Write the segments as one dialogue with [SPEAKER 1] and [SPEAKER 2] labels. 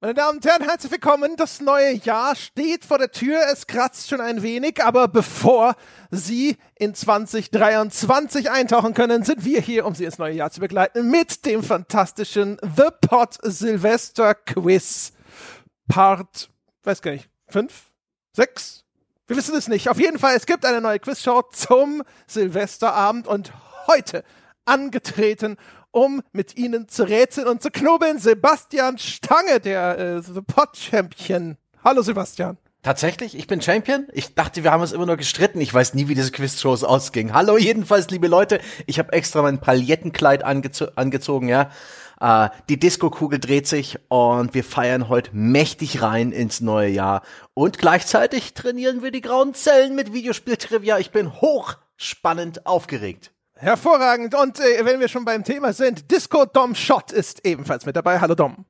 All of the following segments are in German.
[SPEAKER 1] Meine Damen und Herren, herzlich willkommen. Das neue Jahr steht vor der Tür. Es kratzt schon ein wenig, aber bevor Sie in 2023 eintauchen können, sind wir hier, um Sie ins neue Jahr zu begleiten mit dem fantastischen The Pot Silvester Quiz. Part, weiß gar nicht, fünf, sechs? Wir wissen es nicht. Auf jeden Fall, es gibt eine neue Quizshow zum Silvesterabend und heute angetreten um mit ihnen zu rätseln und zu knobeln. Sebastian Stange, der äh, The Pot Champion. Hallo Sebastian.
[SPEAKER 2] Tatsächlich, ich bin Champion. Ich dachte, wir haben uns immer nur gestritten. Ich weiß nie, wie diese Quizshows ausgingen. Hallo jedenfalls, liebe Leute. Ich habe extra mein Palettenkleid angezo angezogen, ja. Äh, die Disco-Kugel dreht sich und wir feiern heute mächtig rein ins neue Jahr. Und gleichzeitig trainieren wir die grauen Zellen mit Videospieltrivia. Ich bin hochspannend aufgeregt.
[SPEAKER 1] Hervorragend. Und äh, wenn wir schon beim Thema sind, Disco Dom Shot ist ebenfalls mit dabei. Hallo Dom.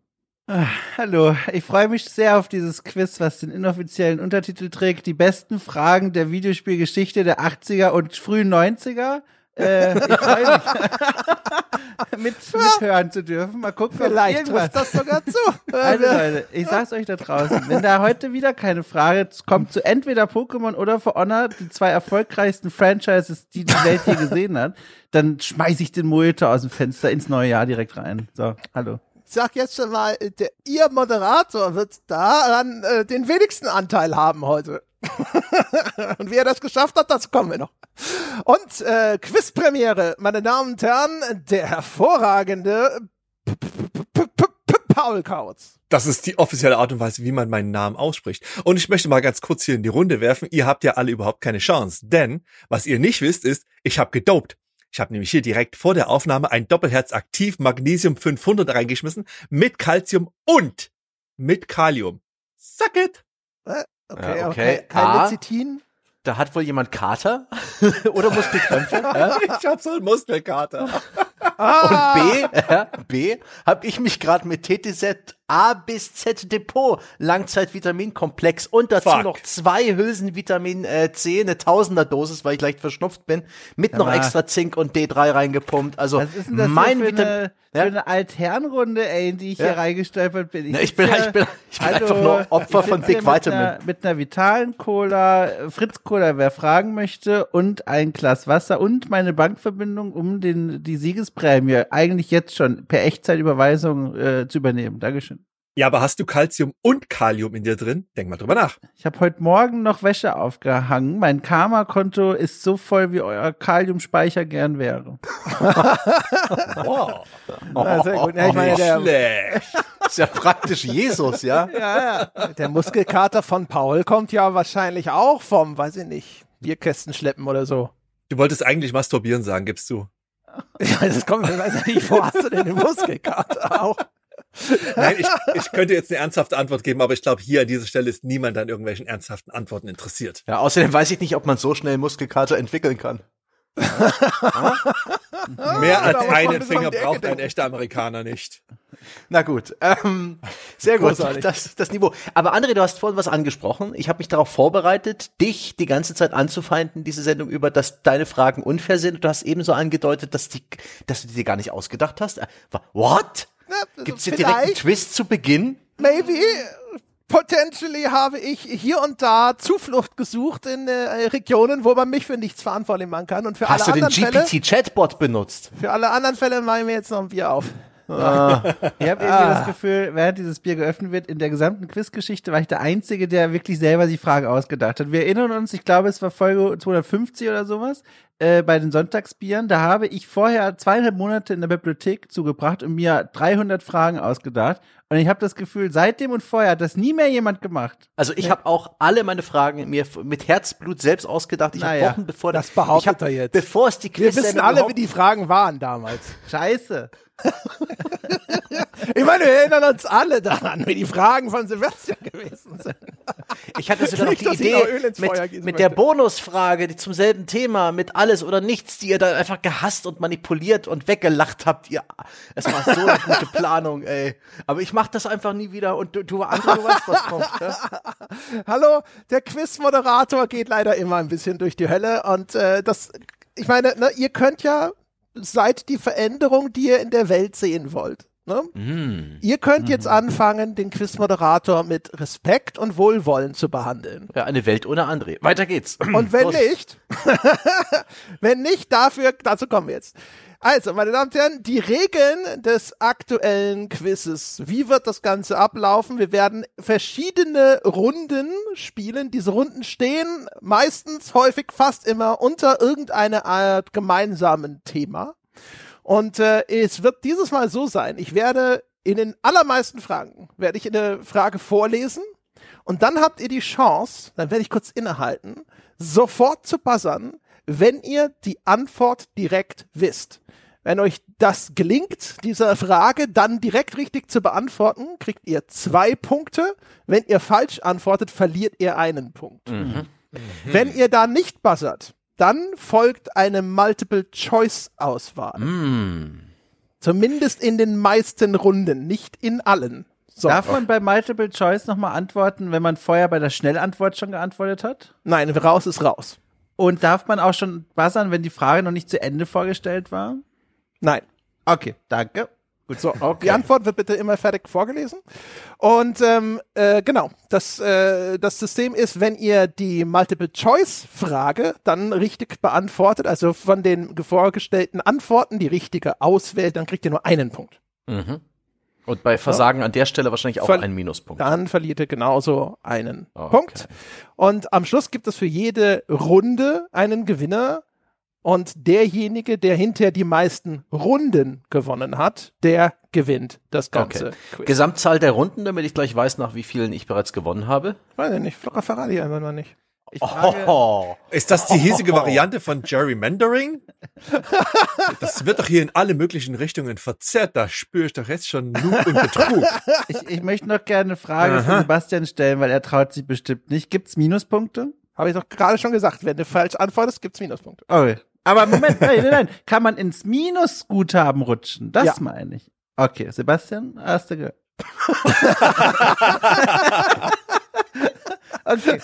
[SPEAKER 3] Ah, hallo, ich freue mich sehr auf dieses Quiz, was den inoffiziellen Untertitel trägt. Die besten Fragen der Videospielgeschichte der 80er und frühen 90er. Äh, ich freue mich, mit, mithören zu dürfen. Mal gucken,
[SPEAKER 1] vielleicht trifft das sogar zu.
[SPEAKER 3] Also Leute, ich sag's euch da draußen, wenn da heute wieder keine Frage kommt zu entweder Pokémon oder For Honor, die zwei erfolgreichsten Franchises, die die Welt hier gesehen hat, dann schmeiß ich den Mojito aus dem Fenster ins neue Jahr direkt rein. So, hallo
[SPEAKER 1] sag jetzt schon mal, der, Ihr Moderator wird daran äh, den wenigsten Anteil haben heute. und wie er das geschafft hat, das kommen wir noch. Und äh, Quizpremiere, meine Damen und Herren, der hervorragende Paul Kautz.
[SPEAKER 4] Das ist die offizielle Art und Weise, wie man meinen Namen ausspricht. Und ich möchte mal ganz kurz hier in die Runde werfen. Ihr habt ja alle überhaupt keine Chance. Denn, was ihr nicht wisst, ist, ich habe gedopt. Ich habe nämlich hier direkt vor der Aufnahme ein Doppelherz aktiv Magnesium 500 reingeschmissen mit Calcium und mit Kalium. Suck it!
[SPEAKER 1] Äh, okay,
[SPEAKER 2] okay.
[SPEAKER 1] okay. Lecithin.
[SPEAKER 2] Da hat wohl jemand Kater oder Muskelkrämpfe. ja?
[SPEAKER 4] Ich hab so einen Muskelkater.
[SPEAKER 1] Ah,
[SPEAKER 2] Und B, äh, B, habe ich mich gerade mit TTZ A bis Z Depot Langzeitvitaminkomplex und dazu
[SPEAKER 4] Fuck.
[SPEAKER 2] noch zwei Hülsen Vitamin äh, C, eine Tausender Dosis, weil ich leicht verschnupft bin, mit noch
[SPEAKER 3] Aber-
[SPEAKER 2] extra Zink und D3 reingepumpt. Also
[SPEAKER 3] Was ist denn das
[SPEAKER 2] mein
[SPEAKER 3] für, eine,
[SPEAKER 2] Ja?
[SPEAKER 3] für eine Altherrenrunde, ey, in die ich
[SPEAKER 2] Ja.
[SPEAKER 3] hier reingestolpert bin?
[SPEAKER 2] Na, ich bin- ich bin- ich bin
[SPEAKER 3] Hallo,
[SPEAKER 2] einfach nur Opfer
[SPEAKER 3] ich
[SPEAKER 2] von Big Vitamin.
[SPEAKER 3] Einer, mit einer vitalen Cola, Fritz Cola, wer fragen möchte, und ein Glas Wasser und meine Bankverbindung, um den, die Siegesprämie eigentlich jetzt schon per Echtzeitüberweisung äh, zu übernehmen. Dankeschön.
[SPEAKER 4] Ja, aber hast du Calcium und Kalium in dir drin? Denk mal drüber nach.
[SPEAKER 3] Ich habe heute Morgen noch Wäsche aufgehangen. Mein Karma-Konto ist so voll, wie euer Kaliumspeicher gern wäre.
[SPEAKER 4] Wow.
[SPEAKER 1] na, sehr gut. Ja, ich meine, der,
[SPEAKER 4] Schlecht.
[SPEAKER 2] ist ja praktisch Jesus, ja?
[SPEAKER 3] Ja, ja.
[SPEAKER 1] der Muskelkater von Paul kommt ja wahrscheinlich auch vom, weiß ich nicht, Bierkästen schleppen oder so.
[SPEAKER 4] Du wolltest eigentlich masturbieren sagen, gibst du.
[SPEAKER 1] Ja, das kommt mir weiß ich nicht, wo hast du denn den Muskelkater auch?
[SPEAKER 4] Nein, ich, ich könnte jetzt eine ernsthafte Antwort geben, aber ich glaube, hier an dieser Stelle ist niemand an irgendwelchen ernsthaften Antworten interessiert.
[SPEAKER 2] Ja, außerdem weiß ich nicht, ob man so schnell Muskelkater entwickeln kann.
[SPEAKER 4] Mehr als einen Finger braucht ein echter Amerikaner nicht.
[SPEAKER 2] Na gut, ähm, sehr gut,
[SPEAKER 1] Großartig.
[SPEAKER 2] das, das Niveau. Aber André, du hast vorhin was angesprochen. Ich habe mich darauf vorbereitet, dich die ganze Zeit anzufeinden, diese Sendung über, dass deine Fragen unfair sind. Und du hast ebenso angedeutet, dass, die, dass du die dir gar nicht ausgedacht hast. Äh, What?
[SPEAKER 1] Na,
[SPEAKER 2] Gibt's hier direkt einen Twist zu Beginn?
[SPEAKER 1] maybe, potentially habe ich hier und da Zuflucht gesucht in äh, Regionen, wo man mich für nichts verantwortlich machen kann. Und für
[SPEAKER 2] Hast du
[SPEAKER 1] alle
[SPEAKER 2] den
[SPEAKER 1] anderen Fälle,
[SPEAKER 2] GPT-Chatbot benutzt?
[SPEAKER 1] für alle anderen Fälle mache ich mir jetzt noch ein Bier auf.
[SPEAKER 3] Ich habe irgendwie das Gefühl, während dieses Bier geöffnet wird, in der gesamten Quizgeschichte war ich der Einzige, der wirklich selber die Frage ausgedacht hat. Wir erinnern uns, ich glaube, es war Folge 250 oder sowas, äh, bei den Sonntagsbieren. Da habe ich vorher zweieinhalb Monate in der Bibliothek zugebracht und mir 300 Fragen ausgedacht. Und ich habe das Gefühl, seitdem und vorher hat das nie mehr jemand gemacht.
[SPEAKER 2] Also ich habe auch alle meine Fragen mir mit Herzblut selbst ausgedacht. Ich habe
[SPEAKER 3] Naja,
[SPEAKER 2] Wochen bevor
[SPEAKER 1] das behauptet
[SPEAKER 2] ich hab,
[SPEAKER 1] er jetzt.
[SPEAKER 2] Bevor es die
[SPEAKER 1] Wir
[SPEAKER 2] Quiz
[SPEAKER 1] wissen alle, wie die Fragen waren damals.
[SPEAKER 3] Scheiße.
[SPEAKER 1] Ich meine, wir erinnern uns alle daran, wie die Fragen von Sebastian gewesen sind.
[SPEAKER 2] Ich hatte sogar noch die Idee mit, mit der. Bonusfrage, die zum selben Thema, mit alles oder nichts, die ihr dann einfach gehasst und manipuliert und weggelacht habt. Ihr, es war so eine gute Planung, ey. Aber ich mach das einfach nie wieder und du, du, André, du weißt, was kommt. Ja?
[SPEAKER 1] Hallo, der Quizmoderator geht leider immer ein bisschen durch die Hölle und äh, das, ich meine, ne, ihr könnt ja, seid die Veränderung, die ihr in der Welt sehen wollt. Ne?
[SPEAKER 2] Mm.
[SPEAKER 1] Ihr könnt jetzt anfangen, den Quizmoderator mit Respekt und Wohlwollen zu behandeln.
[SPEAKER 2] Ja, eine Welt ohne André. Weiter geht's.
[SPEAKER 1] Und wenn
[SPEAKER 2] Los.
[SPEAKER 1] nicht, wenn nicht, dafür, dazu kommen wir jetzt. Also, meine Damen und Herren, die Regeln des aktuellen Quizzes. Wie wird das Ganze ablaufen? Wir werden verschiedene Runden spielen. Diese Runden stehen meistens, häufig, fast immer unter irgendeiner Art gemeinsamen Thema. Und äh, es wird dieses Mal so sein, ich werde in den allermeisten Fragen, werde ich eine Frage vorlesen und dann habt ihr die Chance, dann werde ich kurz innehalten, sofort zu buzzern, wenn ihr die Antwort direkt wisst. Wenn euch das gelingt, diese Frage dann direkt richtig zu beantworten, kriegt ihr zwei Punkte. Wenn ihr falsch antwortet, verliert ihr einen Punkt. Wenn ihr da nicht buzzert, dann folgt eine Multiple-Choice-Auswahl.
[SPEAKER 2] Mm.
[SPEAKER 1] Zumindest in den meisten Runden, nicht in allen. So.
[SPEAKER 3] Darf man bei Multiple Choice nochmal antworten, wenn man vorher bei der Schnellantwort schon geantwortet hat?
[SPEAKER 1] Nein, raus ist raus.
[SPEAKER 3] Und darf man auch schon buzzern, wenn die Frage noch nicht zu Ende vorgestellt war?
[SPEAKER 1] Nein.
[SPEAKER 3] Okay, danke.
[SPEAKER 1] Gut, so. Die Antwort wird bitte immer fertig vorgelesen. Und ähm, äh, genau, das, äh, das System ist, wenn ihr die Multiple-Choice-Frage dann richtig beantwortet, also von den vorgestellten Antworten die richtige auswählt, dann kriegt ihr nur einen Punkt.
[SPEAKER 2] Mhm. Und bei Versagen an der Stelle wahrscheinlich auch
[SPEAKER 1] Ver-
[SPEAKER 2] ein Minuspunkt.
[SPEAKER 1] Dann verliert ihr genauso einen
[SPEAKER 2] Okay.
[SPEAKER 1] Punkt. Und am Schluss gibt es für jede Runde einen Gewinner. Und derjenige, der hinterher die meisten Runden gewonnen hat, der gewinnt das ganze
[SPEAKER 2] Okay. Gesamtzahl der Runden, damit ich gleich weiß, nach wie vielen ich bereits gewonnen habe.
[SPEAKER 1] Weiß ich nicht, Flocker verrate ich einfach noch nicht.
[SPEAKER 3] Ich frage,
[SPEAKER 2] Oh.
[SPEAKER 4] Ist das die hiesige Variante von Gerrymandering? Das wird doch hier in alle möglichen Richtungen verzerrt. Da spüre ich doch jetzt schon Lug und Betrug.
[SPEAKER 3] ich, ich möchte noch gerne eine Frage für Sebastian stellen, weil er traut sich bestimmt nicht. Gibt's Minuspunkte?
[SPEAKER 1] Habe ich doch gerade schon gesagt, wenn du falsch antwortest, gibt's Minuspunkte.
[SPEAKER 3] Okay. Aber Moment, nein, nein, nein. Kann man ins Minusguthaben rutschen? Das
[SPEAKER 1] Ja.
[SPEAKER 3] meine ich. Okay, Sebastian, hast du gehört. okay.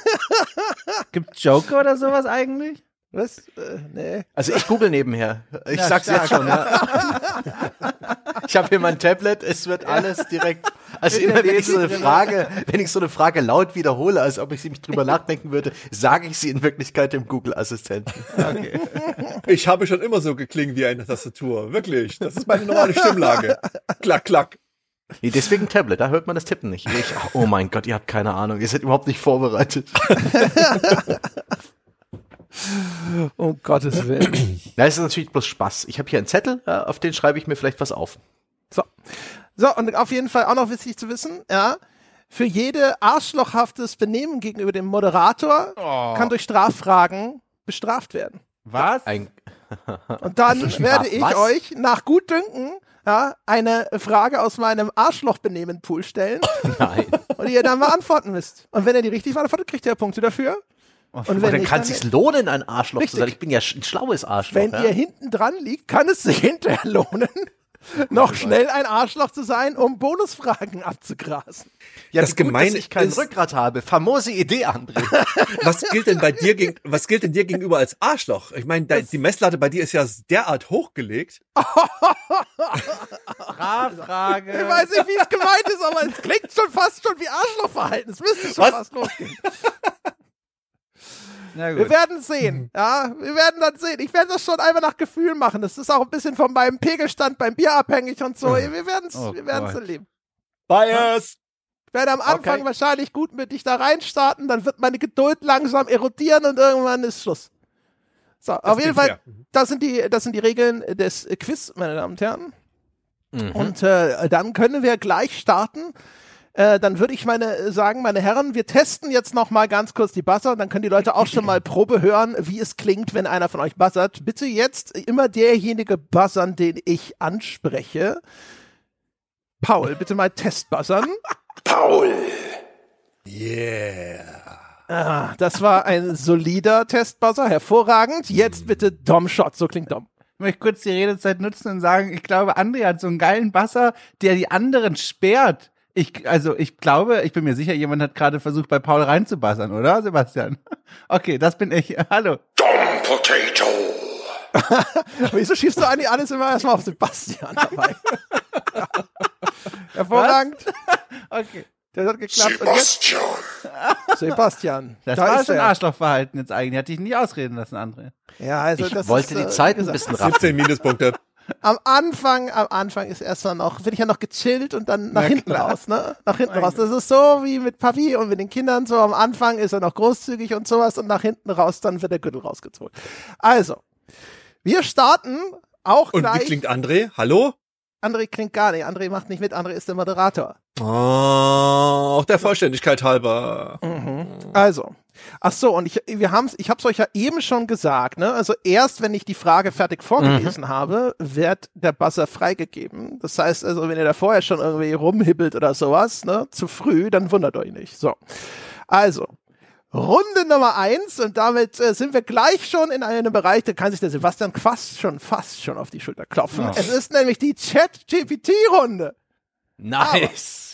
[SPEAKER 3] Gibt's Joker oder sowas eigentlich?
[SPEAKER 1] Was? Äh, nee.
[SPEAKER 2] Also ich google nebenher. Ich
[SPEAKER 3] Ja,
[SPEAKER 2] sag's jetzt
[SPEAKER 3] stark.
[SPEAKER 2] schon. Ja. Ich habe hier mein Tablet, es wird alles direkt. Also immer wenn ich so eine. Frage, wenn ich so eine Frage laut wiederhole, als ob ich sie mich drüber nachdenken würde, sage ich sie in Wirklichkeit dem Google-Assistenten.
[SPEAKER 4] Ich habe schon immer so geklingen wie eine Tastatur. Wirklich. Das ist meine normale Stimmlage. Klack, klack.
[SPEAKER 2] Nee, deswegen Tablet, da hört man das Tippen nicht. Ich, oh mein Gott, ihr habt keine Ahnung, ihr seid überhaupt nicht vorbereitet.
[SPEAKER 1] Um Gottes Willen.
[SPEAKER 2] Na, es ist natürlich bloß Spaß. Ich habe hier einen Zettel, auf den schreibe ich mir vielleicht was auf.
[SPEAKER 1] So. So, und auf jeden Fall auch noch wichtig zu wissen, ja, für jede arschlochhaftes Benehmen gegenüber dem Moderator kann durch Straffragen bestraft werden.
[SPEAKER 3] Was?
[SPEAKER 2] Ein,
[SPEAKER 1] Und dann werde ich
[SPEAKER 2] was?
[SPEAKER 1] euch nach Gutdünken ja, eine Frage aus meinem Arschlochbenehmen-Pool stellen
[SPEAKER 2] nein.
[SPEAKER 1] und ihr dann beantworten müsst. Und wenn ihr die richtig beantwortet, kriegt ihr Punkte dafür. Und wenn
[SPEAKER 2] dann kann es sich lohnen, ein Arschloch
[SPEAKER 1] Richtig.
[SPEAKER 2] zu sein. Ich bin ja ein schlaues Arschloch.
[SPEAKER 1] Wenn
[SPEAKER 2] ja?
[SPEAKER 1] ihr hinten dran liegt, kann es sich hinterher lohnen, noch schnell ein Arschloch zu sein, um Bonusfragen abzugrasen.
[SPEAKER 2] ja,
[SPEAKER 4] das Gemeine
[SPEAKER 2] dass ich kein
[SPEAKER 4] ist-
[SPEAKER 2] Rückgrat habe. Famose Idee, André.
[SPEAKER 4] Was gilt denn bei dir gegen, was gilt denn dir gegenüber als Arschloch? Ich meine, die Messlatte bei dir ist ja derart hochgelegt.
[SPEAKER 3] Frage.
[SPEAKER 1] Ich weiß nicht, wie es gemeint ist, aber es klingt schon fast schon wie Arschlochverhalten. Es müsste schon
[SPEAKER 4] Was?
[SPEAKER 1] fast losgehen. Wir werden sehen. Ja, wir werden dann sehen. Ich werde das schon einfach nach Gefühl machen. Das ist auch ein bisschen von meinem Pegelstand beim Bier abhängig und so. Wir werden es
[SPEAKER 3] Oh
[SPEAKER 1] wir werden's erleben.
[SPEAKER 4] Bias!
[SPEAKER 1] Ich werde am Anfang
[SPEAKER 2] Okay.
[SPEAKER 1] wahrscheinlich gut mit dich da reinstarten, dann wird meine Geduld langsam erodieren und irgendwann ist Schluss. So, auf jeden Fall,
[SPEAKER 4] fair.
[SPEAKER 1] das sind die, das sind die Regeln des Quiz, meine Damen und Herren.
[SPEAKER 2] Mhm.
[SPEAKER 1] Und äh, dann können wir gleich starten. Äh, dann würde ich meine äh, sagen, meine Herren, wir testen jetzt noch mal ganz kurz die Buzzer. Dann können die Leute auch schon mal Probe hören, wie es klingt, wenn einer von euch buzzert. Bitte jetzt immer derjenige buzzern, den ich anspreche. Paul, bitte mal Testbuzzern.
[SPEAKER 4] Yeah.
[SPEAKER 1] Ah, das war ein solider Testbuzzer, hervorragend. Jetzt bitte Dom-Shot, so klingt Dom.
[SPEAKER 3] Ich möchte kurz die Redezeit nutzen und sagen, ich glaube, André hat so einen geilen Basser, der die anderen sperrt. Ich, also ich glaube, ich bin mir sicher, jemand hat gerade versucht, bei Paul reinzubassern, oder, Sebastian? Okay, das bin ich. Hallo.
[SPEAKER 1] Wieso schiebst du eigentlich alles immer erstmal auf Sebastian dabei? Hervorragend.
[SPEAKER 3] Okay.
[SPEAKER 1] Das hat geklappt. Und jetzt Sebastian.
[SPEAKER 3] Das
[SPEAKER 1] da
[SPEAKER 3] war
[SPEAKER 1] ist
[SPEAKER 3] schon
[SPEAKER 1] er.
[SPEAKER 3] Arschlochverhalten jetzt eigentlich. Hatte ich nicht ausreden lassen, André.
[SPEAKER 1] Ja, also
[SPEAKER 2] Ich
[SPEAKER 1] das
[SPEAKER 2] wollte
[SPEAKER 1] ist,
[SPEAKER 2] die
[SPEAKER 1] äh,
[SPEAKER 2] Zeit ein bisschen raffen.
[SPEAKER 4] 17 Minuspunkte.
[SPEAKER 1] Am Anfang, am Anfang ist erstmal noch, bin ich ja noch gechillt und dann nach
[SPEAKER 3] Na
[SPEAKER 1] hinten
[SPEAKER 3] klar.
[SPEAKER 1] raus, ne? Nach hinten raus. Das ist so wie mit Papi und mit den Kindern so. Am Anfang ist er noch großzügig und sowas und nach hinten raus, dann wird der Gürtel rausgezogen. Also, wir starten auch
[SPEAKER 4] Und
[SPEAKER 1] gleich.
[SPEAKER 4] wie klingt André? Hallo?
[SPEAKER 1] André klingt gar nicht. André macht nicht mit. André ist der Moderator.
[SPEAKER 4] Oh, auch der Vollständigkeit halber.
[SPEAKER 1] Also, ach so, und ich, wir haben's, ich habe es euch ja eben schon gesagt, ne? Also erst, wenn ich die Frage fertig vorgelesen habe, wird der Buzzer freigegeben. Das heißt, also, wenn ihr da vorher schon irgendwie rumhibbelt oder sowas, ne, zu früh, dann wundert euch nicht. So, also. Runde Nummer eins und damit äh, sind wir gleich schon in einem Bereich, da kann sich der Sebastian fast schon, fast schon auf die Schulter klopfen. Es ist nämlich die Chat-GPT-Runde.
[SPEAKER 2] Nice.
[SPEAKER 1] Aber,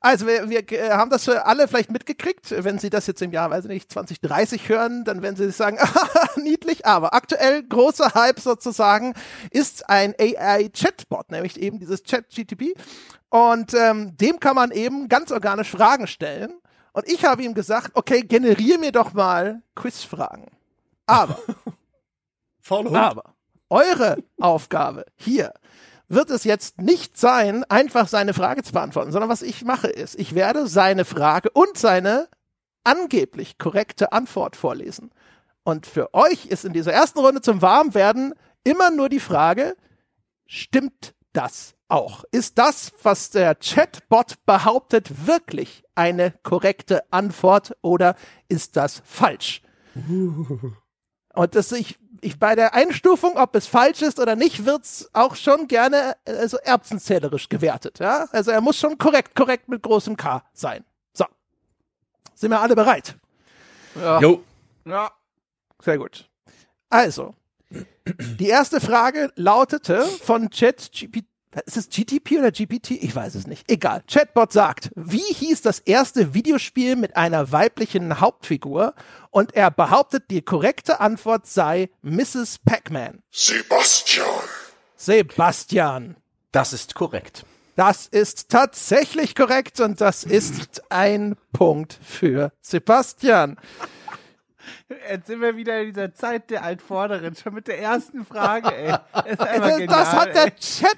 [SPEAKER 1] also wir, wir äh, haben das für alle vielleicht mitgekriegt. Wenn Sie das jetzt im Jahr, weiß ich nicht, 2030 hören, dann werden Sie sagen, niedlich. Aber aktuell großer Hype sozusagen ist ein AI-Chatbot, nämlich eben dieses Chat-GTP. Und ähm, dem kann man eben ganz organisch Fragen stellen. Und ich habe ihm gesagt, okay, generier mir doch mal Quizfragen. Aber aber eure Aufgabe hier wird es jetzt nicht sein, einfach seine Frage zu beantworten, sondern was ich mache ist, ich werde seine Frage und seine angeblich korrekte Antwort vorlesen. Und für euch ist in dieser ersten Runde zum Warmwerden immer nur die Frage, stimmt das auch? Ist das, was der Chatbot behauptet, wirklich eine korrekte Antwort oder ist das falsch? Und das ich, ich bei der Einstufung, ob es falsch ist oder nicht, wird's auch schon gerne äh, also erbsenzählerisch gewertet. Ja? Also er muss schon korrekt, korrekt mit großem K sein. So. Sind wir alle bereit?
[SPEAKER 4] Jo.
[SPEAKER 3] Ja.
[SPEAKER 1] Sehr gut. Also, die erste Frage lautete von ChatGPT. Ist es GTP oder GPT? Ich weiß es nicht. Egal. Chatbot sagt, wie hieß das erste Videospiel mit einer weiblichen Hauptfigur? Und er behauptet, die korrekte Antwort sei Mrs. Pac-Man.
[SPEAKER 5] Sebastian.
[SPEAKER 1] Sebastian.
[SPEAKER 2] Das ist korrekt.
[SPEAKER 1] Das ist tatsächlich korrekt und das ist ein Punkt für Sebastian.
[SPEAKER 3] Jetzt sind wir wieder in dieser Zeit der Altvorderen, schon mit der ersten Frage, ey. Das,
[SPEAKER 1] Das,
[SPEAKER 3] genial,
[SPEAKER 1] das hat der
[SPEAKER 3] ey.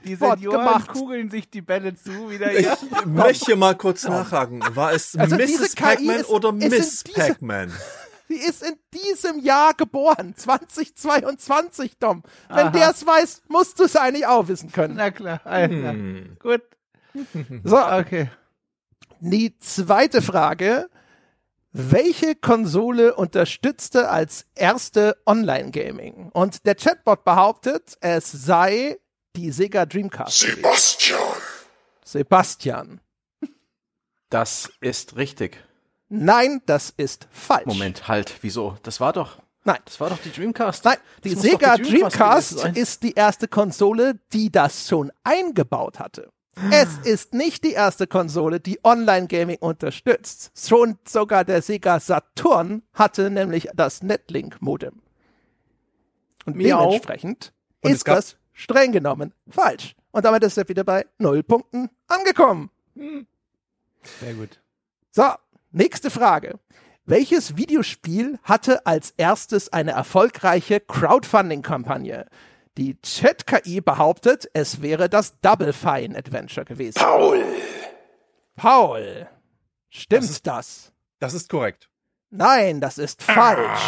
[SPEAKER 3] Die
[SPEAKER 1] Chatbot
[SPEAKER 3] Senioren
[SPEAKER 1] gemacht.
[SPEAKER 3] kugeln sich die Bälle zu wieder.
[SPEAKER 4] Ich
[SPEAKER 3] Ja.
[SPEAKER 4] möchte mal kurz nachhaken. War es
[SPEAKER 1] Also
[SPEAKER 4] Mrs. Pac-Man oder Miss Pac-Man?
[SPEAKER 1] Sie ist in diesem Jahr geboren, 2022, Dom. Wenn der es weiß, musst du es eigentlich auch wissen können.
[SPEAKER 3] Na klar, Alter.
[SPEAKER 4] Hm.
[SPEAKER 3] Gut,
[SPEAKER 1] So,
[SPEAKER 3] okay.
[SPEAKER 1] die zweite Frage. Welche Konsole unterstützte als erste Online-Gaming? Und der Chatbot behauptet, es sei die Sega Dreamcast.
[SPEAKER 5] Sebastian.
[SPEAKER 1] Sebastian.
[SPEAKER 2] Das ist richtig.
[SPEAKER 1] Nein, das ist falsch.
[SPEAKER 2] Moment, halt. Wieso? Das war doch.
[SPEAKER 1] Nein.
[SPEAKER 2] Das war doch die Dreamcast.
[SPEAKER 1] Nein, die Sega
[SPEAKER 2] die Dreamcast
[SPEAKER 1] Dreamcast ist die erste Konsole, die das schon eingebaut hatte. Es ist nicht die erste Konsole, die Online-Gaming unterstützt. Schon sogar der Sega Saturn hatte nämlich das Netlink-Modem. Und
[SPEAKER 2] Miau.
[SPEAKER 1] dementsprechend
[SPEAKER 4] Und
[SPEAKER 1] ist das streng genommen falsch. Und damit ist er wieder bei null Punkten angekommen.
[SPEAKER 3] Sehr gut.
[SPEAKER 1] So, nächste Frage. Welches Videospiel hatte als erstes eine erfolgreiche Crowdfunding-Kampagne? Die Chat-KI behauptet, es wäre das Double Fine Adventure gewesen.
[SPEAKER 5] Paul.
[SPEAKER 1] Paul, stimmt das?
[SPEAKER 4] Das ist korrekt.
[SPEAKER 1] Nein, das ist falsch.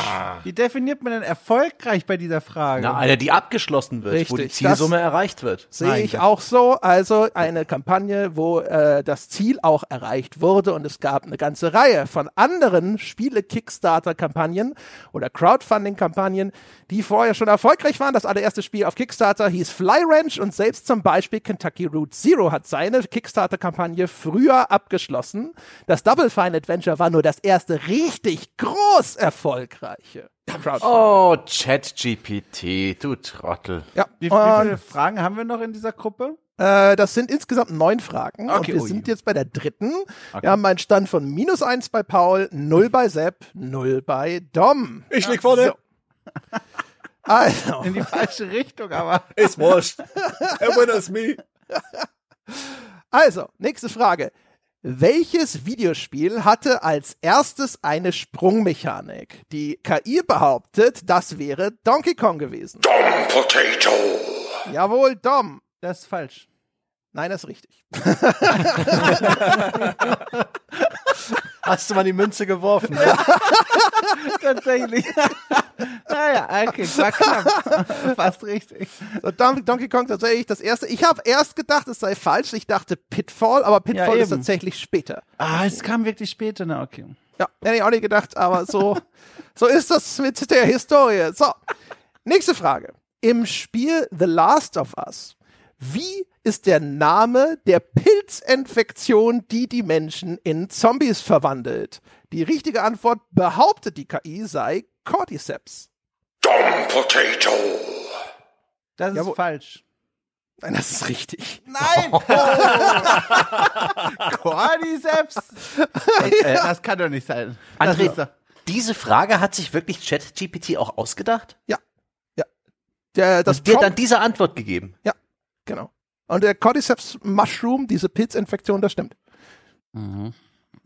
[SPEAKER 3] Wie definiert man denn erfolgreich bei dieser Frage?
[SPEAKER 2] Na, eine, die abgeschlossen wird, wo die
[SPEAKER 1] Richtig,
[SPEAKER 2] Zielsumme erreicht wird.
[SPEAKER 1] Sehe ich
[SPEAKER 3] Gott.
[SPEAKER 1] auch so. Also eine Kampagne, wo äh, das Ziel auch erreicht wurde und es gab eine ganze Reihe von anderen Spiele-Kickstarter-Kampagnen oder Crowdfunding-Kampagnen, die vorher schon erfolgreich waren. Das allererste Spiel auf Kickstarter hieß Fly Ranch und selbst zum Beispiel Kentucky Route Zero hat seine Kickstarter-Kampagne früher abgeschlossen. Das Double Fine Adventure war nur das erste richtig groß erfolgreiche. Crowdfunding.
[SPEAKER 2] Oh, ChatGPT, du Trottel.
[SPEAKER 1] Ja,
[SPEAKER 3] Wie, wie
[SPEAKER 1] und-
[SPEAKER 3] viele Fragen haben wir noch in dieser Gruppe?
[SPEAKER 1] Äh, das sind insgesamt neun Fragen. und
[SPEAKER 2] Okay,
[SPEAKER 1] wir
[SPEAKER 2] ui.
[SPEAKER 1] sind jetzt bei der dritten. Wir haben einen Stand von minus eins bei Paul, null bei Sepp, null bei Dom.
[SPEAKER 4] Ich lieg vorne.
[SPEAKER 1] So. Also,
[SPEAKER 3] In die falsche Richtung, aber.
[SPEAKER 4] Ist wurscht. Winner is me.
[SPEAKER 1] Also, nächste Frage. Welches Videospiel hatte als erstes eine Sprungmechanik? Die KI behauptet, das wäre Donkey Kong gewesen.
[SPEAKER 5] Dom Potato.
[SPEAKER 1] Jawohl, Dom.
[SPEAKER 3] Das ist falsch.
[SPEAKER 1] Nein, das ist richtig.
[SPEAKER 2] Hast du mal die Münze geworfen?
[SPEAKER 3] Tatsächlich. naja, okay, war knapp. Fast richtig.
[SPEAKER 1] So, Don Donkey Kong tatsächlich das erste. Ich habe erst gedacht, es sei falsch. Ich dachte Pitfall, aber Pitfall
[SPEAKER 3] Ja,
[SPEAKER 1] ist tatsächlich später.
[SPEAKER 3] Ah, es kam wirklich später, na okay.
[SPEAKER 1] Ja, hätte ich auch nicht gedacht, aber so, so ist das mit der Historie. So, nächste Frage. Im Spiel The Last of Us, wie ist der Name der Pilzinfektion, die die Menschen in Zombies verwandelt? Die richtige Antwort behauptet die KI sei Cordyceps.
[SPEAKER 5] Dom Potato.
[SPEAKER 3] Das ist
[SPEAKER 1] Jawohl.
[SPEAKER 3] falsch.
[SPEAKER 1] Nein, das ist richtig.
[SPEAKER 3] Nein! Cordyceps! äh, das kann doch nicht sein.
[SPEAKER 2] André,
[SPEAKER 3] doch-
[SPEAKER 2] diese Frage hat sich wirklich ChatGPT auch ausgedacht?
[SPEAKER 1] Ja. Ja. Der, das
[SPEAKER 2] und dir dann diese Antwort gegeben?
[SPEAKER 1] Ja, genau. Und der Cordyceps Mushroom, diese Pilzinfektion, das stimmt.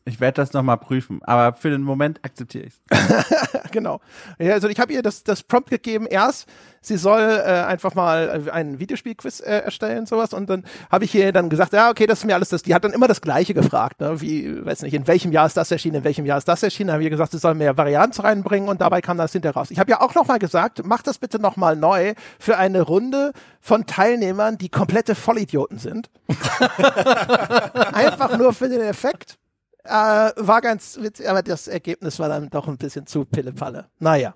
[SPEAKER 3] Ich werde das nochmal prüfen, aber für den Moment akzeptiere ich es.
[SPEAKER 1] genau. Ja, also ich habe ihr das, das Prompt gegeben, erst, sie soll äh, einfach mal äh, einen Videospielquiz äh, erstellen, sowas, und dann habe ich ihr dann gesagt, ja, okay, das ist mir alles das, die hat dann immer das Gleiche gefragt, ne, wie, weiß nicht, in welchem Jahr ist das erschienen, in welchem Jahr ist das erschienen, dann habe ich ihr gesagt, sie soll mehr Varianz reinbringen und dabei kam das hinterher raus. Ich habe ja auch nochmal gesagt, mach das bitte nochmal neu für eine Runde von Teilnehmern, die komplette Vollidioten sind. einfach nur für den Effekt. Äh, war ganz witzig, aber das Ergebnis war dann doch ein bisschen zu Pillepalle. Naja.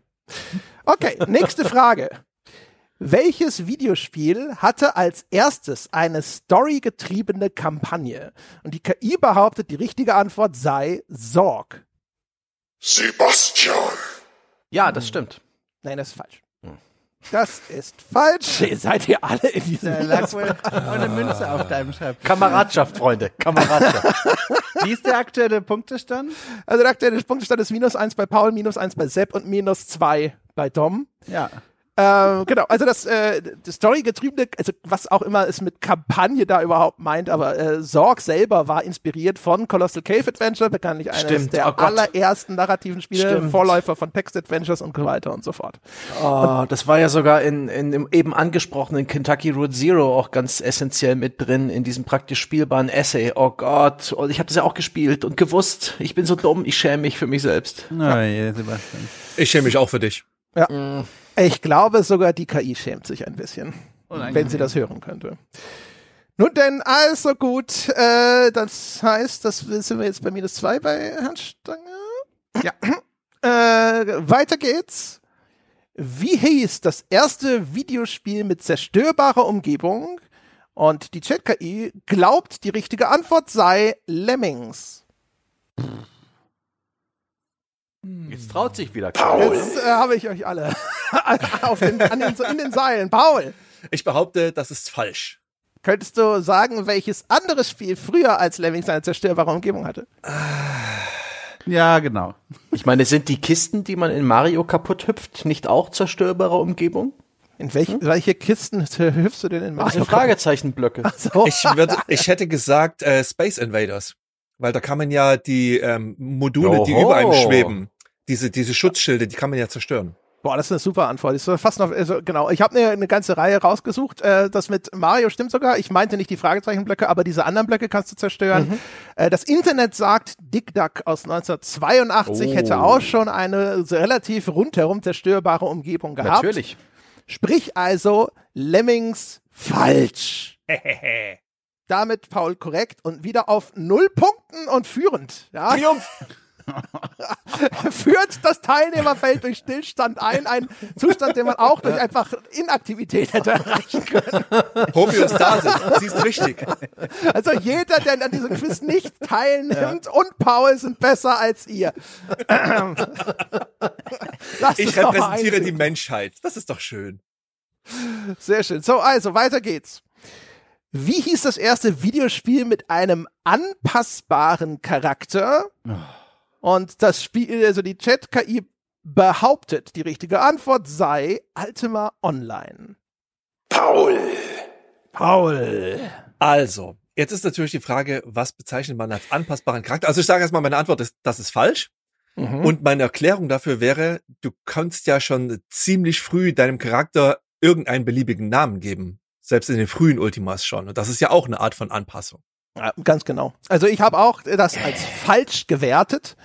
[SPEAKER 1] Okay, nächste Frage. Welches Videospiel hatte als erstes eine storygetriebene Kampagne? Und die KI behauptet, die richtige Antwort sei Sorg.
[SPEAKER 5] Sebastian.
[SPEAKER 2] Ja, das stimmt.
[SPEAKER 1] Nein, das ist falsch. Das ist falsch. Ihr seid ihr alle in diesem
[SPEAKER 3] Da lag wohl eine Münze auf deinem Schreibtisch.
[SPEAKER 2] Kameradschaft, Freunde. Kameradschaft.
[SPEAKER 3] Wie ist der aktuelle Punktestand?
[SPEAKER 1] Also der aktuelle Punktestand ist minus eins bei Paul, minus eins bei Sepp und minus zwei bei Dom.
[SPEAKER 3] Ja.
[SPEAKER 1] Ähm, genau, also das, äh, das Story-getriebene, also was auch immer es mit Kampagne da überhaupt meint, aber äh, Sorg selber war inspiriert von Colossal Cave Adventure, bekanntlich eines
[SPEAKER 2] Stimmt,
[SPEAKER 1] der
[SPEAKER 2] oh
[SPEAKER 1] allerersten narrativen Spiele,
[SPEAKER 2] Stimmt.
[SPEAKER 1] Vorläufer von Text Adventures und so weiter und so fort.
[SPEAKER 2] Oh, das war ja sogar in, in dem eben angesprochenen Kentucky Route Zero auch ganz essentiell mit drin, in diesem praktisch spielbaren Essay. Oh Gott, und ich habe das ja auch gespielt und gewusst, ich bin so dumm, ich schäme mich für mich selbst.
[SPEAKER 3] Oh, je, Sebastian.
[SPEAKER 4] Ich schäme mich auch für dich.
[SPEAKER 1] Ich glaube sogar die KI schämt sich ein bisschen, wenn sie das hören könnte. Nun denn, also gut, äh, das heißt, das sind wir jetzt bei minus zwei bei Herrn Stange. Ja. Äh, weiter geht's. Wie hieß das erste Videospiel mit zerstörbarer Umgebung? Und die Chat-KI glaubt, die richtige Antwort sei Lemmings.
[SPEAKER 2] Jetzt traut sich wieder
[SPEAKER 5] Paul.
[SPEAKER 1] Jetzt äh, habe ich euch alle auf den, an den, in den Seilen. Paul,
[SPEAKER 4] Ich behaupte, das ist falsch.
[SPEAKER 1] könntest du sagen, welches anderes Spiel früher als Lemmings eine zerstörbare Umgebung hatte?
[SPEAKER 3] Ja, genau.
[SPEAKER 2] Ich meine, sind die Kisten, die man in Mario kaputt hüpft, nicht auch zerstörbare Umgebung?
[SPEAKER 1] In welch, welche Kisten hüpfst du denn in
[SPEAKER 2] Ach
[SPEAKER 1] Mario
[SPEAKER 2] so, Fragezeichenblöcke.
[SPEAKER 1] Kart? So.
[SPEAKER 4] Ich, würde, ich hätte gesagt äh, Space Invaders. Weil da kann man ja die ähm, Module, die
[SPEAKER 2] Oho.
[SPEAKER 4] über einem schweben, diese, diese Schutzschilde, die kann man ja zerstören.
[SPEAKER 1] Boah, das ist eine super Antwort. Ich soll fast noch, also genau. Ich habe eine, eine ganze Reihe rausgesucht. Äh, das mit Mario stimmt sogar. Ich meinte nicht die Fragezeichenblöcke, aber diese anderen Blöcke kannst du zerstören. Äh, das Internet sagt, Dick Duck aus 1982
[SPEAKER 2] Oh.
[SPEAKER 1] hätte auch schon eine relativ rundherum zerstörbare Umgebung gehabt.
[SPEAKER 2] Natürlich.
[SPEAKER 1] Sprich also Lemmings falsch. Damit Paul korrekt und wieder auf null Punkten und führend. Ja. Führt das Teilnehmerfeld durch Stillstand ein, ein Zustand, den man auch durch einfach Inaktivität hätte erreichen können.
[SPEAKER 4] Homöostase, sie ist richtig.
[SPEAKER 1] Also jeder, der an diesem Quiz nicht teilnimmt und Paul sind besser als ihr. Lasst
[SPEAKER 4] Ich repräsentiere die. Menschheit. Das ist doch schön.
[SPEAKER 1] Sehr schön. So, also weiter geht's. Wie hieß das erste Videospiel mit einem anpassbaren Charakter? Und das Spiel, also die Chat-KI behauptet, die richtige Antwort sei Ultima Online.
[SPEAKER 5] Paul.
[SPEAKER 1] Paul.
[SPEAKER 4] Also, Jetzt ist natürlich die Frage, was bezeichnet man als anpassbaren Charakter? Also ich sage erstmal, meine Antwort ist, das ist falsch.
[SPEAKER 1] Mhm.
[SPEAKER 4] Und meine Erklärung dafür wäre, du kannst ja schon ziemlich früh deinem Charakter irgendeinen beliebigen Namen geben. Selbst in den frühen Ultimas schon. Und das ist ja auch eine Art von Anpassung.
[SPEAKER 1] Ja, ganz genau. Also ich habe auch das als falsch gewertet.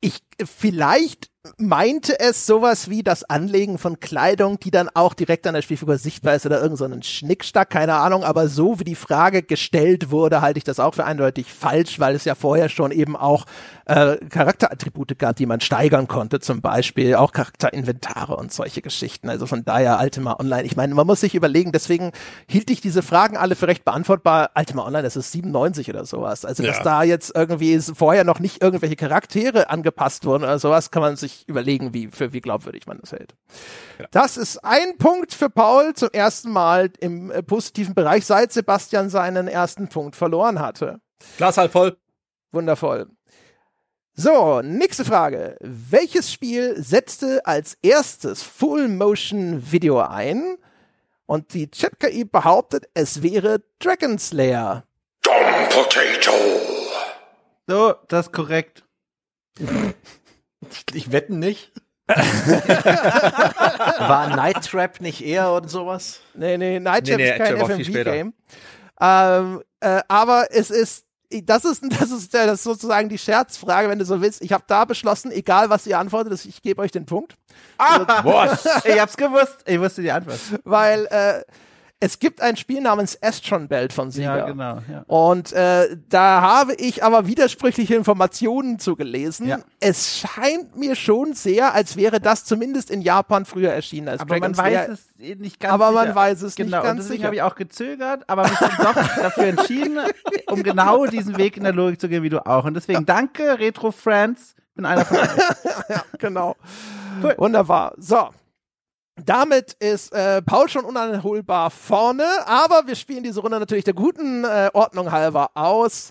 [SPEAKER 1] Ich vielleicht meinte es sowas wie das Anlegen von Kleidung, die dann auch direkt an der Spielfigur sichtbar ist oder irgend so einen Schnickstack, keine Ahnung, aber so wie die Frage gestellt wurde, halte ich das auch für eindeutig falsch, weil es ja vorher schon eben auch äh, Charakterattribute gab, die man steigern konnte, zum Beispiel auch Charakterinventare und solche Geschichten. Also von daher Ultima Online. Ich meine, man muss sich überlegen, deswegen hielt ich diese Fragen alle für recht beantwortbar. Ultima Online, das ist 97 oder sowas. Also dass
[SPEAKER 4] Ja.
[SPEAKER 1] da jetzt irgendwie vorher noch nicht irgendwelche Charaktere angepasst wurden oder sowas, kann man sich überlegen, wie für wie glaubwürdig man das hält. Das ist ein Punkt für Paul zum ersten Mal im äh, positiven Bereich, seit Sebastian seinen ersten Punkt verloren hatte.
[SPEAKER 4] Glas halb voll.
[SPEAKER 1] Wundervoll. So, nächste Frage. Welches Spiel setzte als erstes Full-Motion-Video ein? Und die Chat-KI behauptet, es wäre Dragon Slayer.
[SPEAKER 5] Dumb potato.
[SPEAKER 3] So, das ist korrekt.
[SPEAKER 2] Ich wetten nicht. War Night Trap nicht eher oder sowas?
[SPEAKER 1] Nee, nee, Night Trap
[SPEAKER 4] Nee, nee,
[SPEAKER 1] ist kein. FMV-Game. Ähm, äh, aber es ist, das ist, das ist, das ist sozusagen die Scherzfrage, wenn du so willst. Ich habe da beschlossen, egal was ihr antwortet, ich gebe euch den Punkt.
[SPEAKER 3] Boah, ich hab's gewusst. Ich wusste die Antwort.
[SPEAKER 1] Weil äh, es gibt ein Spiel namens Astron Belt von Sega.
[SPEAKER 3] Ja, genau. Ja.
[SPEAKER 1] Und äh, da habe ich aber widersprüchliche Informationen zugelesen.
[SPEAKER 3] Ja.
[SPEAKER 1] Es scheint mir schon sehr, als wäre das zumindest in Japan früher erschienen als
[SPEAKER 3] Aber
[SPEAKER 1] Dragon
[SPEAKER 3] man weiß
[SPEAKER 1] Slayer.
[SPEAKER 3] es eh nicht ganz
[SPEAKER 1] Aber man
[SPEAKER 3] sicher.
[SPEAKER 1] weiß es nicht
[SPEAKER 3] genau,
[SPEAKER 1] ganz
[SPEAKER 3] und deswegen
[SPEAKER 1] sicher.
[SPEAKER 3] habe ich auch gezögert, aber mich dann doch dafür entschieden, um genau diesen Weg in der Logik zu gehen, wie du auch. Und deswegen danke, Retro Friends. Bin einer von euch.
[SPEAKER 1] genau. Wunderbar. So. Damit ist äh, Paul schon unanholbar vorne, aber wir spielen diese Runde natürlich der guten äh, Ordnung halber aus.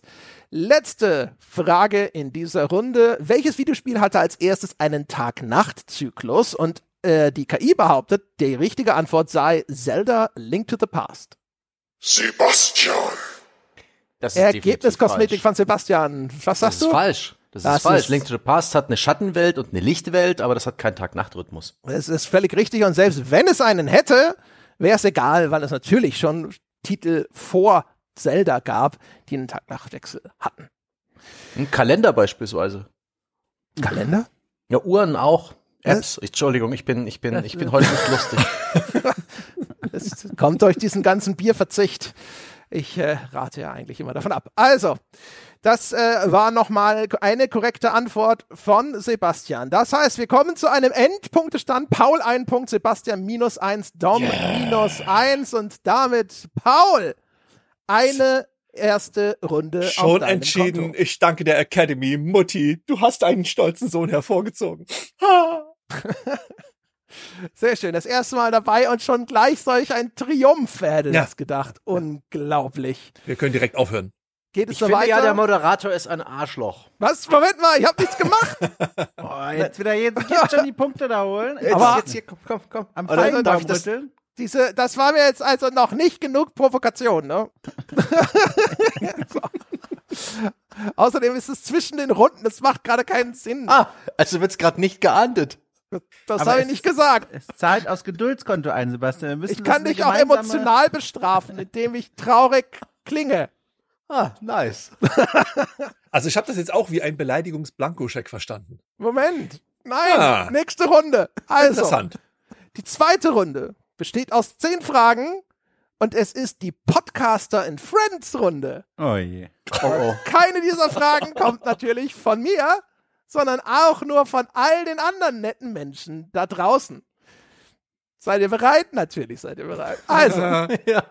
[SPEAKER 1] Letzte Frage in dieser Runde. Welches Videospiel hatte als erstes einen Tag-Nacht-Zyklus? Und äh, die KI behauptet, die richtige Antwort sei Zelda Link to the Past.
[SPEAKER 5] Sebastian.
[SPEAKER 2] Das ist
[SPEAKER 1] Ergebniskosmetik
[SPEAKER 2] falsch.
[SPEAKER 1] von Sebastian. Was
[SPEAKER 2] Das
[SPEAKER 1] sagst
[SPEAKER 2] ist
[SPEAKER 1] du?
[SPEAKER 2] falsch. Das,
[SPEAKER 1] Das
[SPEAKER 2] ist falsch.
[SPEAKER 1] ist-
[SPEAKER 2] Link to the Past hat eine Schattenwelt und eine Lichtwelt, aber das hat keinen Tag-Nacht-Rhythmus.
[SPEAKER 1] Es ist völlig richtig und selbst wenn es einen hätte, wäre es egal, weil es natürlich schon Titel vor Zelda gab, die einen Tag-Nacht-Wechsel hatten.
[SPEAKER 2] Ein Kalender beispielsweise.
[SPEAKER 1] Kalender?
[SPEAKER 2] Ja, Uhren auch. Apps. Entschuldigung, ich bin, ich bin, ich bin heute nicht lustig.
[SPEAKER 1] Es kommt durch diesen ganzen Bierverzicht. Ich äh, rate ja eigentlich immer davon ab. Also, das äh, war nochmal eine korrekte Antwort von Sebastian. Das heißt, wir kommen zu einem Endpunktestand. Paul ein Punkt, Sebastian minus eins, Dom minus eins und damit Paul eine erste Runde
[SPEAKER 4] Schon entschieden.
[SPEAKER 1] Konto.
[SPEAKER 4] Ich danke der Academy. Mutti, du hast einen stolzen Sohn hervorgezogen. Ha.
[SPEAKER 1] Sehr schön. Das erste Mal dabei und schon gleich solch ein Triumph, wer hätte
[SPEAKER 4] Ja.
[SPEAKER 1] das gedacht. Unglaublich.
[SPEAKER 4] Wir können direkt aufhören.
[SPEAKER 1] Geht es
[SPEAKER 2] Ich
[SPEAKER 1] so
[SPEAKER 2] finde
[SPEAKER 1] weiter?
[SPEAKER 2] ja, der Moderator ist ein Arschloch.
[SPEAKER 1] Was? Moment mal, ich habe nichts gemacht.
[SPEAKER 3] Boah, jetzt wieder jetzt gibt schon die Punkte da holen.
[SPEAKER 1] Aber-
[SPEAKER 2] jetzt hier, komm, komm, komm.
[SPEAKER 3] am Feigenbaum
[SPEAKER 2] darf ich das,
[SPEAKER 3] rütteln.
[SPEAKER 1] Diese, das war mir jetzt also noch nicht genug Provokation, ne? Außerdem ist es zwischen den Runden, das macht gerade keinen Sinn.
[SPEAKER 2] ah, also wird's gerade nicht geahndet.
[SPEAKER 1] Das habe ich nicht gesagt.
[SPEAKER 3] Es zahlt aufs Geduldskonto ein, Sebastian. Wir müssen
[SPEAKER 1] Ich kann dich auch emotional bestrafen, indem ich traurig klinge.
[SPEAKER 2] Ah, nice.
[SPEAKER 4] Also ich habe das jetzt auch wie ein Beleidigungs-Blankoscheck verstanden.
[SPEAKER 1] Moment. Nein,
[SPEAKER 4] Ah.
[SPEAKER 1] nächste Runde. Also,
[SPEAKER 4] Interessant.
[SPEAKER 1] die zweite Runde besteht aus zehn Fragen und es ist die Podcaster in Friends Runde.
[SPEAKER 3] Oh je.
[SPEAKER 2] Oh, oh.
[SPEAKER 1] Keine dieser Fragen kommt natürlich von mir, sondern auch nur von all den anderen netten Menschen da draußen. Seid ihr bereit? Natürlich seid ihr bereit. Also,
[SPEAKER 2] ja.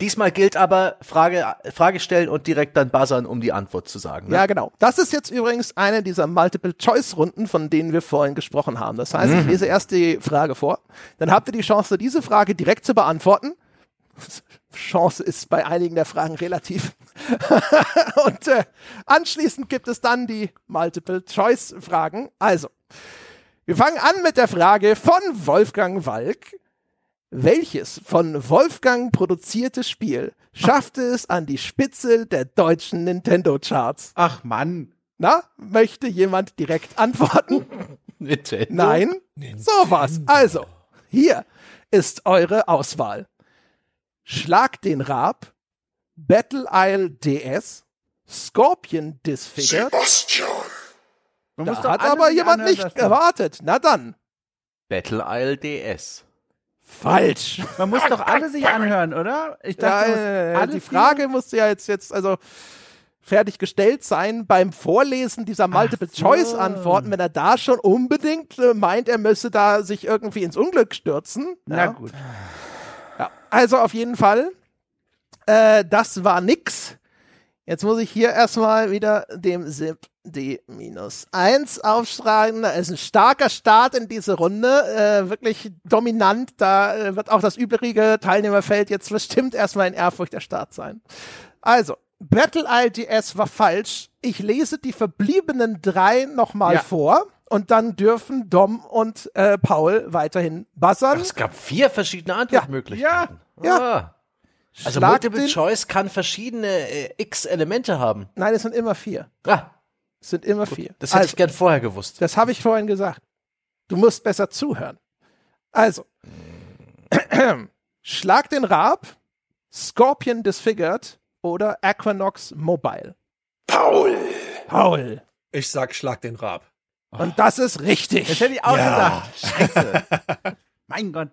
[SPEAKER 2] Diesmal gilt aber Frage, Frage stellen und direkt dann buzzern, um die Antwort zu sagen. Ne?
[SPEAKER 1] ja genau. Das ist jetzt übrigens eine dieser Multiple-Choice-Runden, von denen wir vorhin gesprochen haben. Das heißt, ich lese erst die Frage vor, dann habt ihr die Chance, diese Frage direkt zu beantworten. Chance ist bei einigen der Fragen relativ. und äh, anschließend gibt es dann die Multiple-Choice-Fragen. Also, wir fangen an mit der Frage von Wolfgang Walk. Welches von Wolfgang produzierte Spiel schaffte es an die Spitze der deutschen Nintendo-Charts?
[SPEAKER 3] Ach Mann.
[SPEAKER 1] Na, möchte jemand direkt antworten?
[SPEAKER 2] Nintendo?
[SPEAKER 1] Nein? Sowas. Also, hier ist eure Auswahl. Schlag den Rab, Battle Isle DS, Scorpion Disfigured.
[SPEAKER 5] Sebastian.
[SPEAKER 3] Man
[SPEAKER 1] Da hat aber jemand nicht
[SPEAKER 3] lassen.
[SPEAKER 1] gewartet. Na dann.
[SPEAKER 2] Battle Isle DS.
[SPEAKER 1] Falsch.
[SPEAKER 3] Man muss doch alle sich anhören, oder? Ich
[SPEAKER 1] Ja,
[SPEAKER 3] dachte,
[SPEAKER 1] äh,
[SPEAKER 3] alle
[SPEAKER 1] die Frage musste ja jetzt, jetzt also fertiggestellt sein beim Vorlesen dieser Multiple-Choice-Antworten, wenn er da schon unbedingt äh, meint, er müsse da sich irgendwie ins Unglück stürzen.
[SPEAKER 3] Na
[SPEAKER 1] ja.
[SPEAKER 3] gut.
[SPEAKER 1] Ja, also auf jeden Fall, äh, das war nix. Jetzt muss ich hier erstmal wieder dem SIP D-1 aufschreiben. Da ist ein starker Start in diese Runde, äh, wirklich dominant. Da äh, wird auch das übrige Teilnehmerfeld jetzt bestimmt erstmal in Ehrfurcht der Start sein. Also, Battle IDS war falsch. Ich lese die verbliebenen drei nochmal
[SPEAKER 3] Ja.
[SPEAKER 1] vor und dann dürfen Dom und äh, Paul weiterhin buzzern.
[SPEAKER 2] Es gab vier verschiedene Antwortmöglichkeiten.
[SPEAKER 1] Ja.
[SPEAKER 2] Ah. Also
[SPEAKER 1] Schlag
[SPEAKER 2] Multiple
[SPEAKER 1] den-
[SPEAKER 2] Choice kann verschiedene äh, X Elemente haben.
[SPEAKER 1] Nein, es sind immer vier.
[SPEAKER 2] Ah,
[SPEAKER 1] Es sind immer vier.
[SPEAKER 2] das hätte
[SPEAKER 1] also,
[SPEAKER 2] ich gern vorher gewusst.
[SPEAKER 1] Das habe ich vorhin gesagt. Du musst besser zuhören. Also, Schlag den Rab, Scorpion Disfigured oder Aquanox Mobile.
[SPEAKER 5] Paul.
[SPEAKER 1] Paul.
[SPEAKER 4] Ich sag, schlag den Rab.
[SPEAKER 1] Und das ist richtig.
[SPEAKER 3] Das hätte ich auch gesagt. Scheiße. mein Gott.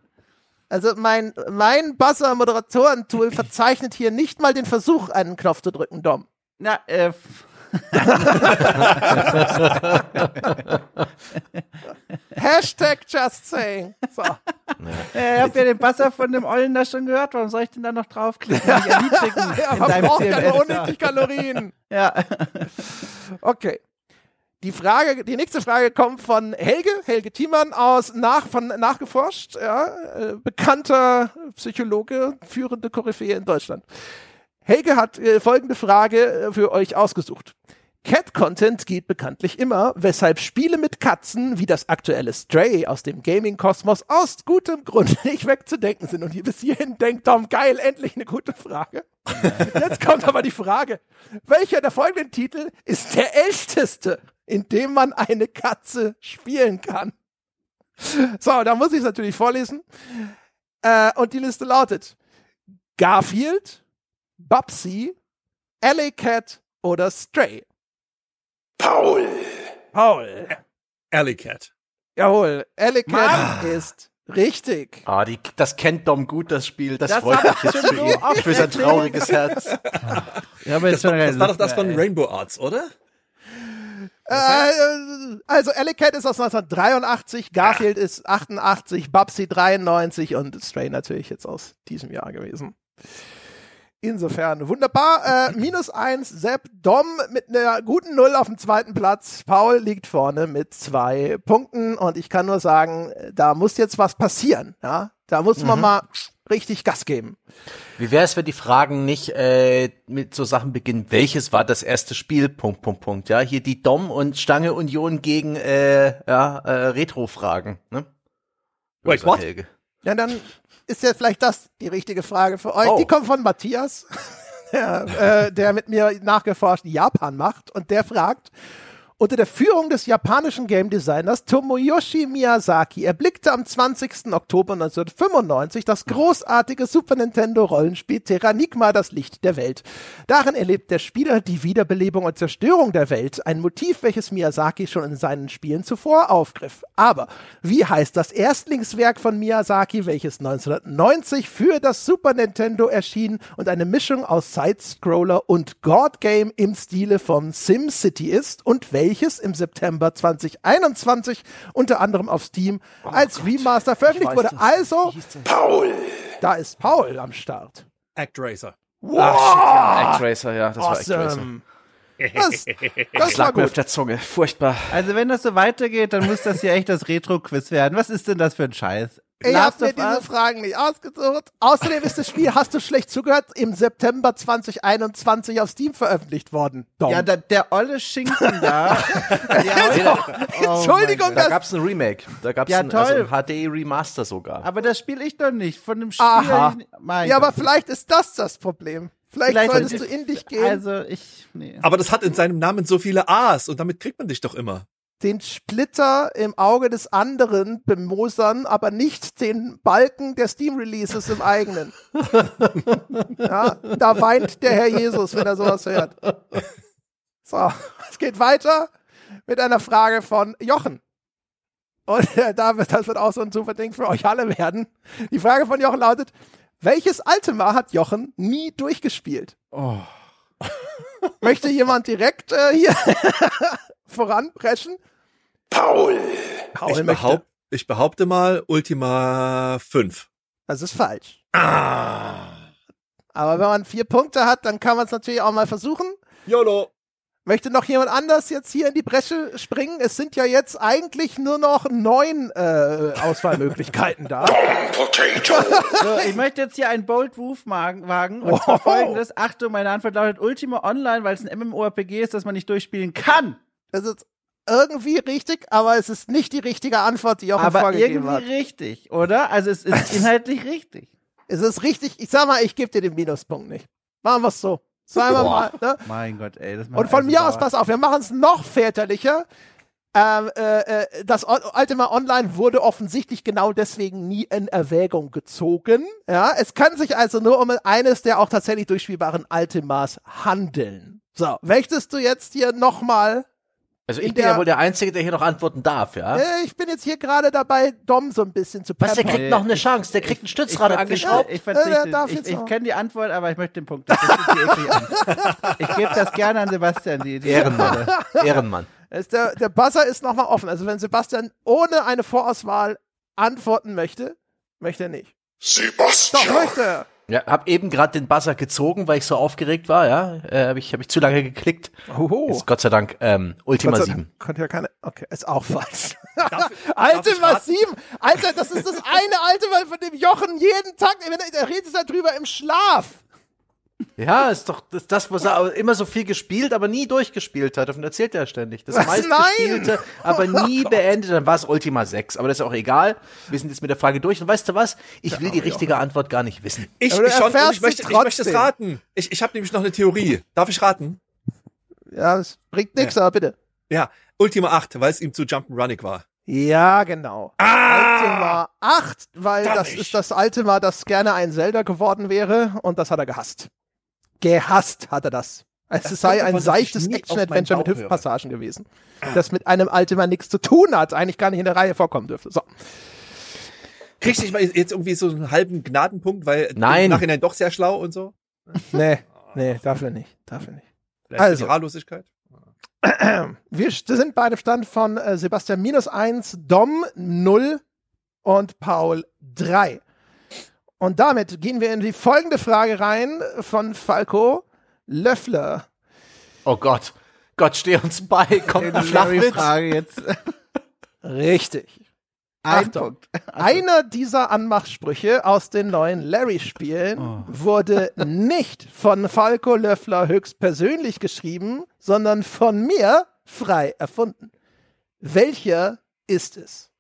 [SPEAKER 1] Also mein, mein Buzzer-Moderatoren-Tool verzeichnet hier nicht mal den Versuch, einen Knopf zu drücken, Dom.
[SPEAKER 3] Na, äh,
[SPEAKER 1] Hashtag just saying. So.
[SPEAKER 3] äh, ich hab ja den Basser von dem Ollen da schon gehört. Warum soll ich denn da noch draufklicken?
[SPEAKER 1] Ja,
[SPEAKER 3] in
[SPEAKER 1] man braucht ja nur unnötig Kalorien.
[SPEAKER 3] Ja.
[SPEAKER 1] Okay. Die Frage, die nächste Frage kommt von Helge, Helge Thiemann aus nach, von nachgeforscht, ja, äh, bekannter Psychologe, führende Koryphäe in Deutschland. Helge hat äh, folgende Frage äh, für euch ausgesucht. Cat-Content geht bekanntlich immer, weshalb Spiele mit Katzen wie das aktuelle Stray aus dem Gaming-Kosmos aus gutem Grund nicht wegzudenken sind. Und hier bis hierhin denkt Tom, geil, endlich eine gute Frage. Jetzt kommt aber die Frage, welcher der folgenden Titel ist der älteste, in dem man eine Katze spielen kann? So, da muss ich es natürlich vorlesen. Äh, und die Liste lautet Garfield, Bubsy, Alley Cat oder Stray.
[SPEAKER 5] Paul.
[SPEAKER 1] Paul.
[SPEAKER 4] Alley Cat.
[SPEAKER 1] Jawohl, Alley Cat ist richtig.
[SPEAKER 2] Ah, die, das kennt Dom gut, das Spiel. Das,
[SPEAKER 3] Das
[SPEAKER 2] freut mich
[SPEAKER 3] ich
[SPEAKER 2] jetzt für
[SPEAKER 3] so
[SPEAKER 2] ihn. Für sein trauriges Herz.
[SPEAKER 3] Habe jetzt
[SPEAKER 4] Das war, das war doch das von. Rainbow Arts, oder?
[SPEAKER 1] Äh, also Alley Cat ist aus 1983, Garfield ist 88, Bubsy 93 und Stray natürlich jetzt aus diesem Jahr gewesen. Insofern wunderbar. Äh, minus eins, Sepp Dom mit einer guten Null auf dem zweiten Platz. Paul liegt vorne mit zwei Punkten und ich kann nur sagen, da muss jetzt was passieren. Ja, da muss man mal richtig Gas geben.
[SPEAKER 2] Wie wäre es, wenn die Fragen nicht äh, mit so Sachen beginnen? Welches war das erste Spiel? Punkt, Punkt, Punkt. Ja, hier die Dom und Stange Union gegen äh, ja, äh, Retro-Fragen. Ne?
[SPEAKER 4] Wait, what?
[SPEAKER 2] Helge.
[SPEAKER 1] Ja, dann ist ja vielleicht das die richtige Frage für euch.
[SPEAKER 2] Oh.
[SPEAKER 1] Die kommt von Matthias, der, äh, der mit mir nachgeforscht Japan macht und der fragt, unter der Führung des japanischen Game Designers Tomoyoshi Miyazaki erblickte am 20. Oktober 1995 das großartige Super Nintendo Rollenspiel Terranigma das Licht der Welt. Darin erlebt der Spieler die Wiederbelebung und Zerstörung der Welt, ein Motiv, welches Miyazaki schon in seinen Spielen zuvor aufgriff. Aber wie heißt das Erstlingswerk von Miyazaki, welches 1990 für das Super Nintendo erschien und eine Mischung aus Side-Scroller und God-Game im Stile von SimCity ist und welches im September 2021 unter anderem auf Steam als Remaster veröffentlicht wurde. Also,
[SPEAKER 5] Paul.
[SPEAKER 1] da ist Paul am Start.
[SPEAKER 4] Actracer.
[SPEAKER 2] Actracer, ja, das war Actracer.
[SPEAKER 1] Awesome. Das, das
[SPEAKER 2] Das
[SPEAKER 1] war
[SPEAKER 2] lag mir auf der Zunge. Furchtbar.
[SPEAKER 3] Also wenn das so weitergeht, dann muss das ja echt das Retro-Quiz werden. Was ist denn das für ein Scheiß?
[SPEAKER 1] Ich habe mir diese. Fragen nicht ausgesucht. Außerdem ist das Spiel, hast du schlecht zugehört, im September 2021 auf Steam veröffentlicht worden. Dom.
[SPEAKER 3] Ja, da, der olle Schinken da. der, Oh
[SPEAKER 1] Entschuldigung,
[SPEAKER 3] Gott.
[SPEAKER 2] Da gab's ein Remake. Da gab's
[SPEAKER 3] Ja,
[SPEAKER 2] ein, also
[SPEAKER 3] toll.
[SPEAKER 2] ein HD Remaster sogar.
[SPEAKER 3] Aber das spiele ich doch nicht. Von dem Spiel.
[SPEAKER 1] Aha.
[SPEAKER 3] Ich, mein
[SPEAKER 1] ja, aber vielleicht ist das das Problem. Vielleicht,
[SPEAKER 3] Vielleicht
[SPEAKER 1] solltest
[SPEAKER 3] sollte
[SPEAKER 1] du in dich gehen,
[SPEAKER 3] Also, ich. Nee.
[SPEAKER 4] Aber das hat in seinem Namen so viele A's und damit kriegt man dich doch immer.
[SPEAKER 1] Den Splitter im Auge des anderen bemosern, aber nicht den Balken der Steam-Releases im eigenen. ja, da weint der Herr Jesus, wenn er sowas hört. So, es geht weiter mit einer Frage von Jochen. Und äh, da wird, das wird auch so ein super Ding für euch alle werden. Die Frage von Jochen lautet, welches Ultima hat Jochen nie durchgespielt?
[SPEAKER 3] Oh.
[SPEAKER 1] Möchte jemand direkt äh, hier voranpreschen?
[SPEAKER 5] Paul,
[SPEAKER 1] Paul
[SPEAKER 4] Ich,
[SPEAKER 1] möchte.
[SPEAKER 4] behaupt, ich behaupte mal Ultima 5.
[SPEAKER 1] Das ist falsch.
[SPEAKER 4] Ah.
[SPEAKER 1] Aber wenn man vier Punkte hat, dann kann man es natürlich auch mal versuchen.
[SPEAKER 4] YOLO.
[SPEAKER 1] Möchte noch jemand anders jetzt hier in die Bresche springen? Es sind ja jetzt eigentlich nur noch neun äh, Auswahlmöglichkeiten da.
[SPEAKER 5] Potato,
[SPEAKER 3] So, ich möchte jetzt hier einen Bold Move wagen. Und zwar
[SPEAKER 1] Wow.
[SPEAKER 3] folgendes. Achtung, meine Antwort lautet Ultima Online, weil es ein MMORPG ist, das man nicht durchspielen kann.
[SPEAKER 1] Das ist irgendwie richtig, aber es ist nicht die richtige Antwort, die Jochen
[SPEAKER 3] aber
[SPEAKER 1] vorgegeben
[SPEAKER 3] irgendwie
[SPEAKER 1] hat.
[SPEAKER 3] richtig, oder? Also es ist inhaltlich richtig.
[SPEAKER 1] Es ist richtig. Ich sag mal, ich gebe dir den Minuspunkt nicht. Machen wir es so. Sagen wir mal. Ne?
[SPEAKER 3] Mein Gott, ey. Das
[SPEAKER 1] Und von
[SPEAKER 3] also
[SPEAKER 1] mir aus, pass auf, wir machen es noch väterlicher. Ähm, äh, äh, das Ultima Online wurde offensichtlich genau deswegen nie in Erwägung gezogen. Ja, es kann sich also nur um eines der auch tatsächlich durchspielbaren Ultimas handeln. So, möchtest du jetzt hier nochmal?
[SPEAKER 2] Also ich bin
[SPEAKER 1] der-
[SPEAKER 2] ja wohl der Einzige, der hier noch antworten darf, ja?
[SPEAKER 1] Äh, ich bin jetzt hier gerade dabei, Dom so ein bisschen zu
[SPEAKER 2] Was, der kriegt noch eine Chance, der kriegt ein Stützrad
[SPEAKER 3] ich
[SPEAKER 2] angeschraubt.
[SPEAKER 3] Ich verzichte.
[SPEAKER 1] Äh, darf
[SPEAKER 3] ich
[SPEAKER 1] jetzt
[SPEAKER 3] ich
[SPEAKER 1] noch.
[SPEAKER 3] kenne die Antwort, aber ich möchte den Punkt. Ich gebe das gerne an Sebastian. Die, die
[SPEAKER 2] Ehrenmann. Ehrenmann.
[SPEAKER 1] Ist der, der Buzzer ist nochmal offen. Also wenn Sebastian ohne eine Vorauswahl antworten möchte, möchte er nicht. Doch,
[SPEAKER 5] Sebastian,
[SPEAKER 1] möchte er.
[SPEAKER 2] Ja, hab eben gerade den Buzzer gezogen, weil ich so aufgeregt war, ja. Äh, habe ich, hab ich zu lange geklickt.
[SPEAKER 1] Hoho.
[SPEAKER 2] Ist Gott sei Dank ähm, Ultima
[SPEAKER 1] Gott sei
[SPEAKER 2] 7.
[SPEAKER 1] Dank Konnte ja keine. Okay, ist auch falsch.
[SPEAKER 4] darf
[SPEAKER 1] Ultima
[SPEAKER 4] ich raten?
[SPEAKER 1] 7. Alter, das ist das eine Ultima, von dem Jochen jeden Tag, wenn er, redet darüber im Schlaf.
[SPEAKER 2] Ja, ist doch das, das, was er immer so viel gespielt, aber nie durchgespielt hat. Davon erzählt er ständig. Das
[SPEAKER 1] Was?
[SPEAKER 2] meistgespielte, aber
[SPEAKER 1] Oh
[SPEAKER 2] nie beendet. Dann war es Ultima 6. Aber das ist auch egal. Wir sind jetzt mit der Frage durch. Und weißt du was? Ich will die richtige Antwort gar nicht wissen.
[SPEAKER 4] Ich, ich, schon, ich, möchte, ich möchte es raten. Ich, ich habe nämlich noch eine Theorie. Darf ich raten?
[SPEAKER 1] Ja, das bringt nichts, aber bitte.
[SPEAKER 4] Ja, Ultima 8, weil es ihm zu Jump'n'Running war.
[SPEAKER 1] Ja, genau. Ultima 8, weil das ist das Ultima, das gerne ein Zelda geworden wäre und das hat er gehasst. Gehasst hat er das. Es
[SPEAKER 4] Das
[SPEAKER 1] sei ein seichtes Action-Adventure mit. Hüftpassagen gewesen. Das mit einem Ultima nichts zu tun hat, eigentlich gar nicht in der Reihe vorkommen dürfte. So.
[SPEAKER 4] Kriegst du nicht mal jetzt irgendwie so einen halben Gnadenpunkt, weil
[SPEAKER 2] Nein.
[SPEAKER 4] im Nachhinein doch sehr schlau und so?
[SPEAKER 1] Nee, nee, dafür nicht. Dafür nicht.
[SPEAKER 4] Vielleicht
[SPEAKER 1] Also.
[SPEAKER 4] die Haarlosigkeit?
[SPEAKER 1] Wir sind bei dem Stand von äh, Sebastian minus 1, Dom 0 und Paul 3. Und damit gehen wir in die folgende Frage rein von Falco Löffler.
[SPEAKER 2] Oh Gott. Gott, steh uns bei. Kommt ein Flachwitz.
[SPEAKER 3] Frage jetzt.
[SPEAKER 1] Richtig.
[SPEAKER 3] Ein
[SPEAKER 1] Achtung.
[SPEAKER 3] Punkt.
[SPEAKER 1] Einer dieser Anmachsprüche aus den neuen Larry-Spielen wurde nicht von Falco Löffler höchstpersönlich geschrieben, sondern von mir frei erfunden. Welcher ist es?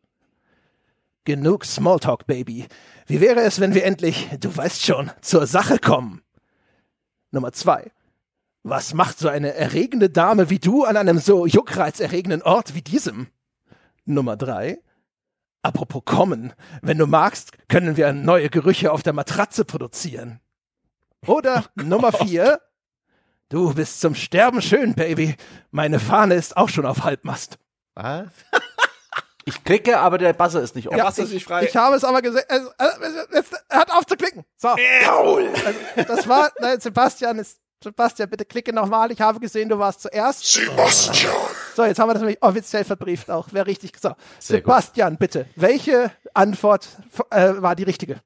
[SPEAKER 1] Genug Smalltalk, Baby. Wie wäre es, wenn wir endlich, du weißt schon, zur Sache kommen? Nummer zwei. Was macht so eine erregende Dame wie du an einem so juckreizerregenden Ort wie diesem? Nummer drei. Apropos kommen, wenn du magst, können wir neue Gerüche auf der Matratze produzieren. Oder Nummer vier. Du bist zum Sterben schön, Baby. Meine Fahne ist auch schon auf Halbmast.
[SPEAKER 3] Was?
[SPEAKER 2] Ich klicke, aber der Buzzer ist nicht offen.
[SPEAKER 4] Ja, Wasser ist nicht frei.
[SPEAKER 1] Ich habe es aber gesehen. Äh, äh, jetzt, hört auf zu klicken. So,
[SPEAKER 5] Paul,
[SPEAKER 1] das war, nein, Sebastian ist, Sebastian, bitte klicke nochmal. Ich habe gesehen, du warst zuerst.
[SPEAKER 5] Sebastian,
[SPEAKER 1] So, jetzt haben wir das nämlich offiziell verbrieft auch. Wäre richtig. So,
[SPEAKER 2] Sehr gut.
[SPEAKER 1] Sebastian, bitte. Welche Antwort äh, war die richtige?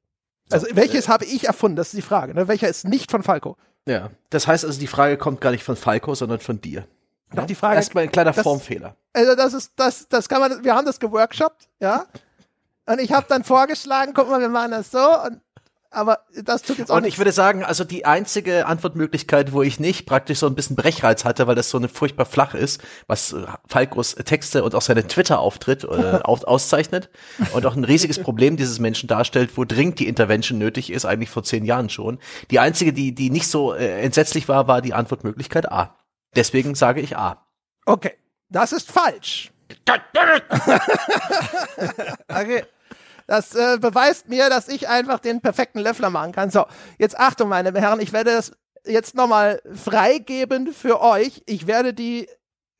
[SPEAKER 1] Also, welches habe ich erfunden? Das ist die Frage. Ne? Welcher ist nicht von Falco?
[SPEAKER 2] Ja. Das heißt also, die Frage kommt gar nicht von Falco, sondern von dir.
[SPEAKER 1] Doch die Frage.
[SPEAKER 2] Erstmal ein kleiner
[SPEAKER 1] das-
[SPEAKER 2] Formfehler.
[SPEAKER 1] Also, das ist, das, das kann man, wir haben das geworkshopt, ja. Und ich habe dann vorgeschlagen, guck mal, wir machen das so. Und, aber das tut jetzt auch
[SPEAKER 2] Und
[SPEAKER 1] nicht.
[SPEAKER 2] ich würde sagen, also die einzige Antwortmöglichkeit, wo ich nicht praktisch so ein bisschen Brechreiz hatte, weil das so eine furchtbar flach ist, was äh, Falkos Texte und auch seine Twitter-Auftritt äh, auszeichnet und auch ein riesiges Problem dieses Menschen darstellt, wo dringend die Intervention nötig ist, eigentlich vor zehn Jahren schon. Die einzige, die, die nicht so äh, entsetzlich war, war die Antwortmöglichkeit A. Deswegen sage ich A.
[SPEAKER 1] Okay, das ist falsch.
[SPEAKER 3] Okay.
[SPEAKER 1] Das äh, beweist mir, dass ich einfach den perfekten Löffler machen kann. So, jetzt Achtung, meine Herren, ich werde das jetzt nochmal freigeben für euch. Ich werde die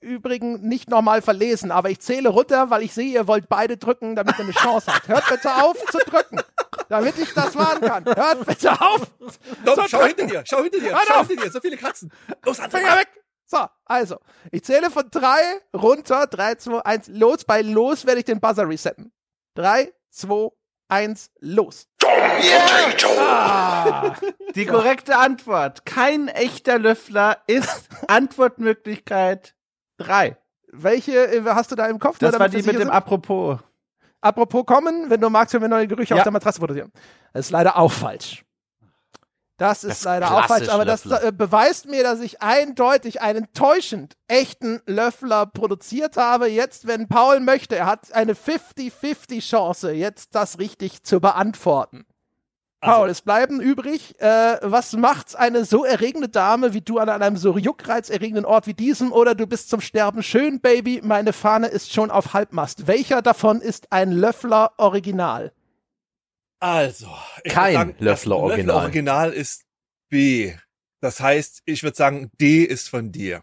[SPEAKER 1] übrigen nicht nochmal verlesen, aber ich zähle runter, weil ich sehe, ihr wollt beide drücken, damit ihr eine Chance habt. Hört bitte auf zu drücken, damit ich das machen kann. Hört bitte auf.
[SPEAKER 4] Dom,
[SPEAKER 1] So,
[SPEAKER 4] schau
[SPEAKER 1] drück-
[SPEAKER 4] hinter dir, schau hinter dir, schau
[SPEAKER 1] auf!
[SPEAKER 4] hinter dir, so viele Katzen. Los, Anfang
[SPEAKER 1] Finger weg. So, also, ich zähle von drei runter. Drei, zwei, eins, los. Bei los werde ich den Buzzer resetten. Drei, zwei, eins, los.
[SPEAKER 5] Potato.
[SPEAKER 1] Ah,
[SPEAKER 3] Die korrekte Antwort. Kein echter Löffler ist Antwortmöglichkeit 3.
[SPEAKER 1] welche äh, hast du da im Kopf?
[SPEAKER 3] Das war die mit dem
[SPEAKER 1] sind?
[SPEAKER 3] Apropos.
[SPEAKER 1] Apropos kommen, wenn du magst, können wir neue Gerüche
[SPEAKER 3] Ja.
[SPEAKER 1] auf der Matratze produzieren. Das ist leider auch falsch. Das ist
[SPEAKER 2] Das
[SPEAKER 1] leider auch falsch, aber das
[SPEAKER 2] Löffler.
[SPEAKER 1] äh, beweist mir, dass ich eindeutig einen täuschend echten Löffler produziert habe. Jetzt, wenn Paul möchte, er hat eine 50-50 Chance, jetzt das richtig zu beantworten. Paul, es bleiben übrig, äh, was macht eine so erregende Dame wie du an einem so juckreizerregenden Ort wie diesem oder du bist zum Sterben schön, Baby, meine Fahne ist schon auf Halbmast. Welcher davon ist ein Löffler Original?
[SPEAKER 4] Also, ich
[SPEAKER 2] Kein
[SPEAKER 4] sagen,
[SPEAKER 2] Löffler Original.
[SPEAKER 4] Original ist B. Das heißt, ich würde sagen, D ist von dir.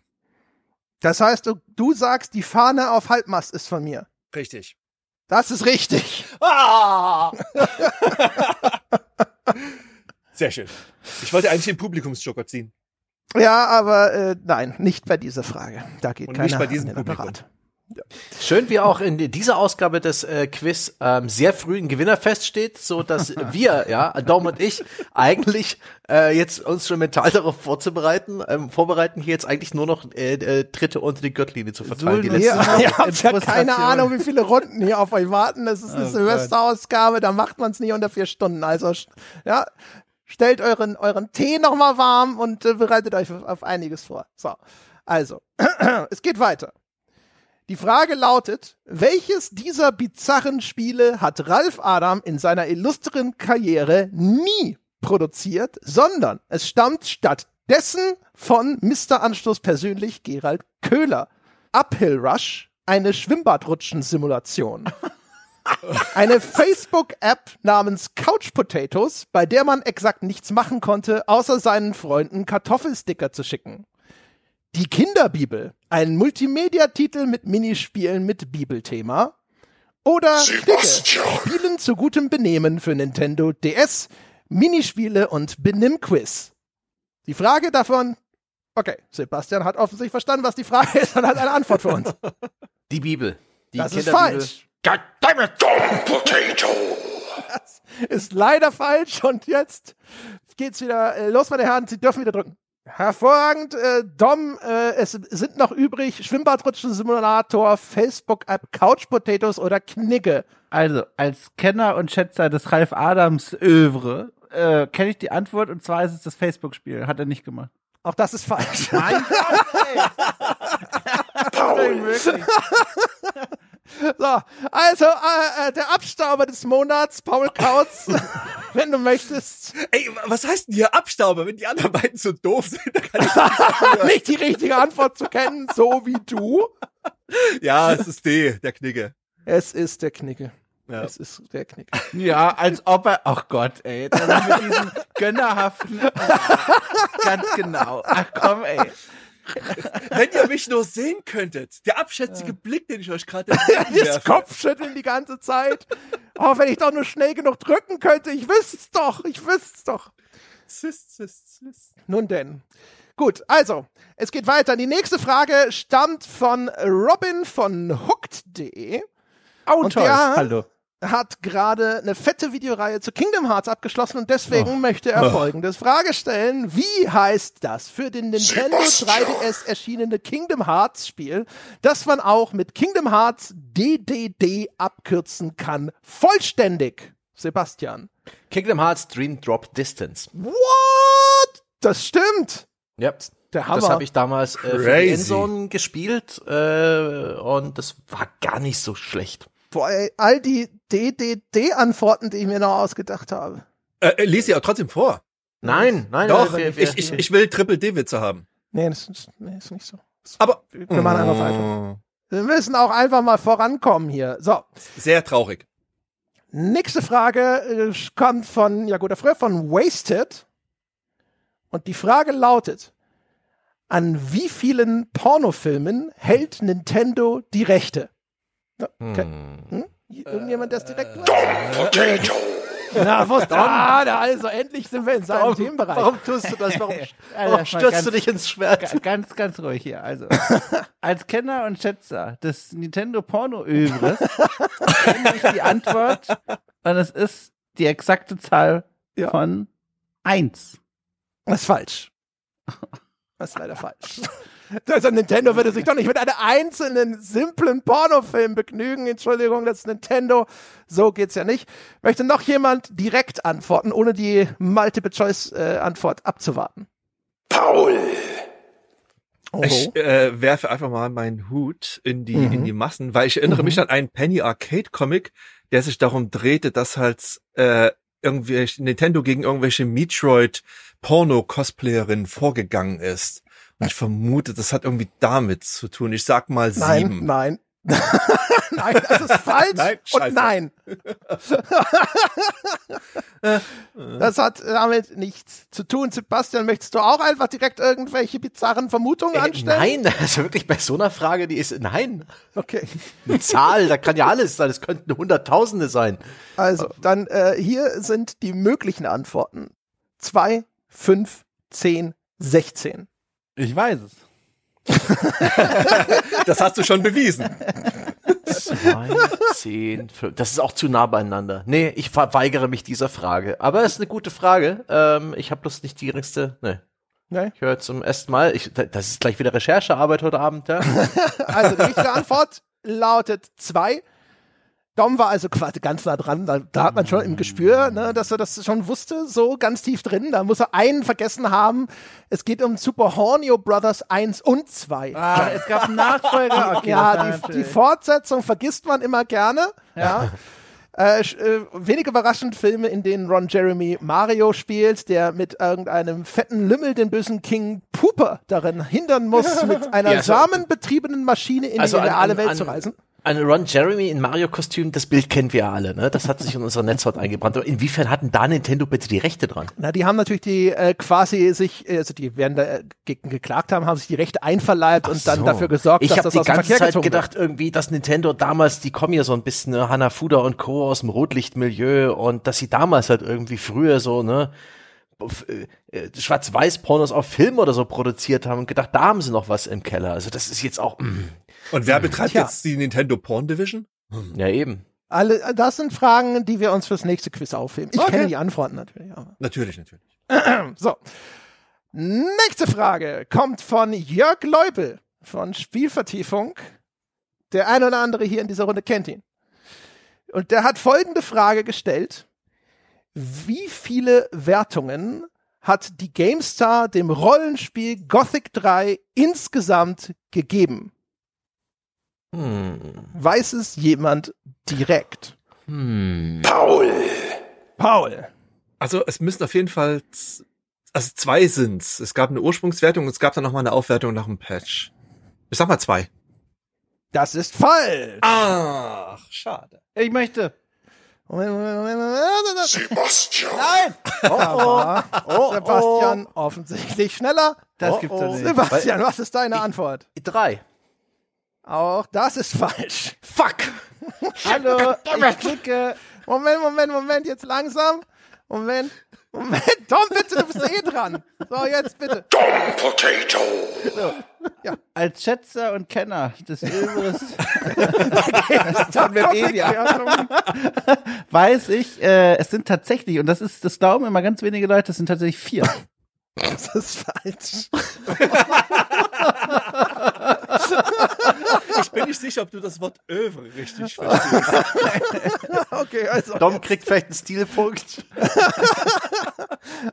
[SPEAKER 1] Das heißt, du, du sagst, die Fahne auf Halbmast ist von mir.
[SPEAKER 4] Richtig.
[SPEAKER 1] Das ist richtig.
[SPEAKER 4] Ah! Sehr schön. Ich wollte eigentlich den Publikumsjoker ziehen.
[SPEAKER 1] Ja, aber äh, nein, nicht bei dieser Frage. Da geht
[SPEAKER 4] Und
[SPEAKER 1] keiner
[SPEAKER 4] nicht bei diesem.
[SPEAKER 1] Apparat.
[SPEAKER 2] Schön, wie auch in dieser Ausgabe des äh, Quiz ähm, sehr früh ein Gewinner feststeht, so dass wir, ja, Dom und ich, eigentlich äh, jetzt uns schon mental darauf vorzubereiten, ähm, vorbereiten, hier jetzt eigentlich nur noch äh, äh, Dritte unter die Gürtellinie zu verteilen. Die letzten-
[SPEAKER 3] Ja,
[SPEAKER 1] Ihr habt ja keine. Ahnung, wie viele Runden hier auf euch warten. Das ist eine
[SPEAKER 3] Oh
[SPEAKER 1] Silvesterausgabe, da macht man es nicht unter vier Stunden. Also, ja, stellt euren, euren Tee nochmal warm und äh, bereitet euch auf, auf einiges vor. So, also, es geht weiter. Die Frage lautet, welches dieser bizarren Spiele hat Ralf Adam in seiner illustren Karriere nie produziert, sondern es stammt stattdessen von Mr. Anstoß persönlich Gerald Köhler. Uphill Rush, eine Schwimmbadrutschen-Simulation. Eine Facebook-App namens Couch Potatoes, bei der man exakt nichts machen konnte, außer seinen Freunden Kartoffelsticker zu schicken. Die Kinderbibel, ein Multimedia-Titel mit Minispielen mit Bibelthema. Oder Dicke,
[SPEAKER 5] Sebastian.
[SPEAKER 1] Spielen zu gutem Benehmen für Nintendo DS, Minispiele und Benimmquiz. Die Frage davon, okay, Sebastian hat offensichtlich verstanden, was die Frage ist und hat eine Antwort für uns.
[SPEAKER 2] Die Bibel. Die
[SPEAKER 1] Das ist
[SPEAKER 2] Kinderbibel.
[SPEAKER 1] falsch.
[SPEAKER 5] Dumb potato.
[SPEAKER 1] Ist leider falsch und jetzt geht's wieder äh, los, meine Herren, Sie dürfen wieder drücken. Hervorragend, äh, Dom, äh, es sind noch übrig Schwimmbadrutschen-Simulator, Facebook-App, Couch Potatoes oder Knigge.
[SPEAKER 3] Also, als Kenner und Schätzer des Ralf Adams Övre äh, kenne ich die Antwort und zwar ist es das Facebook-Spiel. Hat er nicht gemacht.
[SPEAKER 1] Auch das ist falsch.
[SPEAKER 3] Mein Gott, ey.
[SPEAKER 1] So, also äh, äh, der Abstauber des Monats, Paul Kautz, wenn du möchtest,
[SPEAKER 4] Ey, was heißt denn hier Abstauber? Wenn die anderen beiden so doof sind, dann kann ich
[SPEAKER 1] nicht die richtige Antwort zu kennen, so wie du.
[SPEAKER 4] Ja, es ist D, der Knigge.
[SPEAKER 1] Es ist der Knigge.
[SPEAKER 4] Ja.
[SPEAKER 1] Es ist der Knigge.
[SPEAKER 3] Ja, als ob er. Ach Gott, ey. Ist mit diesem gönnerhaften. Ganz genau. Ach komm, ey.
[SPEAKER 4] Wenn ihr mich nur sehen könntet, der abschätzige Blick, den ich euch gerade
[SPEAKER 1] Das. Kopfschütteln die ganze Zeit. Oh, wenn ich doch nur schnell genug drücken könnte. Ich wüsste's doch. Ich wüsste's doch.
[SPEAKER 4] Sis, sis, sis.
[SPEAKER 1] Nun denn. Gut, also, es geht weiter. Die nächste Frage stammt von Robin von Hooked.de. Der-
[SPEAKER 3] Hallo.
[SPEAKER 1] Hat gerade eine fette Videoreihe zu Kingdom Hearts abgeschlossen und deswegen möchte er folgendes Frage stellen. Wie heißt das für den Nintendo
[SPEAKER 5] Sebastian.
[SPEAKER 1] 3DS erschienene Kingdom Hearts Spiel, das man auch mit Kingdom Hearts DDD abkürzen kann? Vollständig. Sebastian.
[SPEAKER 2] Kingdom Hearts Dream Drop Distance.
[SPEAKER 1] What? Das stimmt.
[SPEAKER 2] Ja.
[SPEAKER 1] Der Hammer.
[SPEAKER 2] Das habe ich damals äh, für. Endzone gespielt äh, und das war gar nicht so schlecht.
[SPEAKER 1] Boah, ey, all die DDD-Antworten, die ich mir noch ausgedacht habe.
[SPEAKER 4] Äh, äh, lies sie auch trotzdem vor.
[SPEAKER 2] Nein, nein,
[SPEAKER 4] Doch,
[SPEAKER 2] nein, wir- wir-
[SPEAKER 4] ich, ich, ich will Triple-D-Witze haben.
[SPEAKER 1] Nee, das ist, nee, ist nicht so.
[SPEAKER 4] Aber
[SPEAKER 1] Wir machen einfach weiter. Wir müssen auch einfach mal vorankommen hier. So,
[SPEAKER 4] sehr traurig.
[SPEAKER 1] nächste Frage äh, kommt von, ja guter Früher, von Wasted. Und die Frage lautet, an wie vielen Pornofilmen hält Nintendo die Rechte? Okay. Hm? Irgendjemand, der es direkt weiß?
[SPEAKER 5] Potato.
[SPEAKER 1] Na, wo ist da? Da, also endlich sind wir in seinem Themenbereich.
[SPEAKER 2] Warum tust du das? Warum, warum stürzt
[SPEAKER 3] ganz-
[SPEAKER 2] du dich ins Schwert?
[SPEAKER 3] Ga- Ganz, ganz ruhig hier. Also, als Kenner und Schätzer des Nintendo Porno-Övres kenne ich die Antwort und es ist die exakte Zahl
[SPEAKER 1] Ja.
[SPEAKER 3] von eins.
[SPEAKER 1] Das ist falsch. Das ist leider falsch. Also Nintendo würde sich doch nicht mit einem einzelnen, simplen Pornofilm begnügen. Entschuldigung, das ist Nintendo. So geht's ja nicht. Möchte noch jemand direkt antworten, ohne die Multiple-Choice-Antwort abzuwarten?
[SPEAKER 5] Paul.
[SPEAKER 1] Oh.
[SPEAKER 4] Ich äh, werfe einfach mal meinen Hut in die, in die Massen, weil ich erinnere mich an einen Penny Arcade Comic, der sich darum drehte, dass halt äh, irgendwie Nintendo gegen irgendwelche Metroid Porno Cosplayerinnen vorgegangen ist. Ich vermute, das hat irgendwie damit zu tun. Ich sag mal
[SPEAKER 1] Nein,
[SPEAKER 4] sieben.
[SPEAKER 1] nein. nein, das ist falsch
[SPEAKER 4] Nein,
[SPEAKER 1] und nein. das hat damit nichts zu tun. Sebastian, möchtest du auch einfach direkt irgendwelche bizarren Vermutungen
[SPEAKER 2] Äh,
[SPEAKER 1] anstellen?
[SPEAKER 2] nein, also wirklich bei so einer Frage, die ist, nein.
[SPEAKER 1] Okay.
[SPEAKER 2] Eine Zahl, da kann ja alles sein. Es könnten Hunderttausende sein.
[SPEAKER 1] Also, dann äh, hier sind die möglichen Antworten. 2, 5, 10, 16.
[SPEAKER 3] Ich weiß es.
[SPEAKER 4] Das hast du schon bewiesen.
[SPEAKER 2] Zwei, zehn, fünf. Das ist auch zu nah beieinander. Nee, ich verweigere mich dieser Frage. Aber es ist eine gute Frage. Ähm, ich habe bloß nicht die geringste. Nee.
[SPEAKER 1] Nee.
[SPEAKER 2] Ich höre zum ersten Mal. Ich, das ist gleich wieder Recherchearbeit heute Abend, ja.
[SPEAKER 1] Also, die richtige Antwort lautet 2. Dom war also quasi ganz nah dran. Da, da hat man schon im Gespür, ne, dass er das schon wusste, so ganz tief drin. Da muss er einen vergessen haben. Es geht um Super Hornio Brothers 1 und 2.
[SPEAKER 3] Ah, es gab einen Nachfolger. Okay,
[SPEAKER 1] ja, die, die Fortsetzung vergisst man immer gerne. Ja. Äh, sch- äh, wenig überraschend Filme, in denen Ron Jeremy Mario spielt, der mit irgendeinem fetten Lümmel den bösen King Pooper darin hindern muss, mit einer
[SPEAKER 2] Ja, also-
[SPEAKER 1] samenbetriebene Maschine in
[SPEAKER 2] Also
[SPEAKER 1] die reale
[SPEAKER 2] an-
[SPEAKER 1] Welt
[SPEAKER 2] an-
[SPEAKER 1] zu reisen.
[SPEAKER 2] Ein Ron Jeremy in Mario-Kostüm, das Bild kennen wir alle, ne? Das hat sich in unserer Netzhaut eingebrannt. Aber inwiefern hatten da Nintendo bitte die Rechte dran?
[SPEAKER 1] Na, die haben natürlich die äh, quasi sich, äh, also die werden da äh, geklagt haben, haben sich die Rechte einverleibt und dann
[SPEAKER 2] So.
[SPEAKER 1] dafür gesorgt,
[SPEAKER 2] ich
[SPEAKER 1] dass das
[SPEAKER 2] die
[SPEAKER 1] aus dem
[SPEAKER 2] ganze
[SPEAKER 1] Verkehr
[SPEAKER 2] Zeit
[SPEAKER 1] gezogen
[SPEAKER 2] gedacht
[SPEAKER 1] wird.
[SPEAKER 2] irgendwie, dass Nintendo damals, die kommen ja so ein bisschen, ne, Hanafuda und Co. aus dem Rotlichtmilieu und dass sie damals halt irgendwie früher so, ne, äh, äh, Schwarz-Weiß-Pornos auf Film oder so produziert haben und gedacht, da haben sie noch was im Keller. Also das ist jetzt auch, mm,
[SPEAKER 4] Und wer betreibt
[SPEAKER 1] Tja.
[SPEAKER 4] jetzt die Nintendo Porn Division?
[SPEAKER 2] ja eben.
[SPEAKER 1] Alle, das sind Fragen, die wir uns fürs nächste Quiz aufheben. Ich
[SPEAKER 4] Okay.
[SPEAKER 1] kenne die Antworten natürlich. Aber.
[SPEAKER 4] Natürlich, natürlich.
[SPEAKER 1] So. Nächste Frage kommt von Jörg Leupel von Spielvertiefung. Der ein oder andere hier in dieser Runde kennt ihn. Und der hat folgende Frage gestellt. Wie viele Wertungen hat die GameStar dem Rollenspiel Gothic 3 insgesamt gegeben?
[SPEAKER 2] Hm.
[SPEAKER 1] Weiß es jemand direkt?
[SPEAKER 2] Hm.
[SPEAKER 5] Paul.
[SPEAKER 1] Paul.
[SPEAKER 4] Also es müssen auf jeden Fall, also zwei sind's. Es gab eine Ursprungswertung und es gab dann nochmal eine Aufwertung nach dem Patch. Ich sag mal zwei.
[SPEAKER 1] Das ist falsch.
[SPEAKER 4] Ach, schade.
[SPEAKER 3] Ich möchte.
[SPEAKER 5] Sebastian.
[SPEAKER 1] Nein! Da war Sebastian offensichtlich schneller.
[SPEAKER 3] Das
[SPEAKER 2] Oh,
[SPEAKER 3] gibt's
[SPEAKER 2] oh.
[SPEAKER 3] doch nicht.
[SPEAKER 1] Sebastian, was ist deine Antwort?
[SPEAKER 2] Drei.
[SPEAKER 1] Auch das ist falsch.
[SPEAKER 2] Fuck!
[SPEAKER 3] Hallo, ich klicke.
[SPEAKER 1] Moment, Moment, Moment, jetzt langsam. Moment. Tom, bitte, du bist eh dran. So, jetzt bitte.
[SPEAKER 5] Dom Potato.
[SPEAKER 3] Als Schätzer und Kenner des Överes von Webedia weiß ich, äh, es sind tatsächlich, und das ist, das glauben immer ganz wenige Leute, es sind tatsächlich vier.
[SPEAKER 1] Das ist falsch.
[SPEAKER 4] Ich bin nicht sicher, ob du das Wort Övre richtig verstehst.
[SPEAKER 1] Okay, also.
[SPEAKER 2] Dom kriegt vielleicht einen Stilpunkt.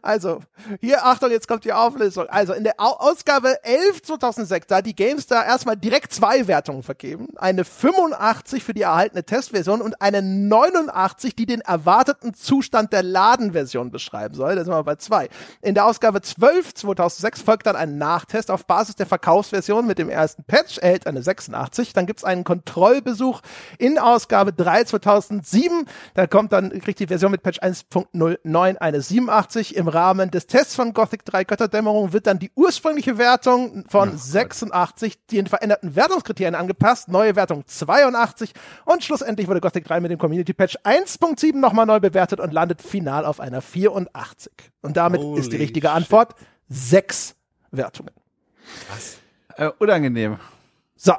[SPEAKER 1] Also, hier, Achtung, jetzt kommt die Auflösung. Also, in der Au Ausgabe 11 2006, da hat die GameStar erstmal direkt zwei Wertungen vergeben. Eine 85 für die erhaltene Testversion und eine 89, die den erwarteten Zustand der Ladenversion beschreiben soll. Da sind wir bei zwei. In der Ausgabe 12 2006 folgt dann ein Nachtest auf Basis der Verkaufsversion mit dem ersten Patch, erhält eine 86. Dann gibt's einen Kontrollbesuch in Ausgabe 3 2007. Da kommt dann, kriegt die Version mit Patch 1.09 eine 87. Im Rahmen des Tests von Gothic 3 Götterdämmerung wird dann die ursprüngliche Wertung von 86 den veränderten Wertungskriterien angepasst. Neue Wertung 82. Und schlussendlich wurde Gothic 3 mit dem Community Patch 1.7 nochmal neu bewertet und landet final auf einer 84. Und damit
[SPEAKER 4] Holy
[SPEAKER 1] ist die richtige Antwort sechs Wertungen.
[SPEAKER 3] Äh, unangenehm.
[SPEAKER 1] So,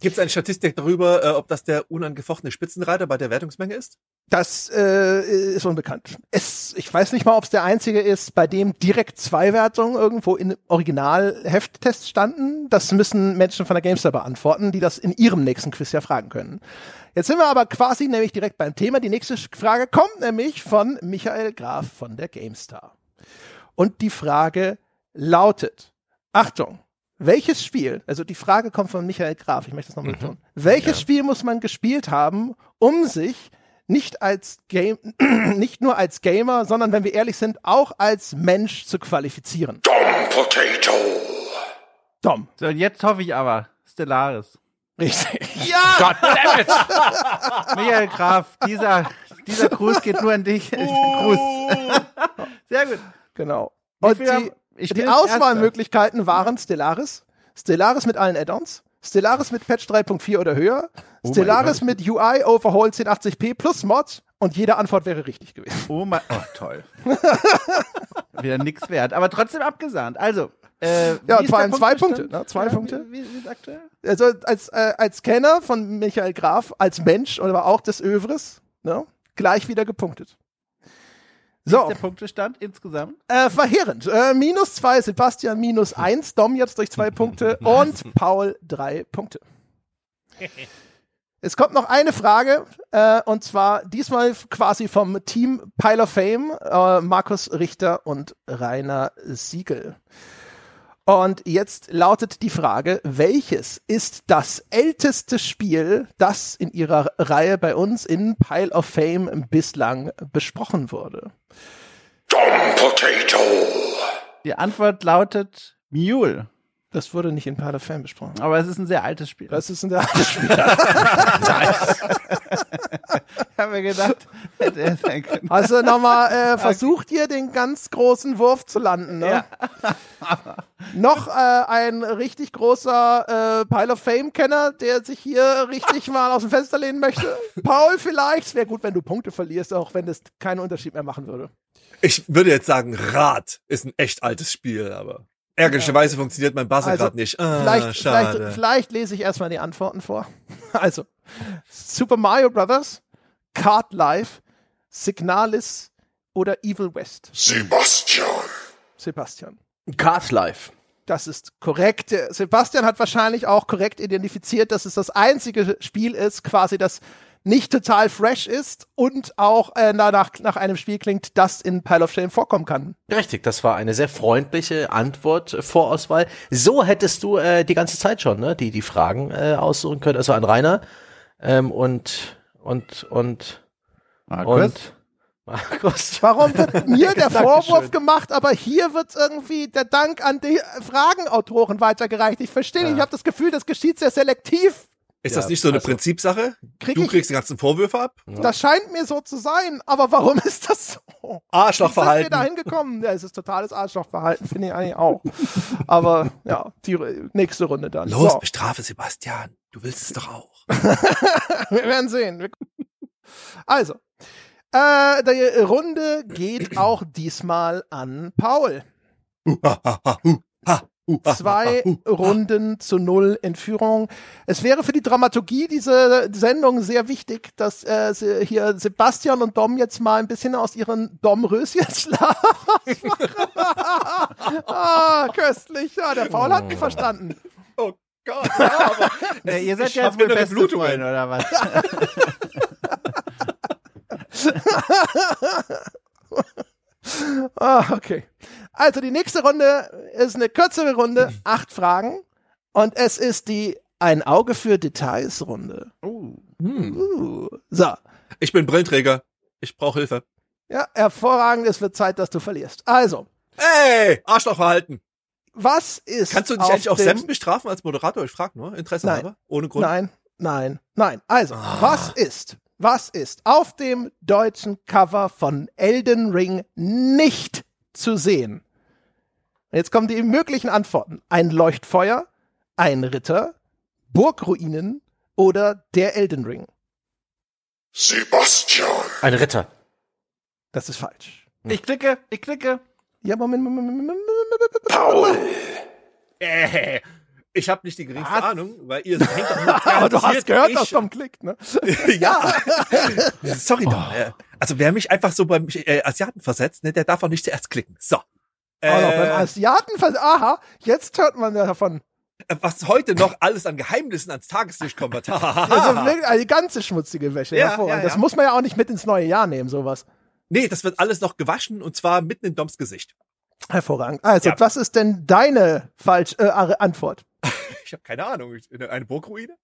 [SPEAKER 4] Gibt es eine Statistik darüber, äh, ob das der unangefochtene Spitzenreiter bei der Wertungsmenge ist?
[SPEAKER 1] Das äh, ist unbekannt. Es, ich weiß nicht mal, ob es der einzige ist, bei dem direkt zwei Wertungen irgendwo in Original-Hefttests standen. Das müssen Menschen von der GameStar beantworten, die das in ihrem nächsten Quiz ja fragen können. Jetzt sind wir aber quasi nämlich direkt beim Thema. Die nächste Frage kommt nämlich von Michael Graf von der GameStar. Und die Frage lautet, Achtung, welches Spiel, also die Frage kommt von Michael Graf, ich möchte das nochmal betonen, welches Spiel muss man gespielt haben, um sich nicht als Game, nicht nur als Gamer, sondern wenn wir ehrlich sind, auch als Mensch zu qualifizieren?
[SPEAKER 5] Dom Potato.
[SPEAKER 1] Dom.
[SPEAKER 3] So, und jetzt hoffe ich aber, Stellaris.
[SPEAKER 1] Richtig.
[SPEAKER 3] Ja! God damn it! Michael Graf, dieser, dieser Gruß geht nur an dich. Gruß. Sehr gut.
[SPEAKER 1] Genau.
[SPEAKER 3] Wie
[SPEAKER 1] Und
[SPEAKER 3] viel haben-
[SPEAKER 1] die,
[SPEAKER 3] ich
[SPEAKER 1] die Auswahlmöglichkeiten waren Stellaris, Stellaris mit allen Add-ons, Stellaris mit Patch 3.4 oder höher,
[SPEAKER 3] Oh
[SPEAKER 1] Stellaris mit UI Overhaul 1080p plus Mods und jede Antwort wäre richtig gewesen.
[SPEAKER 3] Oh mein, oh toll. Wieder nix wert, aber trotzdem abgesahnt. Also, äh,
[SPEAKER 1] Ja, vor allem zwei? Punkte, ne? Zwei
[SPEAKER 3] ja,
[SPEAKER 1] Punkte.
[SPEAKER 3] Wie, wie ist aktuell?
[SPEAKER 1] Also als, äh, als Kenner von Michael Graf, als Mensch, aber auch des Övres, ne? gleich wieder gepunktet. So,
[SPEAKER 3] Der Punktestand insgesamt?
[SPEAKER 1] äh, verheerend. Äh, minus zwei, Sebastian minus eins, Dom jetzt durch zwei Punkte und Paul drei Punkte. Es kommt noch eine Frage, äh, und zwar diesmal quasi vom Team Pile of Fame, äh, Markus Richter und Rainer Siegel. Und jetzt lautet die Frage, welches ist das älteste Spiel, das in ihrer Reihe bei uns in Pile of Fame bislang besprochen wurde?
[SPEAKER 5] Dom Potato.
[SPEAKER 3] Die Antwort lautet Mule.
[SPEAKER 1] Das wurde nicht in Pile of Fame besprochen.
[SPEAKER 3] Aber es ist ein sehr altes Spiel.
[SPEAKER 1] Das ist ein sehr Spiel.
[SPEAKER 3] Ich habe mir gedacht, hätte er sein können.
[SPEAKER 1] Hast du nochmal äh, versucht, hier den ganz großen Wurf zu landen, ne? Noch äh, ein richtig großer äh, Pile of Fame-Kenner, der sich hier richtig mal aus dem Fenster lehnen möchte. Paul vielleicht. Es wäre gut, wenn du Punkte verlierst, auch wenn das keinen Unterschied mehr machen würde.
[SPEAKER 4] Ich würde jetzt sagen, Rad ist ein echt altes Spiel, aber ärgerlicherweise funktioniert mein Buzzer
[SPEAKER 1] Also,
[SPEAKER 4] gerade nicht. Ah,
[SPEAKER 1] vielleicht,
[SPEAKER 4] schade.
[SPEAKER 1] vielleicht, vielleicht lese ich erstmal die Antworten vor. Also, Super Mario Brothers, Kart Life, Signalis oder Evil West.
[SPEAKER 5] Sebastian.
[SPEAKER 1] Sebastian.
[SPEAKER 2] Card Life.
[SPEAKER 1] Das ist korrekt. Sebastian hat wahrscheinlich auch korrekt identifiziert, dass es das einzige Spiel ist, quasi das nicht total fresh ist und auch äh, nach, nach einem Spiel klingt, das in Pile of Shame vorkommen kann.
[SPEAKER 2] Richtig, das war eine sehr freundliche Antwort, Vorauswahl. So hättest du äh, die ganze Zeit schon, ne, die die Fragen äh, aussuchen können, also an Rainer ähm, und und und und Markus.
[SPEAKER 1] Warum wird mir der Vorwurf gemacht, aber hier wird irgendwie der Dank an die Fragenautoren weitergereicht? Ich verstehe nicht, ich habe das Gefühl, das geschieht sehr selektiv.
[SPEAKER 4] Ist
[SPEAKER 2] Ja,
[SPEAKER 4] das nicht so eine
[SPEAKER 2] also-
[SPEAKER 4] Prinzipsache?
[SPEAKER 1] Krieg
[SPEAKER 4] du kriegst die ganzen Vorwürfe ab?
[SPEAKER 1] Das scheint mir so zu sein, aber warum ist das so? Wie sind wir
[SPEAKER 4] Arschlochverhalten.
[SPEAKER 1] da hingekommen? Ja, es ist totales Arschlochverhalten, finde ich eigentlich auch. Aber ja, die nächste Runde dann.
[SPEAKER 4] Los,
[SPEAKER 1] So,
[SPEAKER 4] bestrafe Sebastian. Du willst es doch auch.
[SPEAKER 1] wir werden sehen. Also, Äh, die Runde geht auch diesmal an Paul. Zwei Runden zu null in Führung. Es wäre für die Dramaturgie dieser Sendung sehr wichtig, dass äh, hier Sebastian und Dom jetzt mal ein bisschen aus ihren Domröschen schlafen. ah, köstlich. Ja, der Paul hat mich verstanden.
[SPEAKER 4] Gott, ja, aber
[SPEAKER 3] Ja, ihr seid ja jetzt wohl beste
[SPEAKER 4] Blutungen.
[SPEAKER 3] Freunde, oder was?
[SPEAKER 1] Ah, okay. Also die nächste Runde ist eine kürzere Runde, acht Fragen. Und es ist die Ein Auge für Details Runde. Uh. So.
[SPEAKER 4] Ich bin Brillenträger. Ich brauche Hilfe.
[SPEAKER 1] Ja, hervorragend. Es wird Zeit, dass du verlierst. Also,
[SPEAKER 4] Ey, Arschlochverhalten.
[SPEAKER 1] Was ist.
[SPEAKER 4] Kannst du dich
[SPEAKER 1] auf
[SPEAKER 4] eigentlich auch
[SPEAKER 1] dem-
[SPEAKER 4] selbst bestrafen als Moderator? Ich frage nur, Interesse
[SPEAKER 1] Nein.
[SPEAKER 4] halber, ohne Grund.
[SPEAKER 1] Nein, nein, nein. Also, was ist, was ist auf dem deutschen Cover von Elden Ring nicht zu sehen? Jetzt kommen die möglichen Antworten. Ein Leuchtfeuer, ein Ritter, Burgruinen oder der Elden Ring.
[SPEAKER 5] Sebastian.
[SPEAKER 2] Ein Ritter.
[SPEAKER 1] Das ist falsch.
[SPEAKER 3] Ich klicke, ich klicke.
[SPEAKER 1] Ja, Moment, Moment, Moment, Moment,
[SPEAKER 5] Paul.
[SPEAKER 4] Äh, ich habe nicht die geringste Ahnung, weil ihr hängt doch nur
[SPEAKER 1] Aber du hast gehört,
[SPEAKER 4] ich-
[SPEAKER 1] dass Tom klickt, ne?
[SPEAKER 4] ja. Sorry, Dom. Äh, Also wer mich einfach so beim äh, Asiaten versetzt, ne, der darf auch nicht zuerst klicken. So. Äh,
[SPEAKER 1] Auch noch beim Asiaten, vers- aha, jetzt hört man davon.
[SPEAKER 4] was heute noch alles an Geheimnissen ans Tageslicht kommt.
[SPEAKER 1] Also wirklich eine ganze schmutzige Wäsche.
[SPEAKER 4] Ja,
[SPEAKER 1] hervorragend.
[SPEAKER 4] ja,
[SPEAKER 1] Das
[SPEAKER 4] ja.
[SPEAKER 1] muss man ja auch nicht mit ins neue Jahr nehmen, sowas.
[SPEAKER 4] Nee, das wird alles noch gewaschen und zwar mitten in Doms Gesicht.
[SPEAKER 1] Hervorragend. Also,
[SPEAKER 4] Ja.
[SPEAKER 1] was ist denn deine falsch äh, Antwort?
[SPEAKER 4] Ich habe keine Ahnung. Eine Burgruine?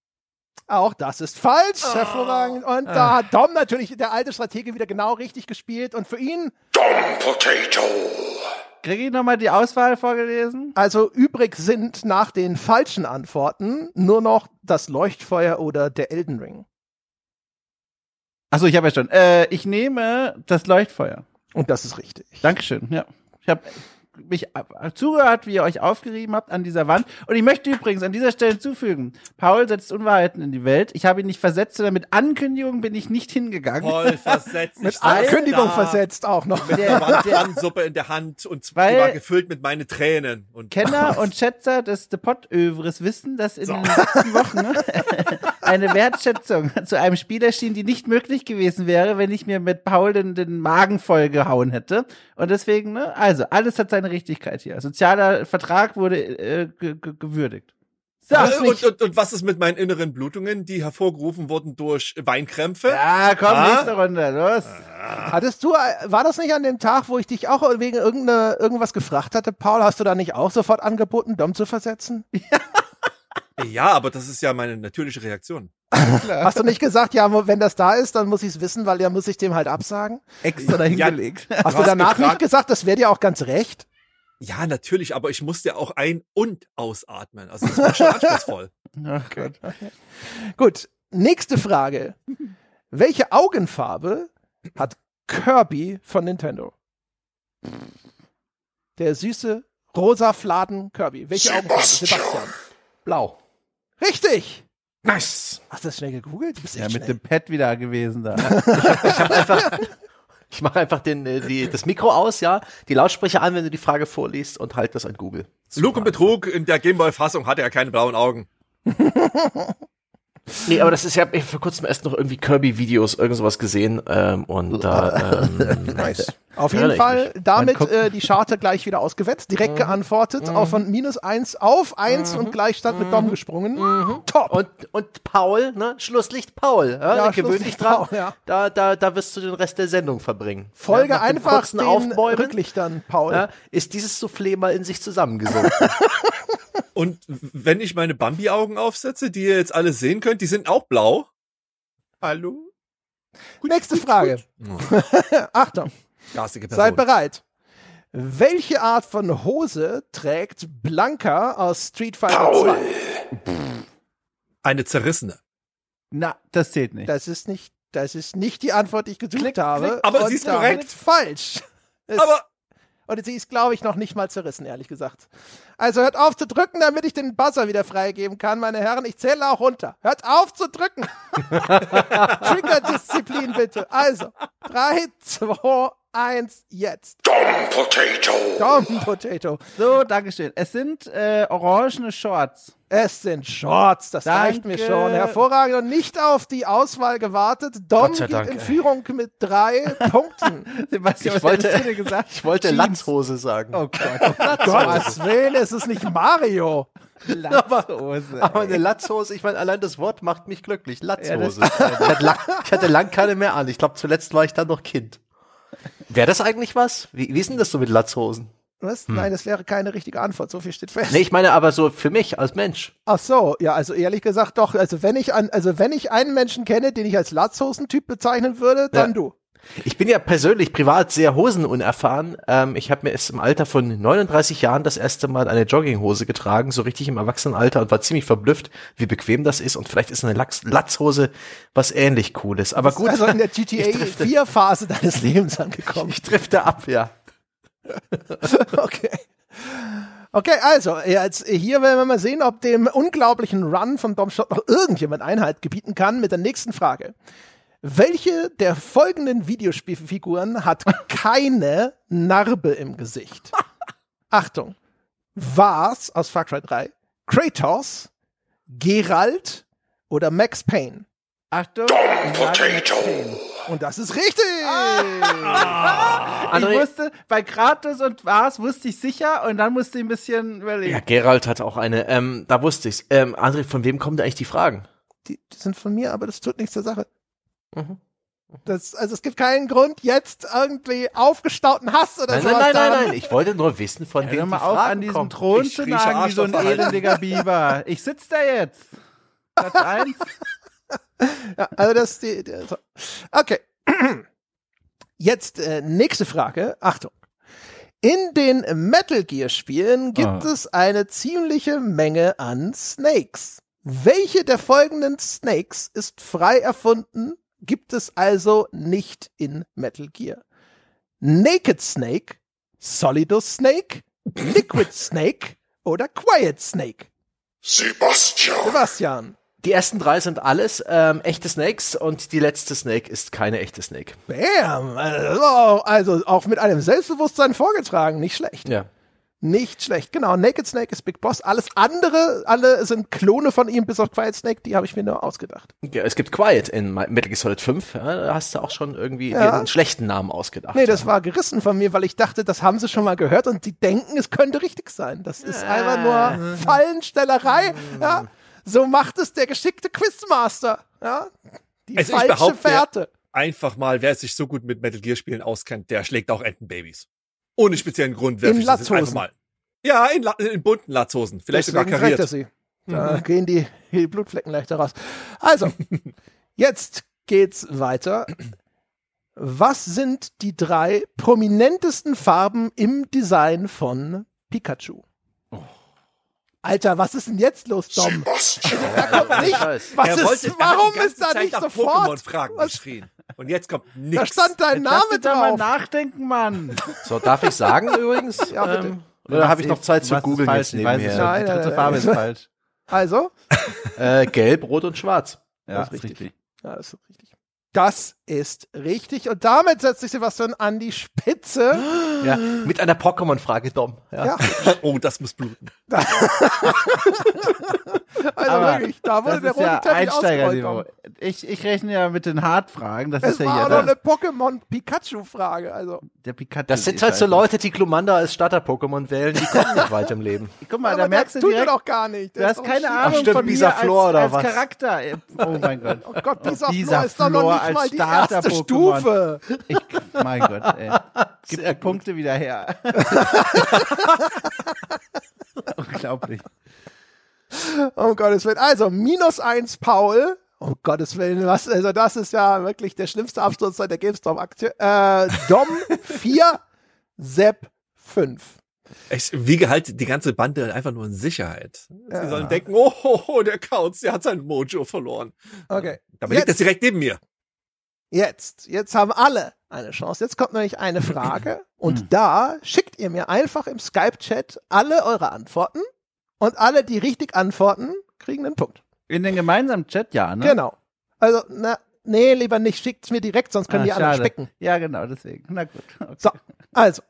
[SPEAKER 1] Auch das ist falsch.
[SPEAKER 4] Oh.
[SPEAKER 1] Hervorragend. Und da hat Dom natürlich, der alte Stratege, wieder genau richtig gespielt. Und für ihn,
[SPEAKER 5] Dom Potato.
[SPEAKER 3] Kriege ich nochmal die Auswahl vorgelesen?
[SPEAKER 1] also übrig sind nach den falschen Antworten nur noch das Leuchtfeuer oder der Elden Ring.
[SPEAKER 3] Achso, ich habe ja schon. Äh, ich nehme das Leuchtfeuer.
[SPEAKER 1] Und das ist richtig.
[SPEAKER 3] Dankeschön. Ja. Ich habe mich zugehört, wie ihr euch aufgerieben habt an dieser Wand. Und ich möchte übrigens an dieser Stelle hinzufügen, Paul setzt Unwahrheiten in die Welt. Ich habe ihn nicht versetzt, sondern mit Ankündigung bin ich nicht hingegangen.
[SPEAKER 4] Voll versetzt.
[SPEAKER 1] Mit Ankündigung versetzt auch noch.
[SPEAKER 4] Mit der Wandsuppe in der Hand und
[SPEAKER 3] Weil-
[SPEAKER 4] die war gefüllt mit meinen Tränen. Und
[SPEAKER 3] Kenner und Schätzer des Depot-Övres wissen, dass in den letzten Wochen eine Wertschätzung zu einem Spiel erschien, die nicht möglich gewesen wäre, wenn ich mir mit Paul den, den Magen voll gehauen hätte. Und deswegen, ne, also, alles hat seine Richtigkeit hier. Sozialer Vertrag wurde äh, ge ge gewürdigt. So.
[SPEAKER 4] Äh, und, und, und was ist mit meinen inneren Blutungen, die hervorgerufen wurden durch Weinkrämpfe?
[SPEAKER 3] Ja, komm,
[SPEAKER 4] Ah?
[SPEAKER 3] nächste Runde, los.
[SPEAKER 1] Hattest du, äh, war das nicht an dem Tag, wo ich dich auch wegen irgendeine, irgendwas gefragt hatte, Paul? Hast du da nicht auch sofort angeboten, Dom zu versetzen?
[SPEAKER 4] Ja, aber das ist ja meine natürliche Reaktion.
[SPEAKER 1] Hast du nicht gesagt, ja, wenn das da ist, dann muss ich es wissen, weil ja muss ich dem halt absagen?
[SPEAKER 3] Extra dahingelegt.
[SPEAKER 1] Hast du
[SPEAKER 4] hast
[SPEAKER 1] danach
[SPEAKER 4] gefragt-
[SPEAKER 1] nicht gesagt, das wäre dir auch ganz recht?
[SPEAKER 4] Ja, natürlich, aber ich musste ja auch ein- und ausatmen. Also das war schon anspruchsvoll.
[SPEAKER 3] Ach Gott.
[SPEAKER 1] Gut, nächste Frage. Welche Augenfarbe hat Kirby von Nintendo? Der süße rosa Fladen Kirby. Welche Augenfarbe?
[SPEAKER 5] Sebastian.
[SPEAKER 2] Blau.
[SPEAKER 1] Richtig!
[SPEAKER 2] Nice.
[SPEAKER 1] Hast du das schnell gegoogelt? Du bist
[SPEAKER 3] Ja,
[SPEAKER 1] echt
[SPEAKER 3] mit
[SPEAKER 1] schnell.
[SPEAKER 3] dem Pad wieder gewesen da.
[SPEAKER 2] Ich mache einfach den, äh, die, das Mikro aus, ja, die Lautsprecher an, wenn du die Frage vorliest und halt das an Google.
[SPEAKER 4] Lug und Betrug in der Gameboy-Fassung hatte er keine blauen Augen.
[SPEAKER 2] Nee, aber das ist ja, ich vor kurzem erst noch irgendwie Kirby-Videos, irgend sowas gesehen ähm, und da, ähm,
[SPEAKER 1] Nice. Auf jeden Fall damit äh, die Charte gleich wieder ausgewetzt, direkt
[SPEAKER 2] Mhm.
[SPEAKER 1] geantwortet, auch von minus eins auf eins und Gleichstand mit Dom gesprungen. Top.
[SPEAKER 2] und, und Paul, ne, Schlusslicht Paul, ja,
[SPEAKER 1] Ja,
[SPEAKER 2] gewöhn dich
[SPEAKER 1] Schlusslicht
[SPEAKER 2] dran,
[SPEAKER 1] Paul, ja.
[SPEAKER 2] da, da, da wirst du den Rest der Sendung verbringen.
[SPEAKER 1] Folge
[SPEAKER 2] ja,
[SPEAKER 1] einfach den
[SPEAKER 2] Aufbäumen,
[SPEAKER 1] Rücklichtern, Paul.
[SPEAKER 2] ja, ist dieses Soufflé mal in sich zusammengesunken.
[SPEAKER 4] Und wenn ich meine Bambi-Augen aufsetze, die ihr jetzt alle sehen könnt, die sind auch blau. Hallo?
[SPEAKER 1] Nächste Frage. Achtung,
[SPEAKER 4] Garstige Person.
[SPEAKER 1] seid bereit. Welche Art von Hose trägt Blanca aus Street Fighter
[SPEAKER 5] Paul.
[SPEAKER 1] 2?
[SPEAKER 4] Eine zerrissene.
[SPEAKER 3] Na, das zählt nicht.
[SPEAKER 1] Das ist nicht, das ist nicht die Antwort, die ich gesucht habe.
[SPEAKER 4] aber
[SPEAKER 1] Und
[SPEAKER 4] sie ist korrekt.
[SPEAKER 1] Falsch. Es-
[SPEAKER 4] Aber
[SPEAKER 1] Und sie ist, glaube ich, noch nicht mal zerrissen, ehrlich gesagt. Also hört auf zu drücken, damit ich den Buzzer wieder freigeben kann, meine Herren. Ich zähle auch runter. Hört auf zu drücken. Trigger-Disziplin bitte. Also, drei, zwei, eins, jetzt.
[SPEAKER 5] Dumb potato.
[SPEAKER 1] Dom Potato.
[SPEAKER 3] So, Dankeschön. Es sind äh, orangene Shorts.
[SPEAKER 1] Es sind Shorts, das
[SPEAKER 3] Danke.
[SPEAKER 1] reicht mir schon. Hervorragend und nicht auf die Auswahl gewartet. Dom geht
[SPEAKER 2] Dank,
[SPEAKER 1] in
[SPEAKER 2] ey.
[SPEAKER 1] Führung mit drei Punkten.
[SPEAKER 3] Sebastian,
[SPEAKER 2] Ich
[SPEAKER 3] was
[SPEAKER 2] wollte-
[SPEAKER 3] hättest du denn gesagt?
[SPEAKER 2] Ich wollte
[SPEAKER 3] Jeans.
[SPEAKER 2] Latzhose sagen.
[SPEAKER 3] Oh Gott.
[SPEAKER 1] Gottes Willen, es ist nicht Mario.
[SPEAKER 3] Latzhose.
[SPEAKER 2] Aber eine Latzhose, ich meine, allein das Wort macht mich glücklich. Latzhose. ich, hatte lang, ich hatte lang keine mehr an. Ich glaube, zuletzt war ich dann noch Kind. Wäre das eigentlich was? Wie, wie ist denn das so mit Latzhosen?
[SPEAKER 1] Was? Nein, das wäre keine richtige Antwort. So viel steht fest.
[SPEAKER 2] Nee, ich meine aber so für mich als Mensch.
[SPEAKER 1] Ach so, ja, also ehrlich gesagt doch. Also wenn ich an, also wenn ich einen Menschen kenne, den ich als Latzhosentyp bezeichnen würde, dann
[SPEAKER 2] Ja.
[SPEAKER 1] du.
[SPEAKER 2] Ich bin ja persönlich privat sehr hosenunerfahren. Ähm, ich habe mir erst im Alter von 39 Jahren das erste Mal eine Jogginghose getragen, so richtig im Erwachsenenalter und war ziemlich verblüfft, wie bequem das ist. Und vielleicht ist eine Lachs Latzhose was ähnlich Cooles. Aber gut,
[SPEAKER 1] Also in der GTA
[SPEAKER 2] Ich drifte.
[SPEAKER 1] 4 Phase deines Lebens angekommen.
[SPEAKER 2] ich drifte ab, ja.
[SPEAKER 1] Okay. Okay, also, jetzt hier werden wir mal sehen, ob dem unglaublichen Run von Dom Schott noch irgendjemand Einhalt gebieten kann mit der nächsten Frage. Welche der folgenden Videospielfiguren hat keine Narbe im Gesicht? Achtung. Vars aus Far Cry 3, Kratos, Geralt oder Max Payne?
[SPEAKER 3] Achtung.
[SPEAKER 5] Potato.
[SPEAKER 1] Und das ist richtig!
[SPEAKER 3] Ich
[SPEAKER 2] André-
[SPEAKER 3] wusste, bei Kratos und Vars wusste ich sicher und dann musste ich ein bisschen überlegen.
[SPEAKER 2] Ja, Gerald hat auch eine. Ähm, da wusste ich's. Ähm, André, von wem kommen da eigentlich die Fragen?
[SPEAKER 1] Die, die sind von mir, aber das tut nichts zur Sache.
[SPEAKER 2] Mhm.
[SPEAKER 1] Das, also es gibt keinen Grund, jetzt irgendwie aufgestauten Hass oder
[SPEAKER 2] Nein,
[SPEAKER 1] so.
[SPEAKER 2] nein, nein, nein, nein. Ich wollte nur wissen, von
[SPEAKER 3] Hör
[SPEAKER 2] wem die
[SPEAKER 3] mal auf, an diesem
[SPEAKER 2] kommen.
[SPEAKER 3] Thron
[SPEAKER 4] Ich
[SPEAKER 3] zu nagen wie so ein elendiger Biber. Ich sitz da jetzt. Platz eins.
[SPEAKER 1] Ja, also das ist die, die so. Okay. Jetzt äh, nächste Frage. Achtung. In den Metal Gear Spielen gibt
[SPEAKER 3] Ah.
[SPEAKER 1] es eine ziemliche Menge an Snakes. Welche der folgenden Snakes ist frei erfunden, gibt es also nicht in Metal Gear? Naked Snake, Solidus Snake, Liquid Snake oder Quiet Snake?
[SPEAKER 5] Sebastian.
[SPEAKER 1] Sebastian.
[SPEAKER 2] Die ersten drei sind alles ähm, echte Snakes und die letzte Snake ist keine echte Snake.
[SPEAKER 1] Bam! Also, also auch mit einem Selbstbewusstsein vorgetragen, nicht schlecht.
[SPEAKER 2] Ja.
[SPEAKER 1] Nicht schlecht. Genau, Naked Snake ist Big Boss. Alles andere, alle sind Klone von ihm, bis auf Quiet Snake, die habe ich mir nur ausgedacht.
[SPEAKER 2] Ja, Es gibt Quiet in Metal Gear Solid 5. Ja, da hast du auch schon irgendwie
[SPEAKER 1] Ja.
[SPEAKER 2] einen schlechten Namen ausgedacht.
[SPEAKER 1] Nee, das war gerissen von mir, weil ich dachte, das haben sie schon mal gehört und die denken, es könnte richtig sein. Das ist einfach nur Fallenstellerei. Ja? So macht es der geschickte Quizmaster. Ja? Die
[SPEAKER 4] Also
[SPEAKER 1] falsche Fährte.
[SPEAKER 4] Einfach mal, wer sich so gut mit Metal Gear Spielen auskennt, der schlägt auch Entenbabys. Ohne speziellen Grund werfe
[SPEAKER 1] In
[SPEAKER 4] ich das jetzt einfach
[SPEAKER 1] Latzhosen.
[SPEAKER 4] mal. Ja, in, La in bunten Latzhosen. Vielleicht
[SPEAKER 1] Deswegen
[SPEAKER 4] sogar kariert.
[SPEAKER 1] er sie. Da gehen die, die Blutflecken leichter raus. Also, jetzt geht's weiter. Was sind die drei prominentesten Farben im Design von Pikachu? Alter, was ist denn jetzt los, Dom? Nicht, was
[SPEAKER 4] Er
[SPEAKER 1] ist,
[SPEAKER 4] wollte, er hat
[SPEAKER 1] warum ist da
[SPEAKER 4] Zeit
[SPEAKER 1] nicht sofort? Was-
[SPEAKER 4] geschrien. Und jetzt kommt
[SPEAKER 1] Da
[SPEAKER 4] nichts.
[SPEAKER 1] stand dein
[SPEAKER 3] Jetzt lass
[SPEAKER 1] Name
[SPEAKER 3] mich doch mal
[SPEAKER 1] drauf.
[SPEAKER 3] nachdenken, Mann.
[SPEAKER 2] So, darf ich sagen übrigens?
[SPEAKER 1] Ja, bitte.
[SPEAKER 2] Ähm, oder habe ich noch Zeit zu googeln jetzt
[SPEAKER 3] Ich weiß es
[SPEAKER 2] nebenher?
[SPEAKER 1] Nein,
[SPEAKER 3] Die dritte
[SPEAKER 1] nein,
[SPEAKER 3] Farbe ist falsch.
[SPEAKER 1] Also,
[SPEAKER 2] Äh, gelb, rot und schwarz.
[SPEAKER 3] Ja,
[SPEAKER 1] Das ist richtig. ja, das ist richtig. Das ist richtig. Und damit setzt sich Sebastian an die Spitze.
[SPEAKER 2] Ja, mit einer Pokémon-Frage, Dom. Ja.
[SPEAKER 1] Ja.
[SPEAKER 4] Oh, das muss bluten.
[SPEAKER 1] Also
[SPEAKER 3] Aber
[SPEAKER 1] wirklich, da wurde
[SPEAKER 3] Das
[SPEAKER 1] der
[SPEAKER 3] ist
[SPEAKER 1] rote
[SPEAKER 3] ja
[SPEAKER 1] Teppich ausgerollt.
[SPEAKER 3] Ich, ich rechne ja mit den Hartfragen. Das
[SPEAKER 1] Es
[SPEAKER 3] ist ja
[SPEAKER 1] war
[SPEAKER 3] hier
[SPEAKER 1] doch
[SPEAKER 3] das,
[SPEAKER 1] eine Pokémon-Pikachu-Frage. Also,
[SPEAKER 3] der Pikachu.
[SPEAKER 2] Das sind halt so Leute, die Glumanda als Starter-Pokémon wählen, die kommen nicht weit im Leben.
[SPEAKER 3] Guck mal,
[SPEAKER 1] aber
[SPEAKER 3] da merkst du
[SPEAKER 1] tut
[SPEAKER 3] direkt,
[SPEAKER 1] doch gar nicht.
[SPEAKER 3] du hast keine
[SPEAKER 1] ein
[SPEAKER 3] Ahnung
[SPEAKER 2] stimmt,
[SPEAKER 3] von mir als,
[SPEAKER 2] oder
[SPEAKER 3] als
[SPEAKER 2] was?
[SPEAKER 3] Charakter. Oh mein Gott.
[SPEAKER 1] Oh Gott, Flor ist doch noch nicht
[SPEAKER 3] als
[SPEAKER 1] mal die erste
[SPEAKER 3] Starter-Pokémon.
[SPEAKER 1] Stufe.
[SPEAKER 3] Ich, mein Gott, ey. Gib die Punkte wieder her. Unglaublich.
[SPEAKER 1] Um Gottes Willen. Also, minus eins Paul. Um Gottes Willen, was, also das ist ja wirklich der schlimmste Absturz seit der GameStop-Aktie. Äh, Dom 4, Sepp 5.
[SPEAKER 4] Ich wiege halt die ganze Bande einfach nur in Sicherheit. Sie sollen denken, oh, oh, oh, der Kauz, der hat sein Mojo verloren.
[SPEAKER 1] Okay.
[SPEAKER 4] Dabei liegt das direkt neben mir.
[SPEAKER 1] Jetzt, jetzt haben alle eine Chance. Jetzt kommt nämlich eine Frage und da schickt ihr mir einfach im Skype-Chat alle eure Antworten und alle, die richtig antworten, kriegen einen Punkt.
[SPEAKER 3] In den gemeinsamen Chat, ja, ne?
[SPEAKER 1] Genau. Also, na, nee, lieber nicht, schickt's mir direkt, sonst können
[SPEAKER 3] Ah,
[SPEAKER 1] die anderen
[SPEAKER 3] schade.
[SPEAKER 1] spicken.
[SPEAKER 3] Ja, genau, deswegen. Na gut. Okay.
[SPEAKER 1] So, also.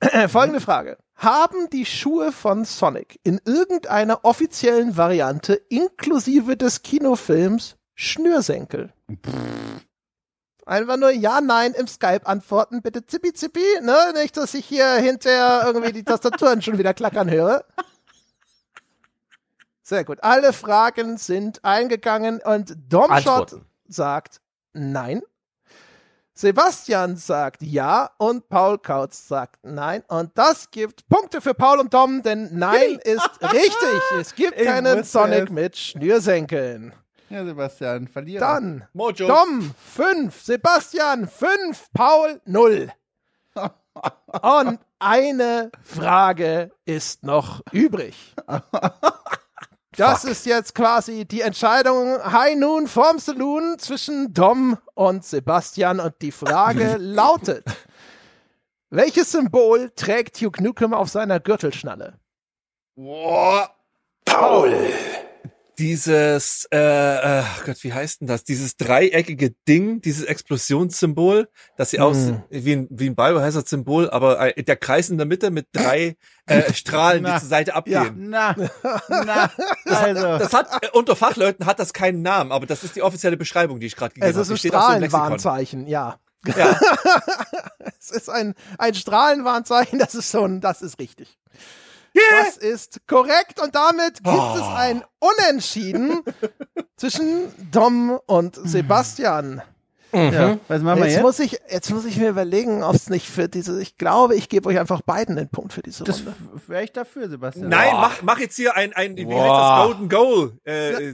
[SPEAKER 1] Folgende Frage. Haben die Schuhe von Sonic in irgendeiner offiziellen Variante inklusive des Kinofilms Schnürsenkel? Einfach nur Ja, Nein im Skype antworten. Bitte zippi zippi, ne? Nicht, dass ich hier hinterher irgendwie die Tastaturen schon wieder klackern höre. Sehr gut. Alle Fragen sind eingegangen und Domshot sagt Nein. Sebastian sagt ja und Paul Kautz sagt nein. Und das gibt Punkte für Paul und Dom, denn nein ist richtig. Es gibt
[SPEAKER 3] Ich
[SPEAKER 1] keinen Sonic
[SPEAKER 3] es.
[SPEAKER 1] mit Schnürsenkeln.
[SPEAKER 3] Ja, Sebastian, Verlierer.
[SPEAKER 1] Dann
[SPEAKER 4] Mojo.
[SPEAKER 1] Dom 5, Sebastian 5, Paul 0. Und eine Frage ist noch übrig. Das ist jetzt quasi die Entscheidung High Noon vorm Saloon zwischen Dom und Sebastian und die Frage lautet: Welches Symbol trägt Hugh Nukem auf seiner Gürtelschnalle?
[SPEAKER 4] Boah.
[SPEAKER 5] Paul.
[SPEAKER 4] Dieses, äh, äh, Gott, wie heißt denn das? Dieses dreieckige Ding, dieses Explosionssymbol, das sie aus, wie ein, wie ein Biohazard-Symbol, aber äh, der Kreis in der Mitte mit drei äh, Strahlen, die
[SPEAKER 3] Na,
[SPEAKER 4] zur Seite abgehen.
[SPEAKER 3] Na, na, also.
[SPEAKER 4] Das hat, äh, unter Fachleuten hat das keinen Namen, aber das ist die offizielle Beschreibung, die ich gerade gegeben
[SPEAKER 1] Es ist
[SPEAKER 4] habe.
[SPEAKER 1] ein
[SPEAKER 4] Die so.
[SPEAKER 1] Strahlenwarnzeichen, ja.
[SPEAKER 4] Ja.
[SPEAKER 1] Es ist ein, ein Strahlenwarnzeichen, das ist schon, das ist richtig. Das ist korrekt und damit gibt es ein Unentschieden zwischen Dom und Sebastian.
[SPEAKER 3] Ja, was machen wir
[SPEAKER 1] Jetzt
[SPEAKER 3] jetzt?
[SPEAKER 1] muss ich, jetzt muss ich mir überlegen, ob es nicht für diese, ich glaube, ich gebe euch einfach beiden den Punkt für diese
[SPEAKER 3] Das
[SPEAKER 1] Runde.
[SPEAKER 3] wäre ich dafür, Sebastian.
[SPEAKER 4] Nein, mach, mach jetzt hier ein, ein wie heißt
[SPEAKER 2] Boah.
[SPEAKER 4] das, Golden Goal. Äh,
[SPEAKER 1] Äh,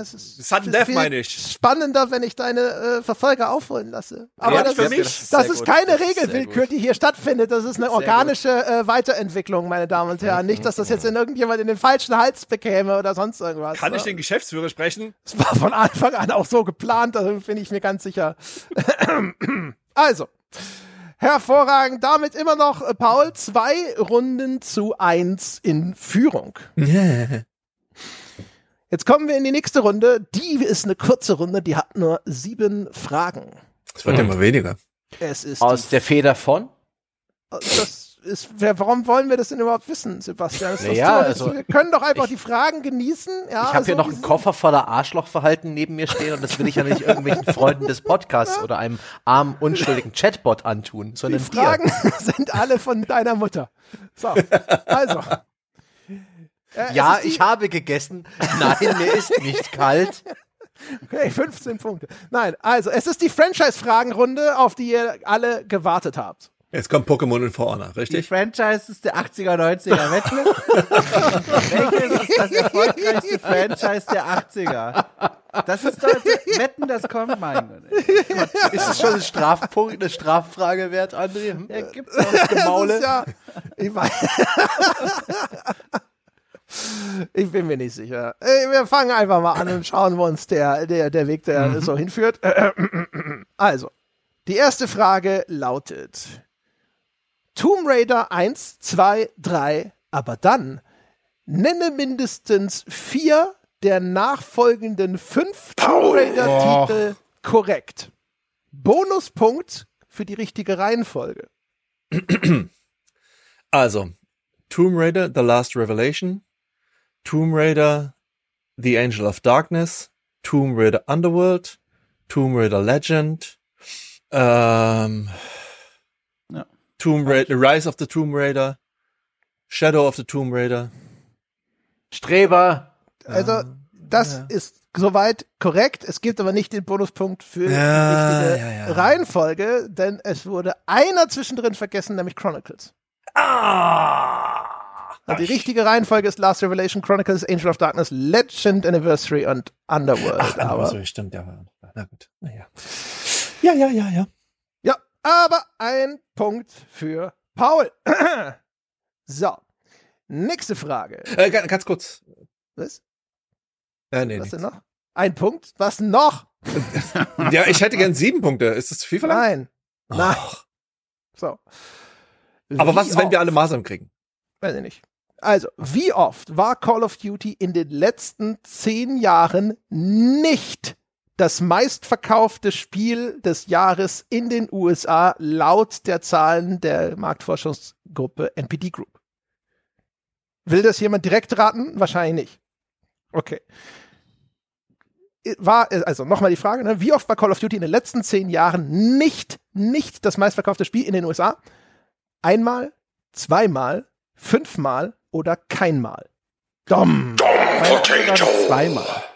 [SPEAKER 1] es ist
[SPEAKER 4] Sudden
[SPEAKER 1] viel
[SPEAKER 4] Death meine ich.
[SPEAKER 1] Spannender, wenn ich deine äh, Verfolger aufholen lasse. Aber
[SPEAKER 4] Ja,
[SPEAKER 1] das,
[SPEAKER 4] für
[SPEAKER 1] ist,
[SPEAKER 4] mich.
[SPEAKER 1] das ist keine
[SPEAKER 2] Das ist sehr
[SPEAKER 1] Regelwillkür, die hier stattfindet. Das ist eine organische äh, Weiterentwicklung, meine Damen und Herren. Nicht, dass das jetzt in irgendjemand in den falschen Hals bekäme oder sonst irgendwas.
[SPEAKER 4] kann ich
[SPEAKER 1] ne?
[SPEAKER 4] den Geschäftsführer sprechen?
[SPEAKER 1] Das war von Anfang an auch so geplant, da bin ich mir ganz sicher. also, hervorragend. Damit immer noch äh, Paul zwei Runden zu eins in Führung. Jetzt kommen wir in die nächste Runde. Die ist eine kurze Runde, die hat nur sieben Fragen.
[SPEAKER 4] Es wird immer weniger.
[SPEAKER 1] Es ist
[SPEAKER 2] Aus der Feder von?
[SPEAKER 1] das ist, warum wollen wir das denn überhaupt wissen, Sebastian? Das
[SPEAKER 2] Naja,
[SPEAKER 1] so,
[SPEAKER 2] also-
[SPEAKER 1] wir können doch einfach
[SPEAKER 2] Ich-
[SPEAKER 1] die Fragen genießen. Ja,
[SPEAKER 2] Ich habe hier
[SPEAKER 1] also,
[SPEAKER 2] noch einen Koffer voller Arschlochverhalten neben mir stehen und das will ich ja nicht irgendwelchen Freunden des Podcasts oder einem armen, unschuldigen Chatbot antun,
[SPEAKER 1] Die
[SPEAKER 2] sondern dir.
[SPEAKER 1] Fragen sind alle von deiner Mutter. So, also. Äh,
[SPEAKER 2] Ja,
[SPEAKER 1] die-
[SPEAKER 2] ich habe gegessen. Nein, mir ist nicht kalt.
[SPEAKER 1] Okay, 15 Punkte. Nein, also, es ist die Franchise-Fragenrunde, auf die ihr alle gewartet habt.
[SPEAKER 4] Jetzt kommt Pokémon in For Honor,
[SPEAKER 3] Die
[SPEAKER 4] richtig?
[SPEAKER 3] Franchise ist der 80er, 90er Wette. Welches ist das erfolgreichste Franchise der 80er? Das ist doch, Wetten, das kommt, mein Gott.
[SPEAKER 2] Ist es schon ein Strafpunkt, eine Straffrage wert, André? Hm?
[SPEAKER 3] Ja, gibt's.
[SPEAKER 1] Das
[SPEAKER 2] Gemaule.
[SPEAKER 1] ja, ich, weiß, ich bin mir nicht sicher. Wir fangen einfach mal an und schauen, wo uns der, der, der Weg der so hinführt. Also, die erste Frage lautet: Tomb Raider 1, 2, 3, aber dann nenne mindestens vier der nachfolgenden fünf Tomb Raider-Titel korrekt. Bonuspunkt für die richtige Reihenfolge.
[SPEAKER 4] Also, Tomb Raider, The Last Revelation, Tomb Raider, The Angel of Darkness, Tomb Raider Underworld, Tomb Raider Legend, ähm. Tomb Raider, Rise of the Tomb Raider, Shadow of the Tomb Raider.
[SPEAKER 2] Streber.
[SPEAKER 1] Also, das ist soweit korrekt. Es gibt aber nicht den Bonuspunkt für
[SPEAKER 4] Ja,
[SPEAKER 1] die richtige
[SPEAKER 4] ja, ja.
[SPEAKER 1] Reihenfolge, denn es wurde einer zwischendrin vergessen, nämlich Chronicles.
[SPEAKER 4] Ah!
[SPEAKER 1] Und die richtige Reihenfolge ist Last Revelation, Chronicles, Angel of Darkness, Legend Anniversary und Underworld.
[SPEAKER 4] Ach, aber
[SPEAKER 1] aber,
[SPEAKER 4] so, stimmt, ja. Na gut, naja. Ja, ja, ja, ja.
[SPEAKER 1] Aber ein Punkt für Paul. so, nächste Frage.
[SPEAKER 4] Äh, ga- ganz kurz.
[SPEAKER 1] Was?
[SPEAKER 4] Äh, nee,
[SPEAKER 1] Was denn noch? Ein Punkt? Was noch?
[SPEAKER 4] Ja, ich hätte gern sieben Punkte. Ist das zu viel verlangt?
[SPEAKER 1] Nein. Nein.
[SPEAKER 4] Ach.
[SPEAKER 1] So.
[SPEAKER 4] Aber
[SPEAKER 1] Wie
[SPEAKER 4] was ist, wenn wir alle Masern kriegen?
[SPEAKER 1] Weiß ich nicht. Also, wie oft war Call of Duty in den letzten zehn Jahren nicht das meistverkaufte Spiel des Jahres in den USA laut der Zahlen der Marktforschungsgruppe NPD Group? Will das jemand direkt raten? Wahrscheinlich nicht. Okay. War, also nochmal die Frage, ne? wie oft war Call of Duty in den letzten zehn Jahren nicht, nicht das meistverkaufte Spiel in den USA? Einmal, zweimal, fünfmal oder keinmal? Dom.
[SPEAKER 5] Potato.
[SPEAKER 3] Zweimal.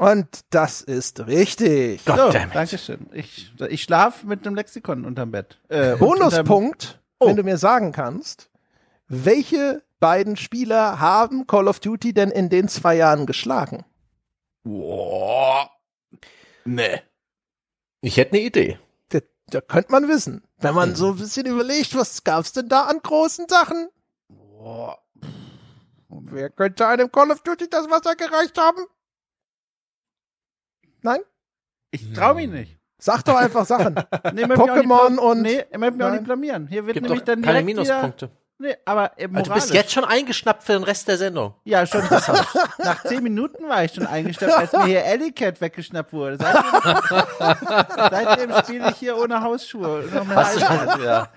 [SPEAKER 1] Und das ist richtig.
[SPEAKER 3] So. Dankeschön. Ich, ich schlaf mit einem Lexikon unterm Bett. Äh,
[SPEAKER 1] Bonuspunkt,
[SPEAKER 2] Oh.
[SPEAKER 1] wenn du mir sagen kannst, welche beiden Spieler haben Call of Duty denn in den zwei Jahren geschlagen?
[SPEAKER 3] Boah. Nee.
[SPEAKER 2] Ich hätte eine Idee.
[SPEAKER 1] Da, da könnte man wissen. Wenn
[SPEAKER 2] Hm.
[SPEAKER 1] man so ein bisschen überlegt, was gab's denn da an großen Sachen?
[SPEAKER 3] Boah.
[SPEAKER 1] Wer könnte einem Call of Duty das Wasser gereicht haben? Nein?
[SPEAKER 3] Ich trau mich nicht.
[SPEAKER 1] Sag doch einfach Sachen.
[SPEAKER 3] Nee,
[SPEAKER 1] Pokémon und-
[SPEAKER 3] Nee, ich möchte mich auch
[SPEAKER 1] Nein.
[SPEAKER 3] nicht blamieren. Hier wird
[SPEAKER 2] Gibt
[SPEAKER 3] nämlich dann
[SPEAKER 2] keine Minuspunkte.
[SPEAKER 3] Wieder, nee, aber äh,
[SPEAKER 2] Also du bist jetzt schon eingeschnappt für den Rest der Sendung.
[SPEAKER 3] Ja, schon. Nach zehn Minuten war ich schon eingestellt, als mir hier Alley Cat weggeschnappt wurde. Seitdem, seitdem spiele ich hier ohne Hausschuhe.
[SPEAKER 2] Schon? Ja.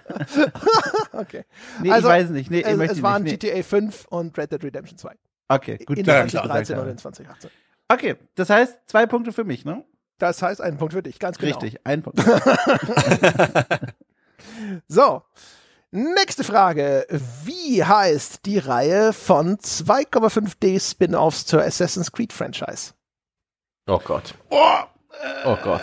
[SPEAKER 1] Okay.
[SPEAKER 3] Nee,
[SPEAKER 1] Also,
[SPEAKER 3] ich weiß nicht. Nee, ich
[SPEAKER 1] Es,
[SPEAKER 3] möchte
[SPEAKER 1] es waren
[SPEAKER 3] nicht.
[SPEAKER 1] GTA 5 und Red Dead Redemption 2.
[SPEAKER 3] Okay, gut.
[SPEAKER 1] in
[SPEAKER 4] Ja,
[SPEAKER 1] 2013
[SPEAKER 3] klar.
[SPEAKER 1] oder in 2018.
[SPEAKER 3] Okay, das heißt zwei Punkte für mich, ne?
[SPEAKER 1] Das heißt, einen Punkt für dich, ganz genau.
[SPEAKER 3] Richtig, ein Punkt.
[SPEAKER 1] So, nächste Frage. Wie heißt die Reihe von 2,5D Spin-offs zur Assassin's Creed Franchise?
[SPEAKER 2] Oh Gott. Oh Gott.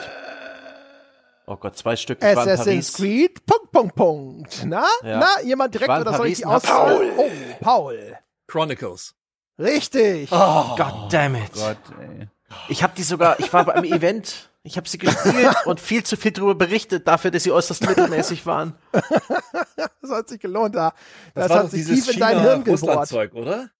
[SPEAKER 2] Oh Gott, zwei Stück. Ich
[SPEAKER 1] Assassin's. Creed, Punkt, Punkt, Punkt. Na,
[SPEAKER 2] Ja.
[SPEAKER 1] na, jemand direkt oder soll ich die aus?
[SPEAKER 2] hab-
[SPEAKER 1] Oh, Paul.
[SPEAKER 4] Chronicles.
[SPEAKER 1] Richtig.
[SPEAKER 2] Oh, God damn it.
[SPEAKER 3] Gott, ey.
[SPEAKER 2] Ich habe die sogar, ich war beim Event, ich habe sie gespielt und viel zu viel darüber berichtet, dafür, dass sie äußerst mittelmäßig waren.
[SPEAKER 1] Das hat sich gelohnt da. Das,
[SPEAKER 4] war
[SPEAKER 1] hat sich
[SPEAKER 4] dieses
[SPEAKER 1] tief in dein Hirn gebohrt.
[SPEAKER 4] China-Russland-Zeug, oder?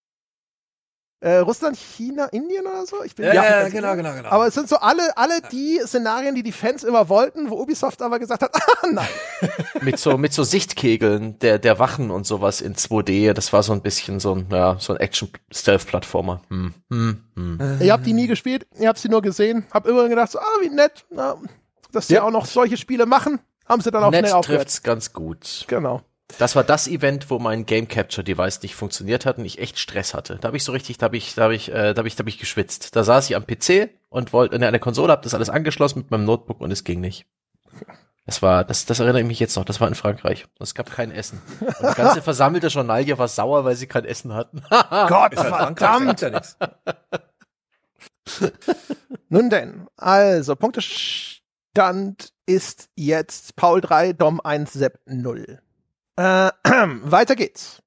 [SPEAKER 1] Äh, Russland, China, Indien oder so? Ich bin
[SPEAKER 4] Ja, ja, genau, genau, genau.
[SPEAKER 1] Aber es sind so alle, alle die Szenarien, die die Fans immer wollten, wo Ubisoft aber gesagt hat, ah, nein.
[SPEAKER 2] Mit so, mit so Sichtkegeln der, der Wachen und sowas in 2D. Das war so ein bisschen so ein, ja, so ein Action-Stealth-Plattformer. Hm, hm, hm.
[SPEAKER 1] Ihr habt die nie gespielt, ihr habt sie nur gesehen, habt immer gedacht, so, ah, wie nett, na, dass sie
[SPEAKER 2] Ja.
[SPEAKER 1] auch noch solche Spiele machen, haben sie dann auch
[SPEAKER 2] Nett
[SPEAKER 1] schnell aufgehört.
[SPEAKER 2] trifft's ganz gut.
[SPEAKER 1] Genau.
[SPEAKER 2] Das war das Event, wo mein Game Capture Device nicht funktioniert hat und ich echt Stress hatte. Da habe ich so richtig, da habe ich, da habe ich, äh, da habe ich, da habe ich geschwitzt. Da saß ich am PC und wollte in eine Konsole, habe das alles angeschlossen mit meinem Notebook und es ging nicht. Das war, das, das erinnere ich mich jetzt noch. Das war in Frankreich. Es gab kein Essen. Und die ganze versammelte Journalie war sauer, weil sie kein Essen hatten.
[SPEAKER 1] Gott, verdammt.
[SPEAKER 4] ja.
[SPEAKER 1] Nun denn, also, Punktestand ist jetzt Paul 3, Dom 1, Sepp 0. Äh, weiter geht's.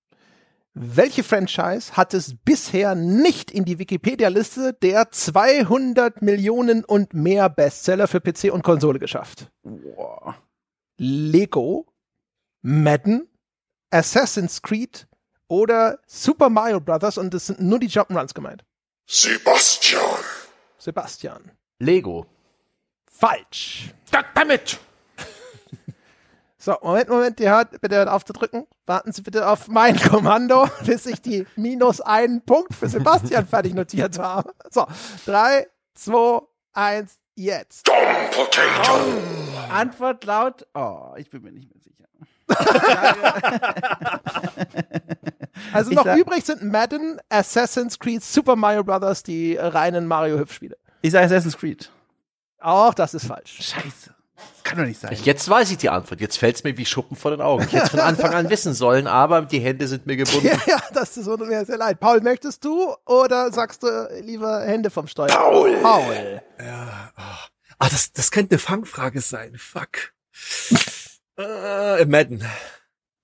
[SPEAKER 1] Welche Franchise hat es bisher nicht in die Wikipedia-Liste der 200 Millionen und mehr Bestseller für PC und Konsole geschafft?
[SPEAKER 3] Boah.
[SPEAKER 1] Lego, Madden, Assassin's Creed oder Super Mario Brothers und es sind nur die Jump'n'Runs gemeint.
[SPEAKER 5] Sebastian.
[SPEAKER 1] Sebastian.
[SPEAKER 2] Lego.
[SPEAKER 1] Falsch.
[SPEAKER 2] Goddammit!
[SPEAKER 1] So, Moment, Moment, ihr hört bitte aufzudrücken. Warten Sie bitte auf mein Kommando, bis ich die minus einen Punkt für Sebastian fertig notiert habe. So, drei, zwei, eins, jetzt.
[SPEAKER 5] Potato.
[SPEAKER 3] Antwort laut. Oh, ich bin mir nicht mehr sicher.
[SPEAKER 1] Also
[SPEAKER 3] Ich
[SPEAKER 1] noch
[SPEAKER 3] sag-
[SPEAKER 1] übrig sind Madden, Assassin's Creed, Super Mario Brothers, die reinen Mario-Hüpfspiele.
[SPEAKER 3] Ich sage Assassin's Creed.
[SPEAKER 1] Auch das ist falsch.
[SPEAKER 3] Scheiße. Das kann doch nicht sein.
[SPEAKER 2] Jetzt weiß ich die Antwort. Jetzt fällt's mir wie Schuppen vor den Augen. Ich hätte es von Anfang an wissen sollen, aber die Hände sind mir gebunden.
[SPEAKER 1] Ja, ja, das ist so mir sehr leid. Paul, möchtest du oder sagst du lieber Hände vom Steuer?
[SPEAKER 5] Paul.
[SPEAKER 1] Paul.
[SPEAKER 4] Ah, das, das könnte eine Fangfrage sein. Fuck. äh, Madden.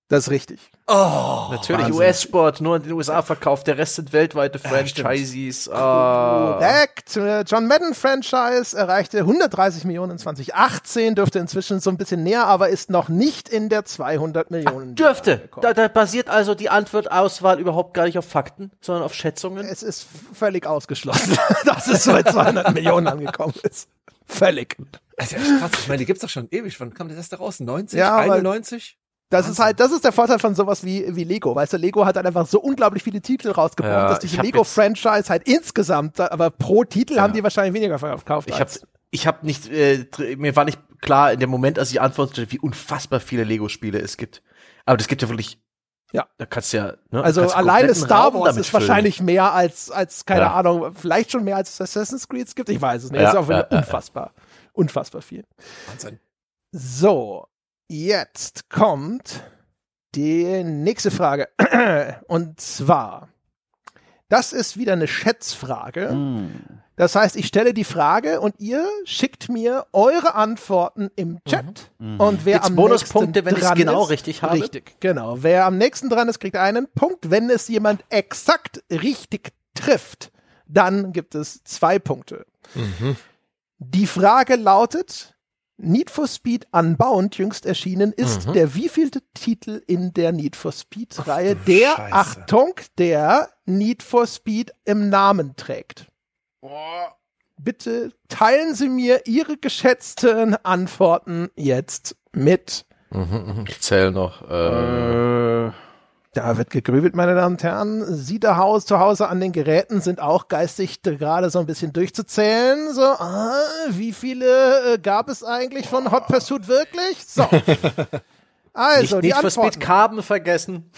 [SPEAKER 1] Das ist richtig.
[SPEAKER 4] Oh,
[SPEAKER 2] Natürlich. US-Sport, nur in den USA verkauft, der Rest sind weltweite Franchises. Ah.
[SPEAKER 1] Korrekt. Äh, John Madden Franchise erreichte 130 Millionen in 2018, dürfte inzwischen so ein bisschen näher, aber ist noch nicht in der 200 Millionen.
[SPEAKER 2] Dürfte.
[SPEAKER 1] gekommen.
[SPEAKER 2] Da, da basiert also die Antwortauswahl überhaupt gar nicht auf Fakten, sondern auf Schätzungen.
[SPEAKER 1] Es ist völlig ausgeschlossen, dass es so bei 200 Millionen angekommen ist. Völlig.
[SPEAKER 4] Das ist ja echt krass. Ich meine, die gibt's doch schon ewig. Wann kam das erste raus? 90?
[SPEAKER 1] Ja, aber-
[SPEAKER 4] 91?
[SPEAKER 1] Das ist halt, das ist der Vorteil von sowas wie, wie Lego. Weißt du, Lego hat halt einfach so unglaublich viele Titel rausgebracht,
[SPEAKER 2] Ja,
[SPEAKER 1] dass diese
[SPEAKER 2] hab
[SPEAKER 1] Lego-Franchise halt insgesamt, aber pro Titel haben die wahrscheinlich weniger verkauft.
[SPEAKER 2] Ich habe
[SPEAKER 1] als-
[SPEAKER 2] ich hab nicht, äh, mir war nicht klar in dem Moment, als ich antwortete, wie unfassbar viele Lego-Spiele es gibt. Aber das gibt ja wirklich.
[SPEAKER 1] Ja.
[SPEAKER 2] Da kannst du ja. Ne,
[SPEAKER 1] Also alleine Star Wars ist
[SPEAKER 2] füllen.
[SPEAKER 1] wahrscheinlich mehr als, als, keine
[SPEAKER 2] Ja.
[SPEAKER 1] Ahnung, vielleicht schon mehr als Assassin's Creed es gibt. Ich weiß es nicht.
[SPEAKER 2] Ja,
[SPEAKER 1] ist auch
[SPEAKER 2] ja,
[SPEAKER 1] wieder
[SPEAKER 2] ja, ja.
[SPEAKER 1] unfassbar. Unfassbar viel.
[SPEAKER 4] Wahnsinn.
[SPEAKER 1] So, jetzt kommt die nächste Frage. Und zwar, das ist wieder eine Schätzfrage.
[SPEAKER 2] Hm.
[SPEAKER 1] Das heißt, ich stelle die Frage und ihr schickt mir eure Antworten im Chat. Und wer
[SPEAKER 2] Gibt's
[SPEAKER 1] am
[SPEAKER 2] Bonuspunkte,
[SPEAKER 1] nächsten dran
[SPEAKER 2] genau
[SPEAKER 1] ist,
[SPEAKER 2] richtig habe?
[SPEAKER 1] Richtig, genau. Wer am nächsten dran ist, kriegt einen Punkt. Wenn es jemand exakt richtig trifft, dann gibt es zwei Punkte. Die Frage lautet: Need for Speed Unbound, jüngst erschienen, ist
[SPEAKER 2] Mhm.
[SPEAKER 1] der wievielte Titel in der Need for Speed-Reihe, der,
[SPEAKER 4] Scheiße.
[SPEAKER 1] Achtung, der Need for Speed im Namen trägt? Bitte teilen Sie mir Ihre geschätzten Antworten jetzt mit.
[SPEAKER 2] Mhm, mhm. Ich zähle noch. Äh,
[SPEAKER 1] Da wird gegrübelt, meine Damen und Herren. Sie da Haus, zu Hause an den Geräten sind auch geistig gerade so ein bisschen durchzuzählen. So, ah, wie viele äh, gab es eigentlich von Hot Pursuit wirklich? So. Also,
[SPEAKER 2] nicht
[SPEAKER 1] die Antworten,
[SPEAKER 2] Speed Carbon vergessen.